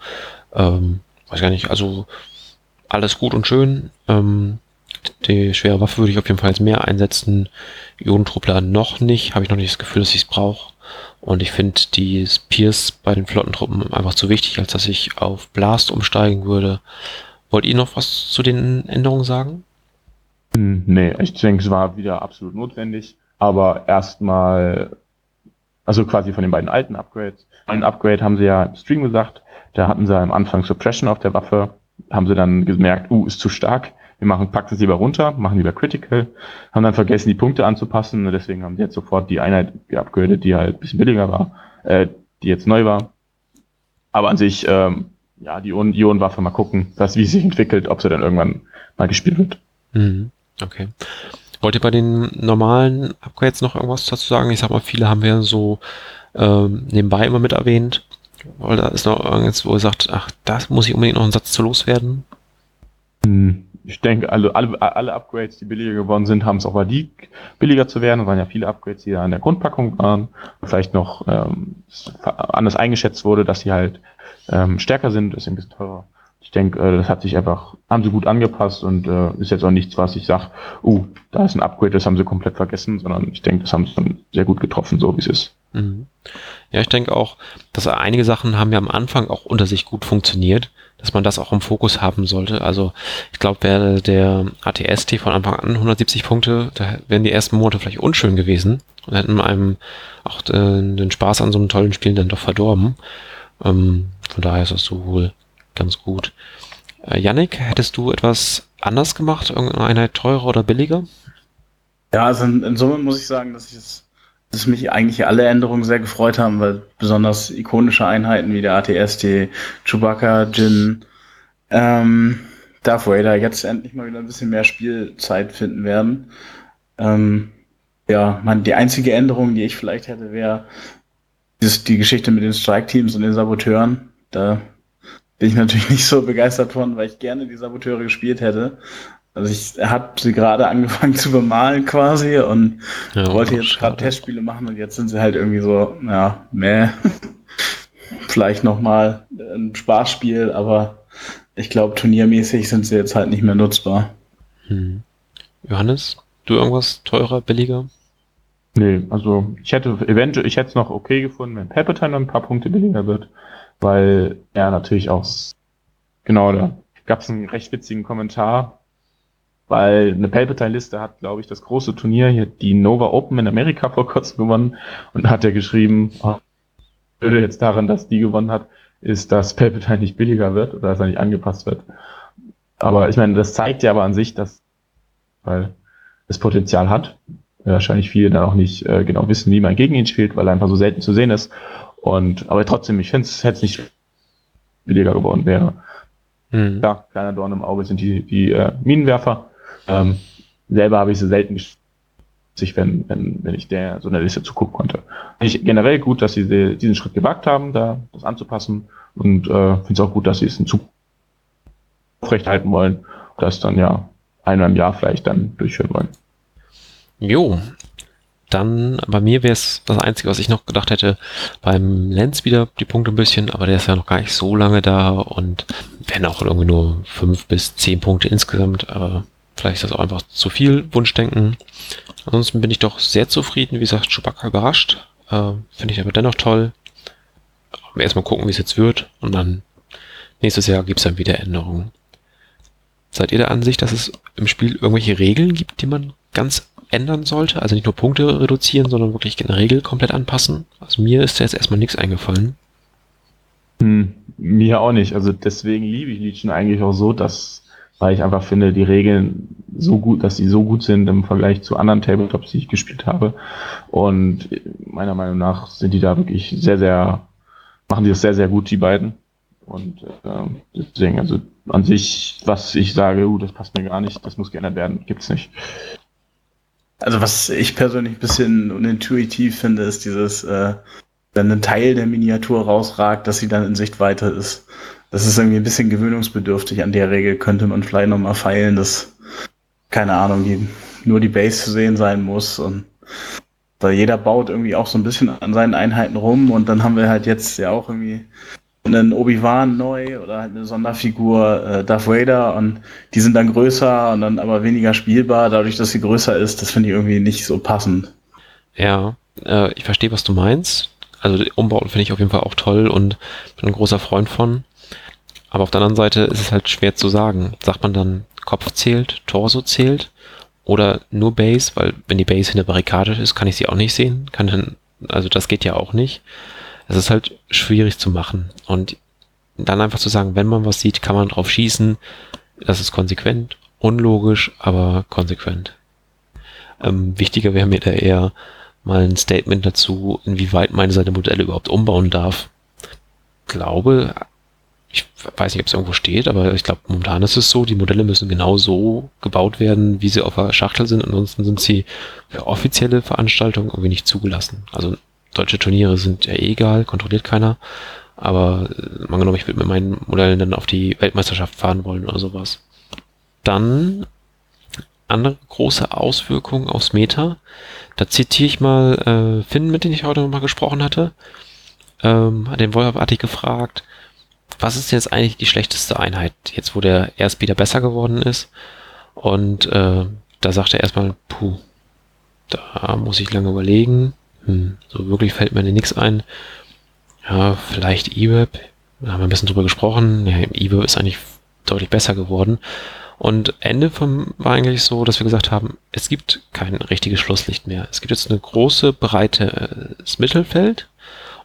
Ähm, weiß gar nicht, also alles gut und schön. Ähm, die schwere Waffe würde ich auf jeden Fall als mehr einsetzen. Ionentruppler noch nicht, habe ich noch nicht das Gefühl, dass ich es brauche. Und ich finde die Spears bei den Flottentruppen einfach zu wichtig, als dass ich auf Blast umsteigen würde. Wollt ihr noch was zu den Änderungen sagen? Hm, nee, ich denke, es war wieder absolut notwendig. Aber erstmal, also quasi von den beiden alten Upgrades. Ein Upgrade haben sie ja im Stream gesagt. Da hatten sie am Anfang Suppression auf der Waffe. Haben sie dann gemerkt, uh, ist zu stark wir machen, packen es lieber runter, machen lieber Critical, haben dann vergessen, die Punkte anzupassen und deswegen haben sie jetzt sofort die Einheit geupgradet, die halt ein bisschen billiger war, äh, die jetzt neu war. Aber an sich, ähm, ja, die Ionenwaffe mal gucken, was, wie sie sich entwickelt, ob sie dann irgendwann mal gespielt wird. Mhm. Okay. Wollt ihr bei den normalen Upgrades noch irgendwas dazu sagen? Ich sag mal, viele haben wir so ähm, nebenbei immer mit erwähnt. Weil da ist noch irgendwas, wo ihr sagt, ach, das muss ich unbedingt noch einen Satz zu loswerden. Hm ich denke, alle, alle, alle Upgrades, die billiger geworden sind, haben es auch verdient, billiger zu werden. Es waren ja viele Upgrades, die da in der Grundpackung waren. Vielleicht noch ähm, anders eingeschätzt wurde, dass sie halt ähm, stärker sind, ist ein bisschen teurer. Ich denke, äh, das hat sich einfach, haben sie gut angepasst und äh, ist jetzt auch nichts, was ich sage, uh, da ist ein Upgrade, das haben sie komplett vergessen, sondern ich denke, das haben sie dann sehr gut getroffen, so wie es ist. Mhm. Ja, ich denke auch, dass einige Sachen haben ja am Anfang auch unter sich gut funktioniert dass man das auch im Fokus haben sollte. Also ich glaube, wäre der ATST von Anfang an 170 Punkte, da wären die ersten Monate vielleicht unschön gewesen und hätten einem auch äh, den Spaß an so einem tollen Spiel dann doch verdorben. Ähm, von daher ist das so wohl ganz gut. Äh, Yannick, hättest du etwas anders gemacht? Irgendeine Einheit teurer oder billiger? Ja, also in, in Summe muss ich sagen, dass ich es dass mich eigentlich alle Änderungen sehr gefreut haben, weil besonders ikonische Einheiten wie der ATST, Chewbacca, Jin, ähm, Darth Vader jetzt endlich mal wieder ein bisschen mehr Spielzeit finden werden. Ähm, ja, man, die einzige Änderung, die ich vielleicht hätte, wäre die Geschichte mit den Strike-Teams und den Saboteuren. Da bin ich natürlich <laughs> nicht so begeistert von, weil ich gerne die Saboteure gespielt hätte. Also ich habe sie gerade <laughs> angefangen zu bemalen quasi und ja, wollte jetzt gerade Testspiele machen und jetzt sind sie halt irgendwie so, ja, meh. <laughs> Vielleicht nochmal ein Spaßspiel, aber ich glaube, turniermäßig sind sie jetzt halt nicht mehr nutzbar. Hm. Johannes, du irgendwas teurer, billiger? Nee, also ich hätte eventuell, ich hätte es noch okay gefunden, wenn Palpatine ein paar Punkte billiger wird, weil er natürlich auch, genau, da gab es einen recht witzigen Kommentar, weil eine Palpatine-Liste hat, glaube ich, das große Turnier hier, die Nova Open in Amerika <laughs> vor kurzem gewonnen und hat er geschrieben, oh, würde jetzt daran, dass die gewonnen hat, ist, dass Palpatine nicht billiger wird oder dass er nicht angepasst wird. Aber ich meine, das zeigt ja aber an sich, dass weil es Potenzial hat. Wahrscheinlich viele dann auch nicht äh, genau wissen, wie man gegen ihn spielt, weil er einfach so selten zu sehen ist. Und aber trotzdem, ich finde es hätte nicht billiger geworden wäre. Mhm. Ja, kleiner Dorn im Auge sind die, die äh, Minenwerfer. Ähm, selber habe ich sie selten sich, wenn, wenn, wenn ich der so einer Liste zugucken konnte. Ich generell gut, dass sie diesen Schritt gewagt haben, da das anzupassen und äh, finde es auch gut, dass sie es in Zukunft aufrechterhalten wollen das dann ja einmal im Jahr vielleicht dann durchführen wollen. Jo, dann bei mir wäre es das Einzige, was ich noch gedacht hätte, beim Lenz wieder die Punkte ein bisschen, aber der ist ja noch gar nicht so lange da und werden auch irgendwie nur fünf bis zehn Punkte insgesamt, aber Vielleicht ist das auch einfach zu viel Wunschdenken. Ansonsten bin ich doch sehr zufrieden. Wie gesagt, Chewbacca überrascht. Äh, Finde ich aber dennoch toll. Erstmal gucken, wie es jetzt wird. Und dann nächstes Jahr gibt es dann wieder Änderungen. Seid ihr der Ansicht, dass es im Spiel irgendwelche Regeln gibt, die man ganz ändern sollte? Also nicht nur Punkte reduzieren, sondern wirklich eine Regel komplett anpassen? Also mir ist da jetzt erstmal nichts eingefallen. Hm, mir auch nicht. Also deswegen liebe ich Legion eigentlich auch so, dass weil ich einfach finde, die Regeln so gut, dass sie so gut sind im Vergleich zu anderen Tabletops, die ich gespielt habe. Und meiner Meinung nach sind die da wirklich sehr, sehr, machen die das sehr, sehr gut, die beiden. Und äh, deswegen, also an sich, was ich sage, uh, das passt mir gar nicht, das muss geändert werden, gibt's nicht. Also was ich persönlich ein bisschen unintuitiv finde, ist dieses, äh, wenn ein Teil der Miniatur rausragt, dass sie dann in Sichtweite ist. Das ist irgendwie ein bisschen gewöhnungsbedürftig. An der Regel könnte man vielleicht nochmal feilen, dass, keine Ahnung, die, nur die Base zu sehen sein muss und weil jeder baut irgendwie auch so ein bisschen an seinen Einheiten rum und dann haben wir halt jetzt ja auch irgendwie einen Obi-Wan neu oder halt eine Sonderfigur äh, Darth Vader und die sind dann größer und dann aber weniger spielbar, dadurch, dass sie größer ist. Das finde ich irgendwie nicht so passend. Ja, äh, ich verstehe, was du meinst. Also Umbauten finde ich auf jeden Fall auch toll und bin ein großer Freund von. Aber auf der anderen Seite ist es halt schwer zu sagen. Sagt man dann, Kopf zählt, Torso zählt oder nur Base, weil wenn die Base hinter Barrikade ist, kann ich sie auch nicht sehen. Kann dann, also das geht ja auch nicht. Es ist halt schwierig zu machen. Und dann einfach zu sagen, wenn man was sieht, kann man drauf schießen. Das ist konsequent, unlogisch, aber konsequent. Ähm, wichtiger wäre mir da eher mal ein Statement dazu, inwieweit man seine Modelle überhaupt umbauen darf. Glaube, ich weiß nicht, ob es irgendwo steht, aber ich glaube, momentan ist es so, die Modelle müssen genau so gebaut werden, wie sie auf der Schachtel sind. Ansonsten sind sie für offizielle Veranstaltungen irgendwie nicht zugelassen. Also deutsche Turniere sind ja eh egal, kontrolliert keiner. Aber äh, mal genommen, ich würde mit meinen Modellen dann auf die Weltmeisterschaft fahren wollen oder sowas. Dann andere große Auswirkungen aufs Meta. Da zitiere ich mal äh, Finn, mit dem ich heute nochmal gesprochen hatte. Ähm, den Wolf hatte ich gefragt, was ist jetzt eigentlich die schlechteste Einheit, jetzt wo der Airspeeder besser geworden ist? Und äh, da sagt er erstmal, puh, da muss ich lange überlegen. Hm, so wirklich fällt mir nichts ein. Ja, vielleicht eWeb. Da haben wir ein bisschen drüber gesprochen. Ja, eWeb ist eigentlich deutlich besser geworden. Und Ende vom war eigentlich so, dass wir gesagt haben, es gibt kein richtiges Schlusslicht mehr. Es gibt jetzt eine große, breite äh, Mittelfeld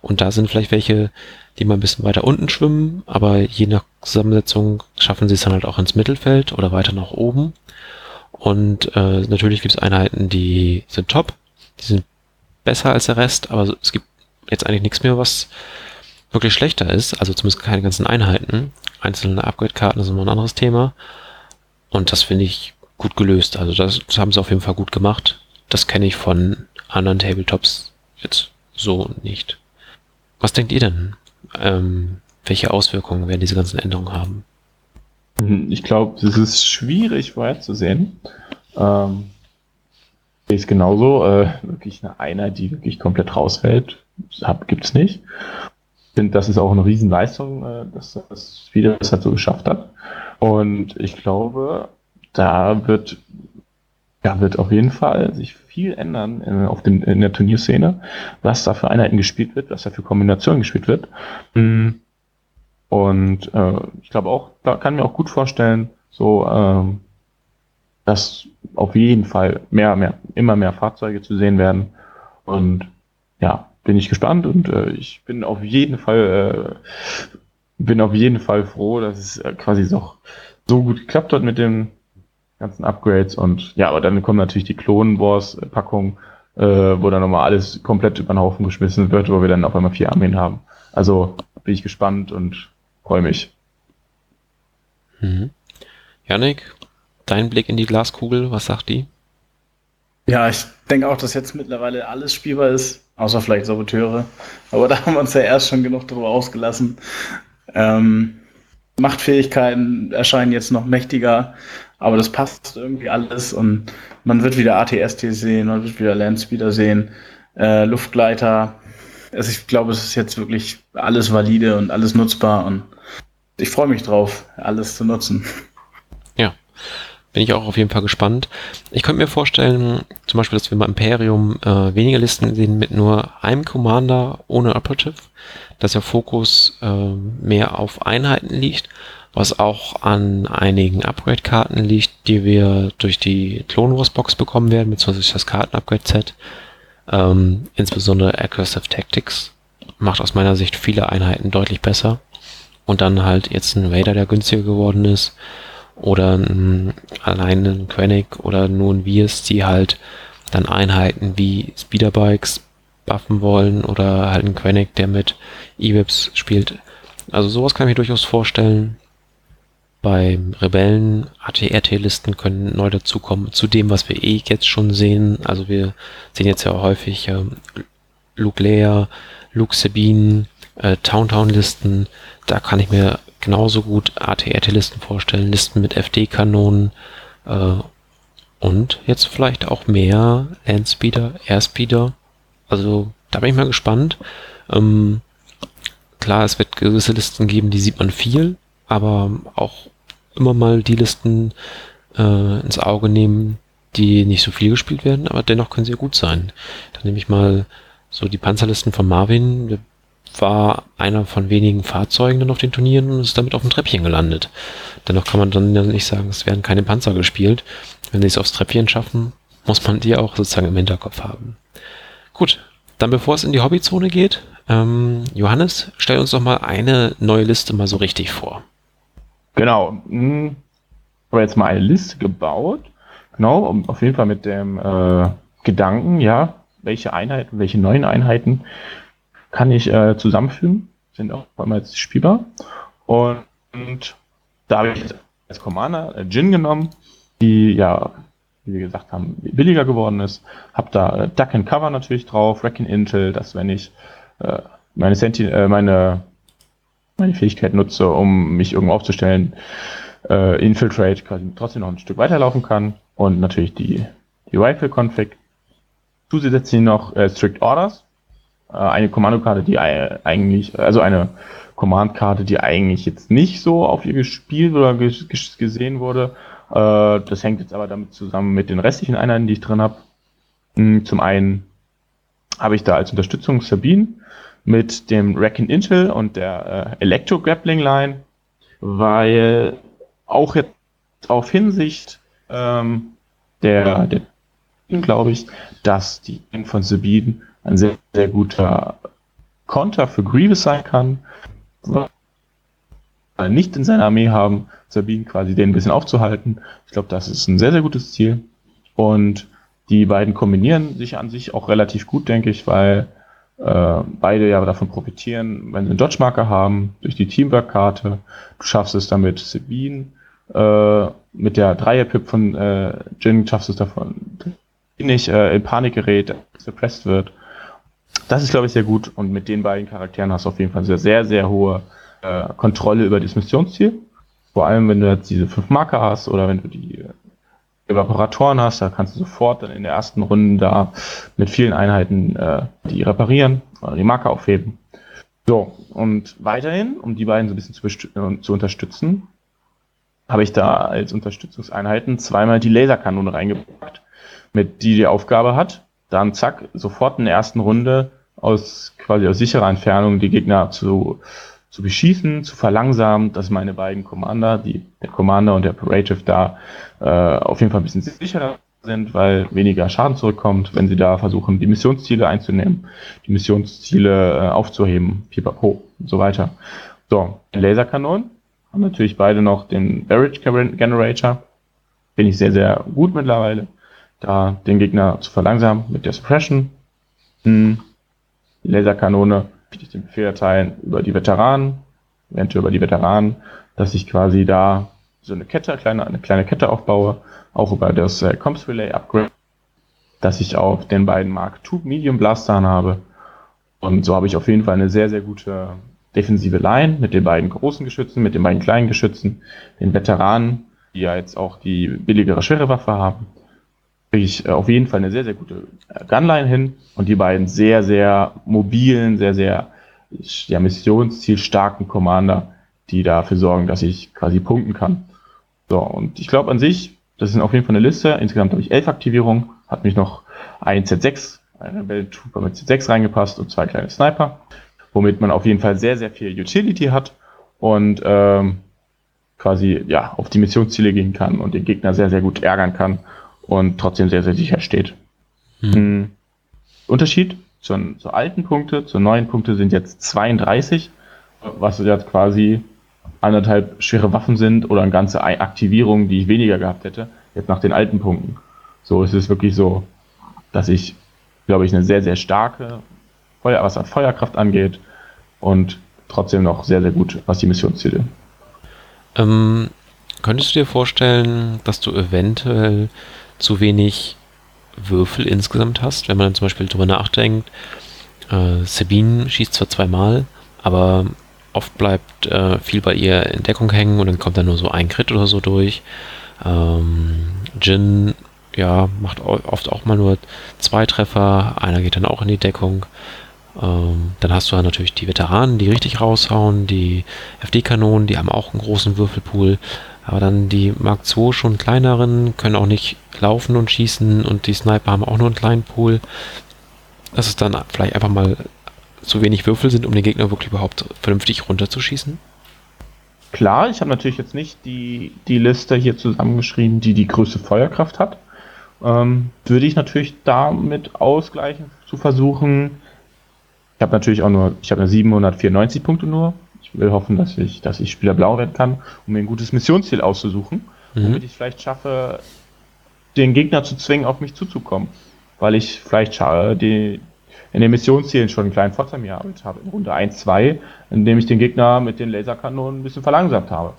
und da sind vielleicht welche, die mal ein bisschen weiter unten schwimmen, aber je nach Zusammensetzung schaffen sie es dann halt auch ins Mittelfeld oder weiter nach oben. Und äh, natürlich gibt es Einheiten, die sind top, die sind besser als der Rest, aber es gibt jetzt eigentlich nichts mehr, was wirklich schlechter ist, also zumindest keine ganzen Einheiten. Einzelne Upgrade-Karten sind immer ein anderes Thema. Und das finde ich gut gelöst. Also das, das haben sie auf jeden Fall gut gemacht. Das kenne ich von anderen Tabletops jetzt so nicht. Was denkt ihr denn? Ähm, welche Auswirkungen werden diese ganzen Änderungen haben? Hm, ich glaube, es ist schwierig vorherzusehen. Ähm, ist genauso. Äh, wirklich eine Einheit, die wirklich komplett rausfällt, gibt es nicht. Ich finde, das ist auch eine Riesenleistung, äh, dass das Spiel das halt so geschafft hat. Und ich glaube, da wird, ja, wird auf jeden Fall sich viel ändern in, auf dem, in der Turnierszene, was da für Einheiten gespielt wird, was da für Kombinationen gespielt wird. Mm. Und äh, ich glaube auch, da kann mir auch gut vorstellen, so, ähm, dass auf jeden Fall mehr, mehr, immer mehr Fahrzeuge zu sehen werden. Und ja, bin ich gespannt und äh, ich bin auf jeden Fall äh, bin auf jeden Fall froh, dass es äh, quasi so, so gut geklappt hat mit den ganzen Upgrades und ja, aber dann kommen natürlich die Clone Wars Packung, äh, wo dann nochmal alles komplett über den Haufen geschmissen wird, wo wir dann auf einmal vier Armeen haben. Also bin ich gespannt und freue mich. Mhm. Janik, dein Blick in die Glaskugel, was sagt die? Ja, ich denke auch, dass jetzt mittlerweile alles spielbar ist, außer vielleicht Saboteure. Aber <laughs> da haben wir uns ja erst schon genug darüber ausgelassen. Ähm, Machtfähigkeiten erscheinen jetzt noch mächtiger, aber das passt irgendwie alles und man wird wieder ATST sehen, man wird wieder Landspeeder sehen, äh, Luftgleiter. Also ich glaube, es ist jetzt wirklich alles valide und alles nutzbar und ich freue mich drauf, alles zu nutzen. Ja, bin ich auch auf jeden Fall gespannt. Ich könnte mir vorstellen, zum Beispiel, dass wir mal Imperium äh, weniger Listen sehen mit nur einem Commander ohne Operative dass der Fokus äh, mehr auf Einheiten liegt, was auch an einigen Upgrade-Karten liegt, die wir durch die Clone Wars Box bekommen werden, beziehungsweise das Karten-Upgrade-Set. Ähm, insbesondere Aggressive Tactics macht aus meiner Sicht viele Einheiten deutlich besser. Und dann halt jetzt ein Vader, der günstiger geworden ist. Oder ein, allein ein Quenic oder nur ein Virs, die halt dann Einheiten wie Speederbikes buffen wollen oder halt ein Quenic, der mit E-Whips spielt. Also sowas kann ich mir durchaus vorstellen. Beim Rebellen ATRT-Listen können neu dazukommen, zu dem, was wir eh jetzt schon sehen. Also wir sehen jetzt ja häufig ähm, Luke Leia, Luke Sabine, äh, Town-Town-Listen. Da kann ich mir genauso gut ATRT-Listen vorstellen, Listen mit FD-Kanonen äh, und jetzt vielleicht auch mehr Landspeeder, Airspeeder. Also da bin ich mal gespannt. Ähm, klar, es wird gewisse Listen geben, die sieht man viel, aber auch immer mal die Listen äh, ins Auge nehmen, die nicht so viel gespielt werden, aber dennoch können sie gut sein. Dann nehme ich mal so die Panzerlisten von Marvin, war einer von wenigen Fahrzeugen dann auf den Turnieren und ist damit auf dem Treppchen gelandet. Dennoch kann man dann ja nicht sagen, es werden keine Panzer gespielt. Wenn sie es aufs Treppchen schaffen, muss man die auch sozusagen im Hinterkopf haben. Gut, dann bevor es in die Hobbyzone geht, ähm, Johannes, stell uns doch mal eine neue Liste mal so richtig vor. Genau. Hm, habe jetzt mal eine Liste gebaut. Genau, auf jeden Fall mit dem äh, Gedanken, ja, welche Einheiten, welche neuen Einheiten kann ich äh, zusammenfügen, sind auch einmal jetzt spielbar. Und, da habe ich als Commander äh, Jin genommen, die ja, wie wir gesagt haben, billiger geworden ist. Habe da äh, Duck and Cover natürlich drauf, Wrecking Intel, dass wenn ich äh, meine, Senti äh, meine, meine Fähigkeit nutze, um mich irgendwo aufzustellen, äh, Infiltrate quasi trotzdem noch ein Stück weiterlaufen kann. Und natürlich die, die Rifle-Config. Zusätzlich noch äh, Strict Orders, äh, eine Kommandokarte, die eigentlich, also eine Command-Karte, die eigentlich jetzt nicht so auf ihr gespielt oder gesehen wurde. Äh, das hängt jetzt aber damit zusammen mit den restlichen Einheiten, die ich drin habe. Hm, zum einen habe ich da als Unterstützung Sabine mit dem Wrecking Intel und der äh, Electro Grappling Line, weil auch jetzt auf Hinsicht ähm, der, der glaube ich, dass die von Sabine ein sehr, sehr guter Konter für Grievous sein kann. Nicht in seiner Armee haben, Sabine quasi den ein bisschen aufzuhalten. Ich glaube, das ist ein sehr, sehr gutes Ziel. Und die beiden kombinieren sich an sich auch relativ gut, denke ich, weil äh, beide ja davon profitieren, wenn sie einen Dodge-Marker haben, durch die Teamwork-Karte. Du schaffst es damit, Sabine äh, mit der Dreier-Pip von äh, Jin schaffst es davon, nicht äh, in Panik gerät, suppressed wird. Das ist, glaube ich, sehr gut. Und mit den beiden Charakteren hast du auf jeden Fall eine sehr, sehr hohe äh, Kontrolle über das Missionsziel. Vor allem, wenn du jetzt diese fünf Marker hast oder wenn du die äh, Evaporatoren hast, da kannst du sofort dann in der ersten Runde da mit vielen Einheiten äh, die reparieren oder die Marker aufheben. So, und weiterhin, um die beiden so ein bisschen zu, äh, zu unterstützen, habe ich da als Unterstützungseinheiten zweimal die Laserkanone reingepackt, mit die die Aufgabe hat, dann zack, sofort in der ersten Runde aus quasi aus sicherer Entfernung die Gegner zu, zu beschießen, zu verlangsamen, dass meine beiden Commander, die, der Commander und der Operative da äh, auf jeden Fall ein bisschen sicherer sind, weil weniger Schaden zurückkommt, wenn sie da versuchen, die Missionsziele einzunehmen, die Missionsziele äh, aufzuheben, pipapo und so weiter. So, Laserkanonen haben natürlich beide noch den Barrage Generator. Bin ich sehr, sehr gut mittlerweile da den Gegner zu verlangsamen mit der Suppression. Hm. Laserkanone ich den Befehl erteilen über die Veteranen, eventuell über die Veteranen, dass ich quasi da so eine Kette, kleine, eine kleine Kette aufbaue, auch über das äh, Comps Relay Upgrade, dass ich auf den beiden Mark II Medium Blastern habe. Und so habe ich auf jeden Fall eine sehr, sehr gute defensive Line mit den beiden großen Geschützen, mit den beiden kleinen Geschützen, den Veteranen, die ja jetzt auch die billigere schwere Waffe haben kriege ich äh, auf jeden Fall eine sehr, sehr gute äh, Gunline hin und die beiden sehr, sehr mobilen, sehr, sehr ja, missionszielstarken Commander, die dafür sorgen, dass ich quasi punkten kann. So, und ich glaube an sich, das ist auf jeden Fall eine Liste. Insgesamt habe ich elf Aktivierungen, hat mich noch ein Z6, ein Rebel Trooper mit Z6 reingepasst und zwei kleine Sniper, womit man auf jeden Fall sehr, sehr viel Utility hat und ähm, quasi ja auf die Missionsziele gehen kann und den Gegner sehr, sehr gut ärgern kann und trotzdem sehr, sehr sicher steht. Hm. Unterschied zur, zur alten Punkte, zur neuen Punkte sind jetzt 32, was jetzt quasi anderthalb schwere Waffen sind oder eine ganze Aktivierung, die ich weniger gehabt hätte, jetzt nach den alten Punkten. So ist es wirklich so, dass ich, glaube ich, eine sehr, sehr starke, Feuer, was an Feuerkraft angeht und trotzdem noch sehr, sehr gut, was die Missionsziele. Ähm, könntest du dir vorstellen, dass du eventuell zu wenig Würfel insgesamt hast, wenn man dann zum Beispiel drüber nachdenkt, Äh, Sabine schießt zwar zweimal, aber oft bleibt äh, viel bei ihr in Deckung hängen und dann kommt dann nur so ein Crit oder so durch. Ähm, Jin, ja, macht oft auch mal nur zwei Treffer, einer geht dann auch in die Deckung. Ähm, dann hast du ja natürlich die Veteranen, die richtig raushauen, die FD-Kanonen, die haben auch einen großen Würfelpool. Aber dann die Mark II schon kleineren können auch nicht laufen und schießen und die Sniper haben auch nur einen kleinen Pool. Dass es dann vielleicht einfach mal zu wenig Würfel sind, um den Gegner wirklich überhaupt vernünftig runterzuschießen? Klar, ich habe natürlich jetzt nicht die, die Liste hier zusammengeschrieben, die die größte Feuerkraft hat. Ähm, würde ich natürlich damit ausgleichen, zu versuchen. Ich habe natürlich auch nur, ich habe eine 794 Punkte nur. Ich will hoffen, dass ich, dass ich Spieler blau werden kann, um mir ein gutes Missionsziel auszusuchen, mhm. damit ich vielleicht schaffe, den Gegner zu zwingen, auf mich zuzukommen. Weil ich vielleicht die, in den Missionszielen schon einen kleinen Vorteil mir erarbeitet habe, in Runde 1, 2, indem ich den Gegner mit den Laserkanonen ein bisschen verlangsamt habe.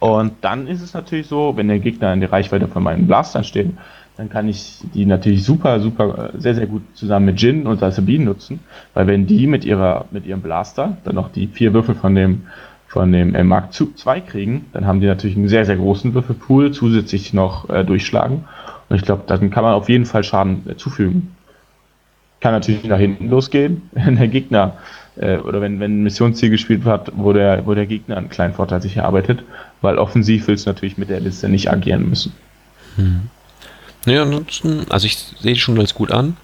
Und dann ist es natürlich so, wenn der Gegner in der Reichweite von meinen Blastern steht, dann kann ich die natürlich super, super, äh, sehr, sehr gut zusammen mit Jin und Sabine nutzen, weil wenn die mit ihrer, mit ihrem Blaster dann noch die vier Würfel von dem, von dem äh, Mark II kriegen, dann haben die natürlich einen sehr, sehr großen Würfelpool, zusätzlich noch äh, durchschlagen. Und ich glaube, dann kann man auf jeden Fall Schaden äh, zufügen. Kann natürlich nach hinten losgehen, <laughs> wenn der Gegner äh, oder wenn, wenn ein Missionsziel gespielt wird, wo der, wo der Gegner einen kleinen Vorteil sich erarbeitet, weil offensiv willst du natürlich mit der Liste nicht agieren müssen. Hm. Nee, ansonsten, also ich sehe die schon als gut an.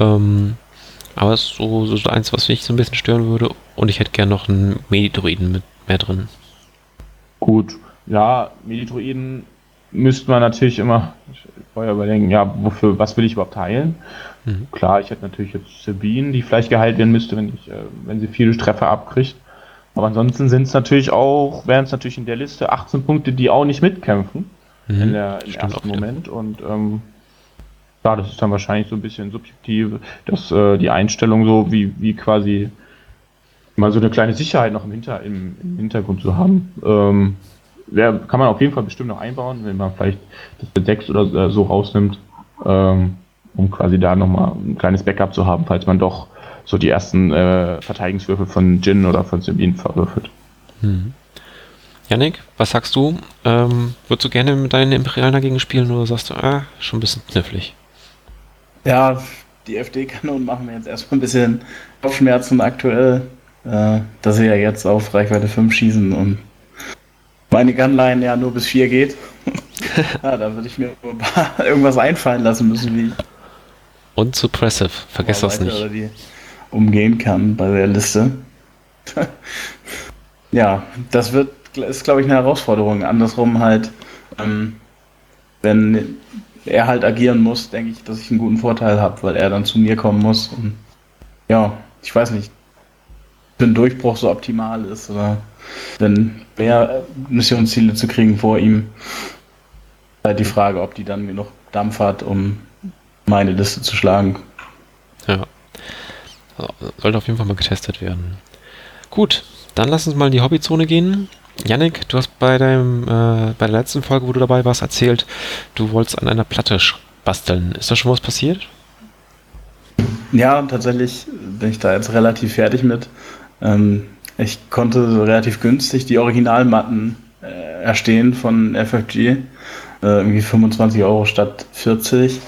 Ähm, aber es ist so, so eins, was mich so ein bisschen stören würde. Und ich hätte gern noch einen Medidroiden mit mehr drin. Gut, ja, Medidroiden müsste man natürlich immer vorher überlegen, ja, wofür, was will ich überhaupt heilen? Mhm. Klar, ich hätte natürlich jetzt Sabine, die vielleicht geheilt werden müsste, wenn ich, äh, wenn sie viele Treffer abkriegt. Aber ansonsten sind es natürlich auch, wären es natürlich in der Liste 18 Punkte, die auch nicht mitkämpfen mhm. in der, im ersten Moment. Und ähm, ja, das ist dann wahrscheinlich so ein bisschen subjektiv, dass äh, die Einstellung so wie, wie quasi mal so eine kleine Sicherheit noch im, Hinter, im, im Hintergrund zu haben. Ähm, wär, kann man auf jeden Fall bestimmt noch einbauen, wenn man vielleicht das mit 6 oder äh, so rausnimmt, ähm, um quasi da nochmal ein kleines Backup zu haben, falls man doch so die ersten äh, Verteidigungswürfe von Jin oder von Sabine verwürfelt. Mhm. Janik, was sagst du? Ähm, würdest du gerne mit deinen Imperialen dagegen spielen oder sagst du, ah, schon ein bisschen knifflig? Ja, die FD-Kanonen machen mir jetzt erstmal ein bisschen Kopfschmerzen aktuell, äh, dass sie ja jetzt auf Reichweite 5 schießen und meine Gunline ja nur bis 4 geht. <laughs> ja, da würde ich mir <laughs> irgendwas einfallen lassen müssen, wie und Suppressive, vergesst das nicht. Die umgehen kann bei der Liste. <laughs> ja, das wird ist, glaube ich, eine Herausforderung. Andersrum halt, ähm, wenn er halt agieren muss, denke ich, dass ich einen guten Vorteil habe, weil er dann zu mir kommen muss. Und ja, ich weiß nicht, wenn Durchbruch so optimal ist oder wenn mehr Missionsziele zu kriegen vor ihm, halt die Frage, ob die dann genug Dampf hat, um meine Liste zu schlagen. Ja. Sollte auf jeden Fall mal getestet werden. Gut, dann lass uns mal in die Hobbyzone gehen. Yannick, du hast bei deinem, äh, bei der letzten Folge, wo du dabei warst, erzählt, du wolltest an einer Platte basteln. Ist da schon was passiert? Ja, tatsächlich bin ich da jetzt relativ fertig mit. Ähm, ich konnte relativ günstig die Originalmatten äh, erstehen von FFG. Äh, irgendwie 25 Euro statt 40.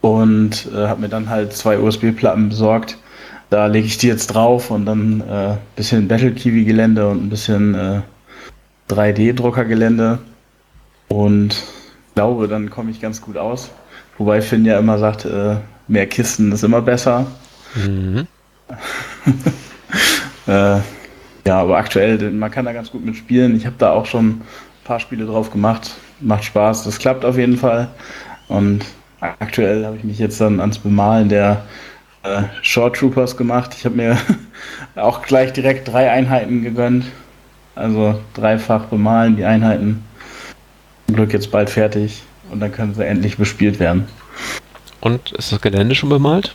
Und äh, habe mir dann halt zwei USB-Platten besorgt da lege ich die jetzt drauf und dann ein äh, bisschen Battle Kiwi Gelände und ein bisschen äh, 3D-Druckergelände. Und glaube, dann komme ich ganz gut aus. Wobei Finn ja immer sagt, äh, mehr Kisten ist immer besser. Mhm. <laughs> äh, ja, aber aktuell, man kann da ganz gut mitspielen. Ich habe da auch schon ein paar Spiele drauf gemacht. Macht Spaß, das klappt auf jeden Fall. Und aktuell habe ich mich jetzt dann ans Bemalen der äh, Short Troopers gemacht. Ich habe mir <laughs> auch gleich direkt drei Einheiten gegönnt. Also dreifach bemalen die Einheiten. Zum Glück jetzt bald fertig und dann können sie endlich bespielt werden. Und ist das Gelände schon bemalt?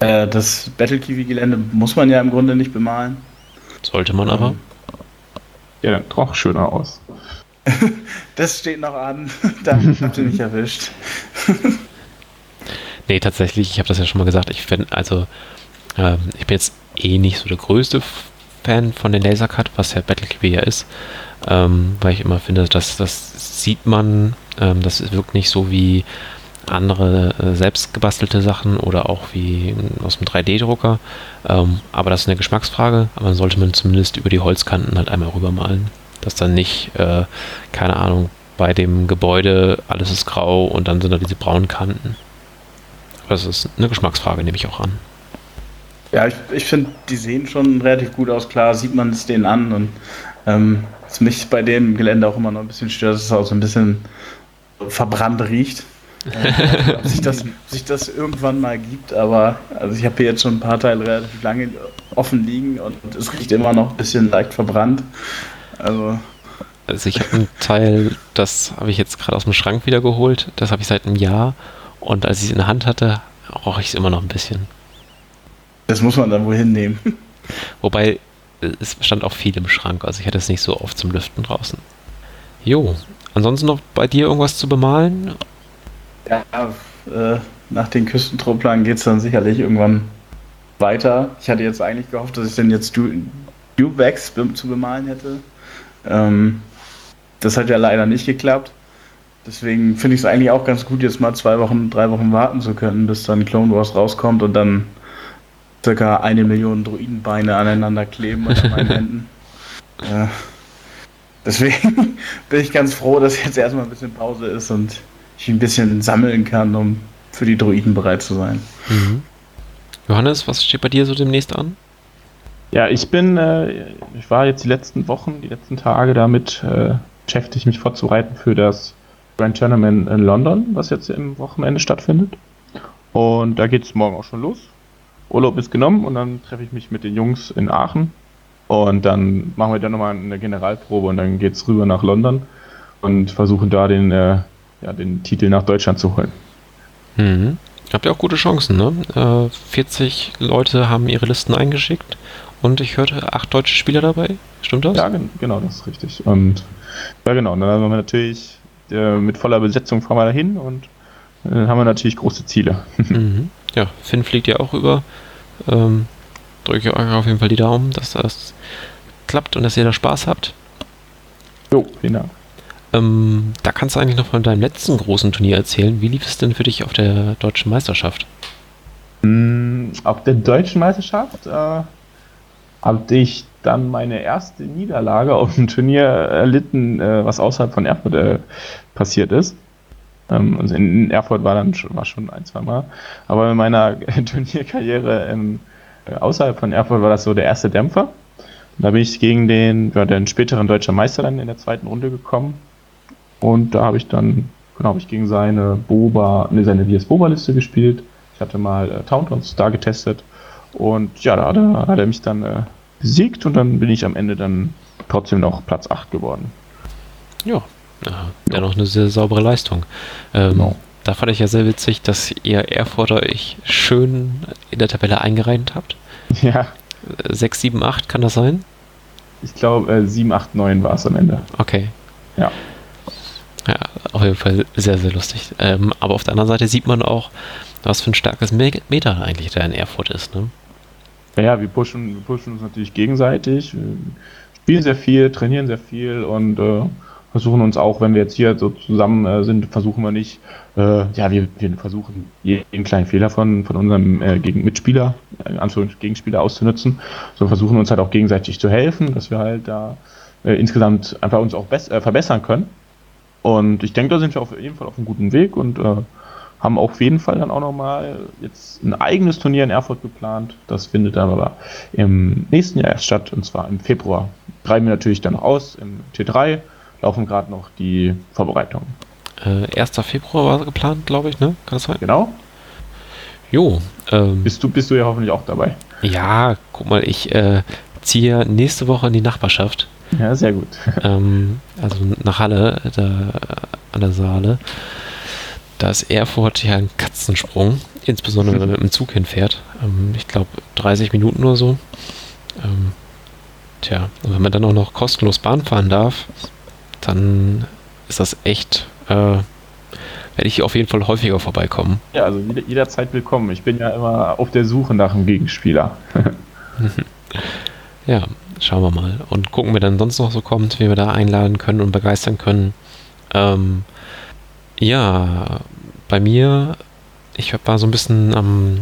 Äh, das Battle Kiwi Gelände muss man ja im Grunde nicht bemalen. Sollte man aber. Ja, dann doch schöner aus. <laughs> das steht noch an. <laughs> da habt ihr mich erwischt. Nee, tatsächlich, ich habe das ja schon mal gesagt, ich finde, also, ähm, ich bin jetzt eh nicht so der größte Fan von den Lasercut, was ja Battle Cube ja ist, ähm, weil ich immer finde, dass das sieht man, ähm, das wirkt nicht so wie andere äh, selbst gebastelte Sachen oder auch wie aus dem 3D-Drucker. Ähm, aber das ist eine Geschmacksfrage, aber dann sollte man zumindest über die Holzkanten halt einmal rübermalen. Dass dann nicht, äh, keine Ahnung, bei dem Gebäude alles ist grau und dann sind da diese braunen Kanten. Das ist eine Geschmacksfrage, nehme ich auch an. Ja, ich, ich finde, die sehen schon relativ gut aus. Klar, sieht man es denen an. Und ähm, was mich bei dem Gelände auch immer noch ein bisschen stört, ist, dass es auch so ein bisschen verbrannt riecht. Äh, ob, sich das, ob sich das irgendwann mal gibt, aber also ich habe hier jetzt schon ein paar Teile relativ lange offen liegen und es riecht immer noch ein bisschen leicht verbrannt. Also also ich habe ein Teil, das habe ich jetzt gerade aus dem Schrank wieder geholt. Das habe ich seit einem Jahr. Und als ich es in der Hand hatte, roch ich es immer noch ein bisschen. Das muss man dann wohl hinnehmen. <laughs> Wobei, es stand auch viel im Schrank. Also ich hatte es nicht so oft zum Lüften draußen. Jo, ansonsten noch bei dir irgendwas zu bemalen? Ja, äh, nach den Küstentruppeln geht es dann sicherlich irgendwann weiter. Ich hatte jetzt eigentlich gehofft, dass ich dann jetzt du zu bemalen hätte. Ähm, das hat ja leider nicht geklappt. Deswegen finde ich es eigentlich auch ganz gut, jetzt mal zwei Wochen, drei Wochen warten zu können, bis dann Clone Wars rauskommt und dann circa eine Million Druidenbeine aneinander kleben an meinen <laughs> Händen. Ja. Deswegen <laughs> bin ich ganz froh, dass jetzt erstmal ein bisschen Pause ist und ich ein bisschen sammeln kann, um für die Druiden bereit zu sein. Mhm. Johannes, was steht bei dir so demnächst an? Ja, ich bin, äh, ich war jetzt die letzten Wochen, die letzten Tage damit äh, beschäftigt, mich vorzubereiten für das Grand Tournament in London, was jetzt im Wochenende stattfindet. Und da geht es morgen auch schon los. Urlaub ist genommen und dann treffe ich mich mit den Jungs in Aachen. Und dann machen wir dann nochmal eine Generalprobe und dann geht es rüber nach London und versuchen da den, äh, ja, den Titel nach Deutschland zu holen. Mhm. Habt ihr auch gute Chancen, ne? Äh, 40 Leute haben ihre Listen eingeschickt und ich hörte acht deutsche Spieler dabei. Stimmt das? Ja, genau, das ist richtig. Und ja, genau, dann haben wir natürlich äh, mit voller Besetzung fahren wir dahin und äh, dann haben wir natürlich große Ziele. <laughs> Mhm. Ja, Finn fliegt ja auch über. Ähm, drücke euch auf jeden Fall die Daumen, dass das klappt und dass ihr da Spaß habt. Jo, vielen Dank. Ähm, da kannst du eigentlich noch von deinem letzten großen Turnier erzählen. Wie lief es denn für dich auf der deutschen Meisterschaft? Mm, auf der deutschen Meisterschaft äh, habe ich dann meine erste Niederlage auf dem Turnier erlitten, äh, was außerhalb von Erfurt äh, passiert ist. Ähm, also in Erfurt war dann schon, war schon ein, zwei Mal. Aber in meiner <laughs> Turnierkarriere ähm, außerhalb von Erfurt war das so der erste Dämpfer. Da bin ich gegen den, ja, den späteren deutschen Meister dann in der zweiten Runde gekommen. Und da habe ich dann, genau, habe ich gegen seine Boba, ne, seine VS Boba-Liste gespielt. Ich hatte mal äh, Tauntons da getestet. Und ja, da, da hat er mich dann äh, besiegt und dann bin ich am Ende dann trotzdem noch Platz 8 geworden. Ja, ja dennoch eine sehr saubere Leistung. Ähm, genau. Da fand ich ja sehr witzig, dass ihr Erfurter euch schön in der Tabelle eingereiht habt. Ja. 6, 7, 8, kann das sein? Ich glaube, äh, 7, 8, 9 war es am Ende. Okay. Ja. Ja, auf jeden Fall sehr, sehr lustig. Ähm, aber auf der anderen Seite sieht man auch, was für ein starkes Meter eigentlich da in Erfurt ist. Ne? Ja, wir pushen, wir pushen uns natürlich gegenseitig, spielen sehr viel, trainieren sehr viel und äh, versuchen uns auch, wenn wir jetzt hier so zusammen äh, sind, versuchen wir nicht, äh, ja, wir, wir versuchen jeden kleinen Fehler von, von unserem äh, gegen Mitspieler, äh, Anführungszeichen Gegenspieler auszunutzen, so versuchen uns halt auch gegenseitig zu helfen, dass wir halt da äh, insgesamt einfach uns auch äh, verbessern können. Und ich denke, da sind wir auf jeden Fall auf einem guten Weg und äh, haben auf jeden Fall dann auch nochmal jetzt ein eigenes Turnier in Erfurt geplant. Das findet dann aber im nächsten Jahr erst statt, und zwar im Februar. Treiben wir natürlich dann noch aus im T3, laufen gerade noch die Vorbereitungen. Äh, 1. Februar war geplant, glaube ich, ne? Kann das sein? Genau. Jo. Ähm, bist, du, bist du ja hoffentlich auch dabei. Ja, guck mal, ich äh, ziehe nächste Woche in die Nachbarschaft. Ja, sehr gut. ähm, also nach Halle, da an der Saale. Da ist Erfurt ja ein Katzensprung, insbesondere wenn man mit dem Zug hinfährt. Ähm, ich glaube 30 Minuten oder so. Ähm, tja, und wenn man dann auch noch kostenlos Bahn fahren darf, dann ist das echt äh, werde ich auf jeden Fall häufiger vorbeikommen. Ja, also jeder, jederzeit willkommen. Ich bin ja immer auf der Suche nach einem Gegenspieler. <laughs> ja, schauen wir mal. Und gucken, wer dann sonst noch so kommt, wie wir da einladen können und begeistern können. Ähm, ja, bei mir, ich war so ein bisschen am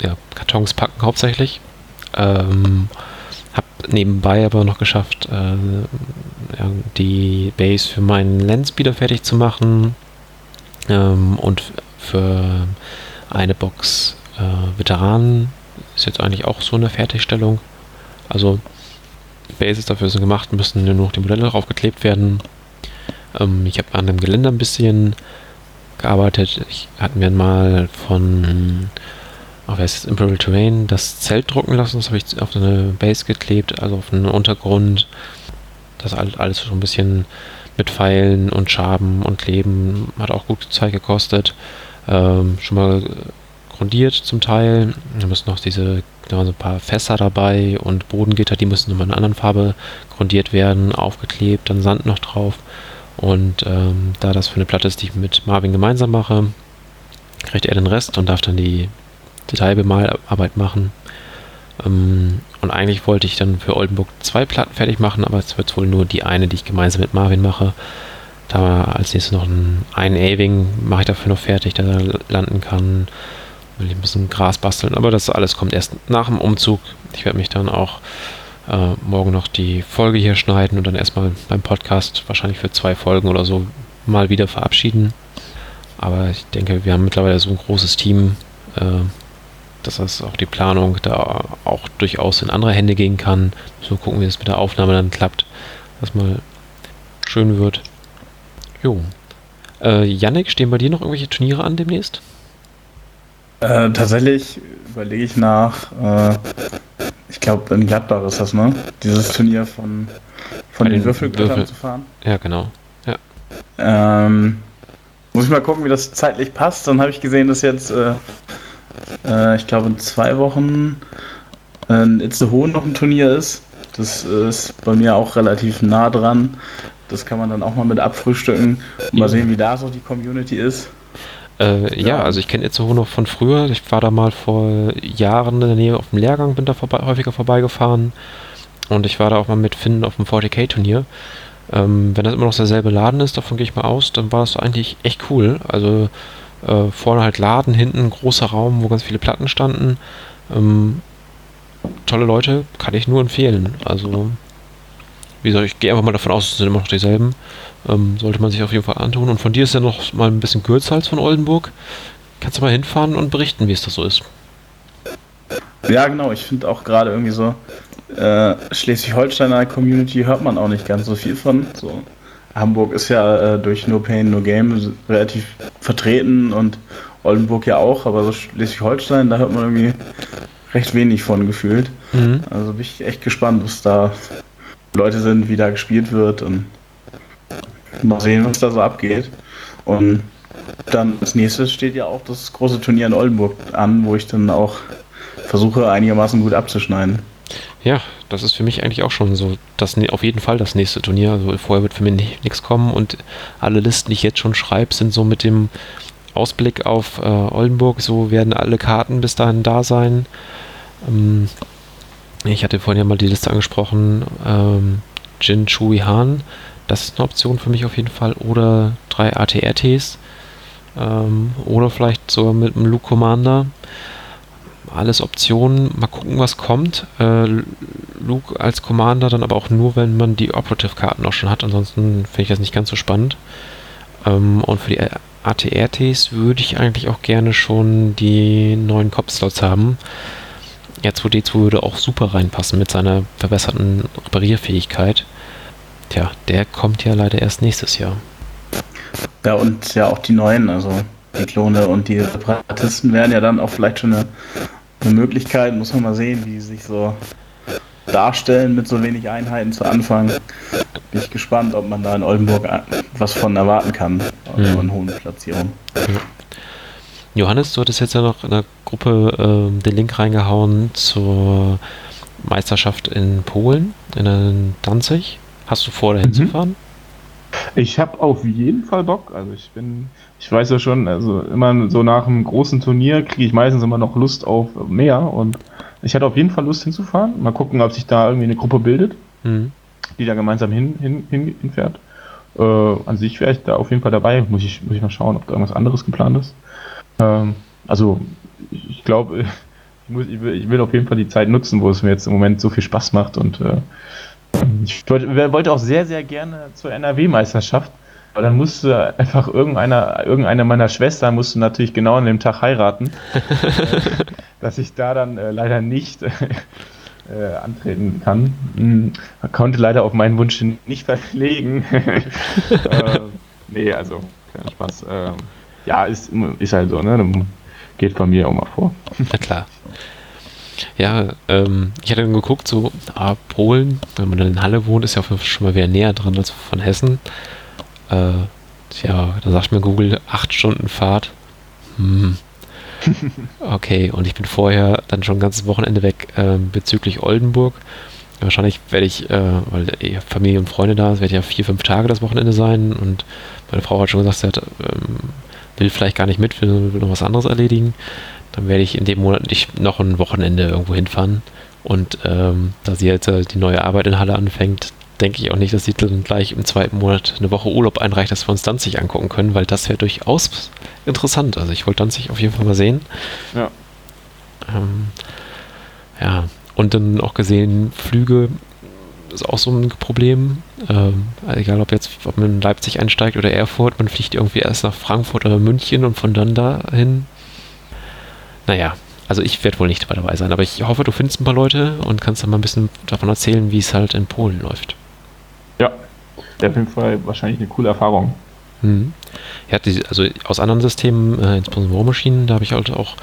ja, Kartons packen hauptsächlich. Ähm, hab nebenbei aber noch geschafft, äh, die Base für meinen Landspeeder fertig zu machen ähm, und für eine Box äh, Veteranen ist jetzt eigentlich auch so eine Fertigstellung. Also Bases dafür sind gemacht, müssen nur noch die Modelle draufgeklebt werden. Ähm, ich habe an dem Geländer ein bisschen gearbeitet. Ich hatte mir mal von auf das Imperial Terrain das Zelt drucken lassen. Das habe ich auf eine Base geklebt, also auf einen Untergrund. Das alles so ein bisschen mit Pfeilen und Schaben und Kleben hat auch gut Zeit gekostet. Ähm, schon mal grundiert zum Teil. Da müssen noch diese, da waren so ein paar Fässer dabei und Bodengitter, die müssen nochmal in einer anderen Farbe grundiert werden, aufgeklebt, dann Sand noch drauf. Und ähm, da das für eine Platte ist, die ich mit Marvin gemeinsam mache, kriegt er den Rest und darf dann die Detailbemalarbeit machen. Ähm, und eigentlich wollte ich dann für Oldenburg zwei Platten fertig machen, aber es wird wohl nur die eine, die ich gemeinsam mit Marvin mache. Da als nächstes noch ein, Aving mache ich dafür noch fertig, der da landen kann. Will ich ein bisschen Gras basteln, aber das alles kommt erst nach dem Umzug. Ich werde mich dann auch äh, morgen noch die Folge hier schneiden und dann erstmal beim Podcast wahrscheinlich für zwei Folgen oder so mal wieder verabschieden. Aber ich denke, wir haben mittlerweile so ein großes Team, äh, dass das auch die Planung da auch durchaus in andere Hände gehen kann. So gucken, wie es mit der Aufnahme dann klappt, dass mal schön wird. Jo. Äh, Yannick, stehen bei dir noch irgendwelche Turniere an demnächst? Äh, tatsächlich überlege ich nach, äh, ich glaube in Gladbach ist das, ne? Dieses Turnier von, von den, den Würfelgöttern Würfel. zu fahren. Ja, genau. Ja. Ähm, muss ich mal gucken, wie das zeitlich passt. Dann habe ich gesehen, dass jetzt äh, äh, ich glaube, in zwei Wochen äh, in Itzehoe noch ein Turnier ist. Das ist bei mir auch relativ nah dran. Das kann man dann auch mal mit abfrühstücken mal sehen, wie da so die Community ist. Äh, ja. ja. also ich kenne Itzehoe noch von früher. Ich war da mal vor Jahren in der Nähe auf dem Lehrgang, bin da vorbei, häufiger vorbeigefahren. Und ich war da auch mal mit Finn auf dem 40k-Turnier. Ähm, wenn das immer noch derselbe Laden ist, davon gehe ich mal aus, dann war das eigentlich echt cool. Also äh, vorne halt Laden, hinten großer Raum, wo ganz viele Platten standen. Ähm, tolle Leute, kann ich nur empfehlen. Also, wie gesagt, ich gehe einfach mal davon aus, es sind immer noch dieselben. Ähm, sollte man sich auf jeden Fall antun. Und von dir ist ja noch mal ein bisschen kürzer als von Oldenburg. Kannst du mal hinfahren und berichten, wie es da so ist. Ja, genau. Ich finde auch gerade irgendwie so, äh, Schleswig-Holsteiner Community hört man auch nicht ganz so viel von. So Hamburg ist ja äh, durch No Pain, No Game relativ vertreten und Oldenburg ja auch, aber so Schleswig-Holstein, da hört man irgendwie recht wenig von gefühlt. Mhm. Also bin ich echt gespannt, was da Leute sind, wie da gespielt wird und mal sehen, was da so abgeht. Und dann als nächstes steht ja auch das große Turnier in Oldenburg an, wo ich dann auch versuche, einigermaßen gut abzuschneiden. Ja, das ist für mich eigentlich auch schon so, das auf jeden Fall das nächste Turnier. Also vorher wird für mich nichts kommen und alle Listen, die ich jetzt schon schreibe, sind so mit dem Ausblick auf äh, Oldenburg, so werden alle Karten bis dahin da sein. Ähm, ich hatte vorhin ja mal die Liste angesprochen, ähm, Jin Chui Han, das ist eine Option für mich auf jeden Fall. Oder drei ATRTs. Ähm, oder vielleicht sogar mit einem Luke Commander alles Optionen. Mal gucken, was kommt. Äh, Luke als Commander dann aber auch nur, wenn man die Operative-Karten auch schon hat. Ansonsten finde ich das nicht ganz so spannend. Ähm, und für die ATRTs würde ich eigentlich auch gerne schon die neuen Cop-Slots haben. Jetzt, wo D2 würde auch super reinpassen mit seiner verbesserten Reparierfähigkeit. Tja, der kommt ja leider erst nächstes Jahr. Ja, und ja auch die neuen, also die Klone und die Separatisten werden ja dann auch vielleicht schon eine eine Möglichkeit. Muss man mal sehen, wie sie sich so darstellen mit so wenig Einheiten zu Anfang. Bin ich gespannt, ob man da in Oldenburg was von erwarten kann. Also mhm. in hohen Platzierungen. Johannes, du hattest jetzt ja noch in der Gruppe äh, den Link reingehauen zur Meisterschaft in Polen, in Danzig. Hast du vor, dahin mhm. zu fahren? Ich habe auf jeden Fall Bock. Also ich bin, ich weiß ja schon, also immer so nach einem großen Turnier kriege ich meistens immer noch Lust auf mehr und ich hatte auf jeden Fall Lust hinzufahren. Mal gucken, ob sich da irgendwie eine Gruppe bildet, Mhm. die da gemeinsam hin, hin, hin, hinfährt. Äh, an sich wäre ich da auf jeden Fall dabei. Muss ich, muss ich mal schauen, ob da irgendwas anderes geplant ist. Ähm, also ich, glaube, <laughs> ich, muss- ich, will, ich will auf jeden Fall die Zeit nutzen, wo es mir jetzt im Moment so viel Spaß macht und äh, ich wollte, wollte auch sehr, sehr gerne zur NRW-Meisterschaft, aber dann musste einfach irgendeiner, irgendeine meiner Schwestern musste natürlich genau an dem Tag heiraten, <laughs> äh, dass ich da dann äh, leider nicht <laughs> äh, antreten kann. Hm, konnte leider auf meinen Wunsch nicht verlegen. <laughs> äh, nee, also, kein Spaß. Ähm, ja, ist, ist halt so, ne? Geht bei mir auch mal vor. Na klar. Ja, ähm, ich hatte dann geguckt, so, ah, Polen, wenn man dann in Halle wohnt, ist ja schon mal wieder näher dran als von Hessen. Äh, tja, da sagt mir Google, acht Stunden Fahrt. Hm. <laughs> Okay, und ich bin vorher dann schon ein ganzes Wochenende weg ähm, bezüglich Oldenburg. Wahrscheinlich werde ich, äh, weil Familie und Freunde da ist, werde ich ja vier, fünf Tage das Wochenende sein und meine Frau hat schon gesagt, sie hat, ähm, will vielleicht gar nicht mit, will, will noch was anderes erledigen. Dann werde ich in dem Monat nicht noch ein Wochenende irgendwo hinfahren. Und ähm, da sie jetzt äh, die neue Arbeit in Halle anfängt, denke ich auch nicht, dass sie dann gleich im zweiten Monat eine Woche Urlaub einreicht, dass wir uns Danzig angucken können, weil das wäre durchaus interessant. Also ich wollte Danzig auf jeden Fall mal sehen. Ja. Ähm, ja, und dann auch gesehen, Flüge ist auch so ein Problem. Ähm, also egal, ob jetzt ob man in Leipzig einsteigt oder Erfurt, man fliegt irgendwie erst nach Frankfurt oder München und von dann dahin. Naja, also ich werde wohl nicht dabei sein, aber ich hoffe, du findest ein paar Leute und kannst dann mal ein bisschen davon erzählen, wie es halt in Polen läuft. Ja, wäre auf jeden Fall wahrscheinlich eine coole Erfahrung. Mhm. Ja, die, also aus anderen Systemen, äh, insbesondere War Machine, da habe ich halt auch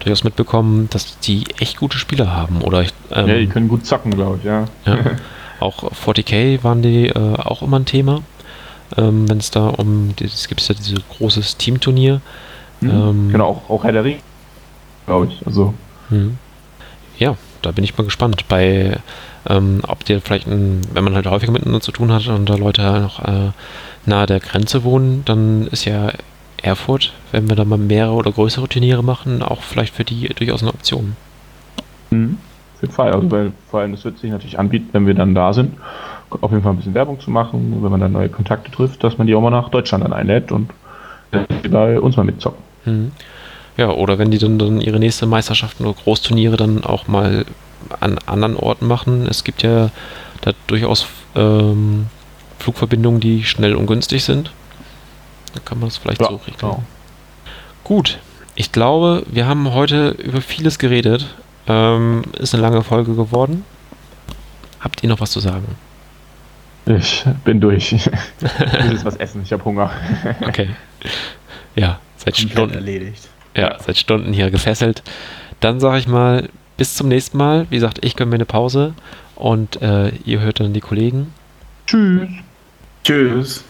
durchaus mitbekommen, dass die echt gute Spieler haben. Oder ich, ähm, ja, die können gut zocken, glaube ich, ja. ja, <laughs> auch 40k waren die äh, auch immer ein Thema. Ähm, Wenn es da um, es gibt ja dieses großes Teamturnier. Mhm. Ähm, genau, auch, auch Herr der Ring, glaube ich. Also, Mhm. Ja, da bin ich mal gespannt. Bei, ähm, ob dir vielleicht, ein, wenn man halt häufiger miteinander zu tun hat und da Leute halt noch äh, nahe der Grenze wohnen, dann ist ja Erfurt, wenn wir da mal mehrere oder größere Turniere machen, auch vielleicht für die durchaus eine Option. mhm. auf jeden Fall. Also, weil vor allem, das wird sich natürlich anbieten, wenn wir dann da sind, auf jeden Fall ein bisschen Werbung zu machen, wenn man dann neue Kontakte trifft, dass man die auch mal nach Deutschland dann einlädt und bei uns mal mitzocken. Mhm. Ja, oder wenn die dann, dann ihre nächste Meisterschaften oder Großturniere dann auch mal an anderen Orten machen. Es gibt ja da durchaus ähm, Flugverbindungen, die schnell und günstig sind. Da kann man das vielleicht so regeln. genau. Gut, ich glaube, wir haben heute über vieles geredet. Ähm, ist eine lange Folge geworden. Habt ihr noch was zu sagen? Ich bin durch. <laughs> Ich muss jetzt was essen, ich habe Hunger. Okay. Ja, seit Komplett Stunden. erledigt. Ja, seit Stunden hier gefesselt. Dann sage ich mal, bis zum nächsten Mal. Wie gesagt, ich gönne mir eine Pause und äh, ihr hört dann die Kollegen. Tschüss. Tschüss.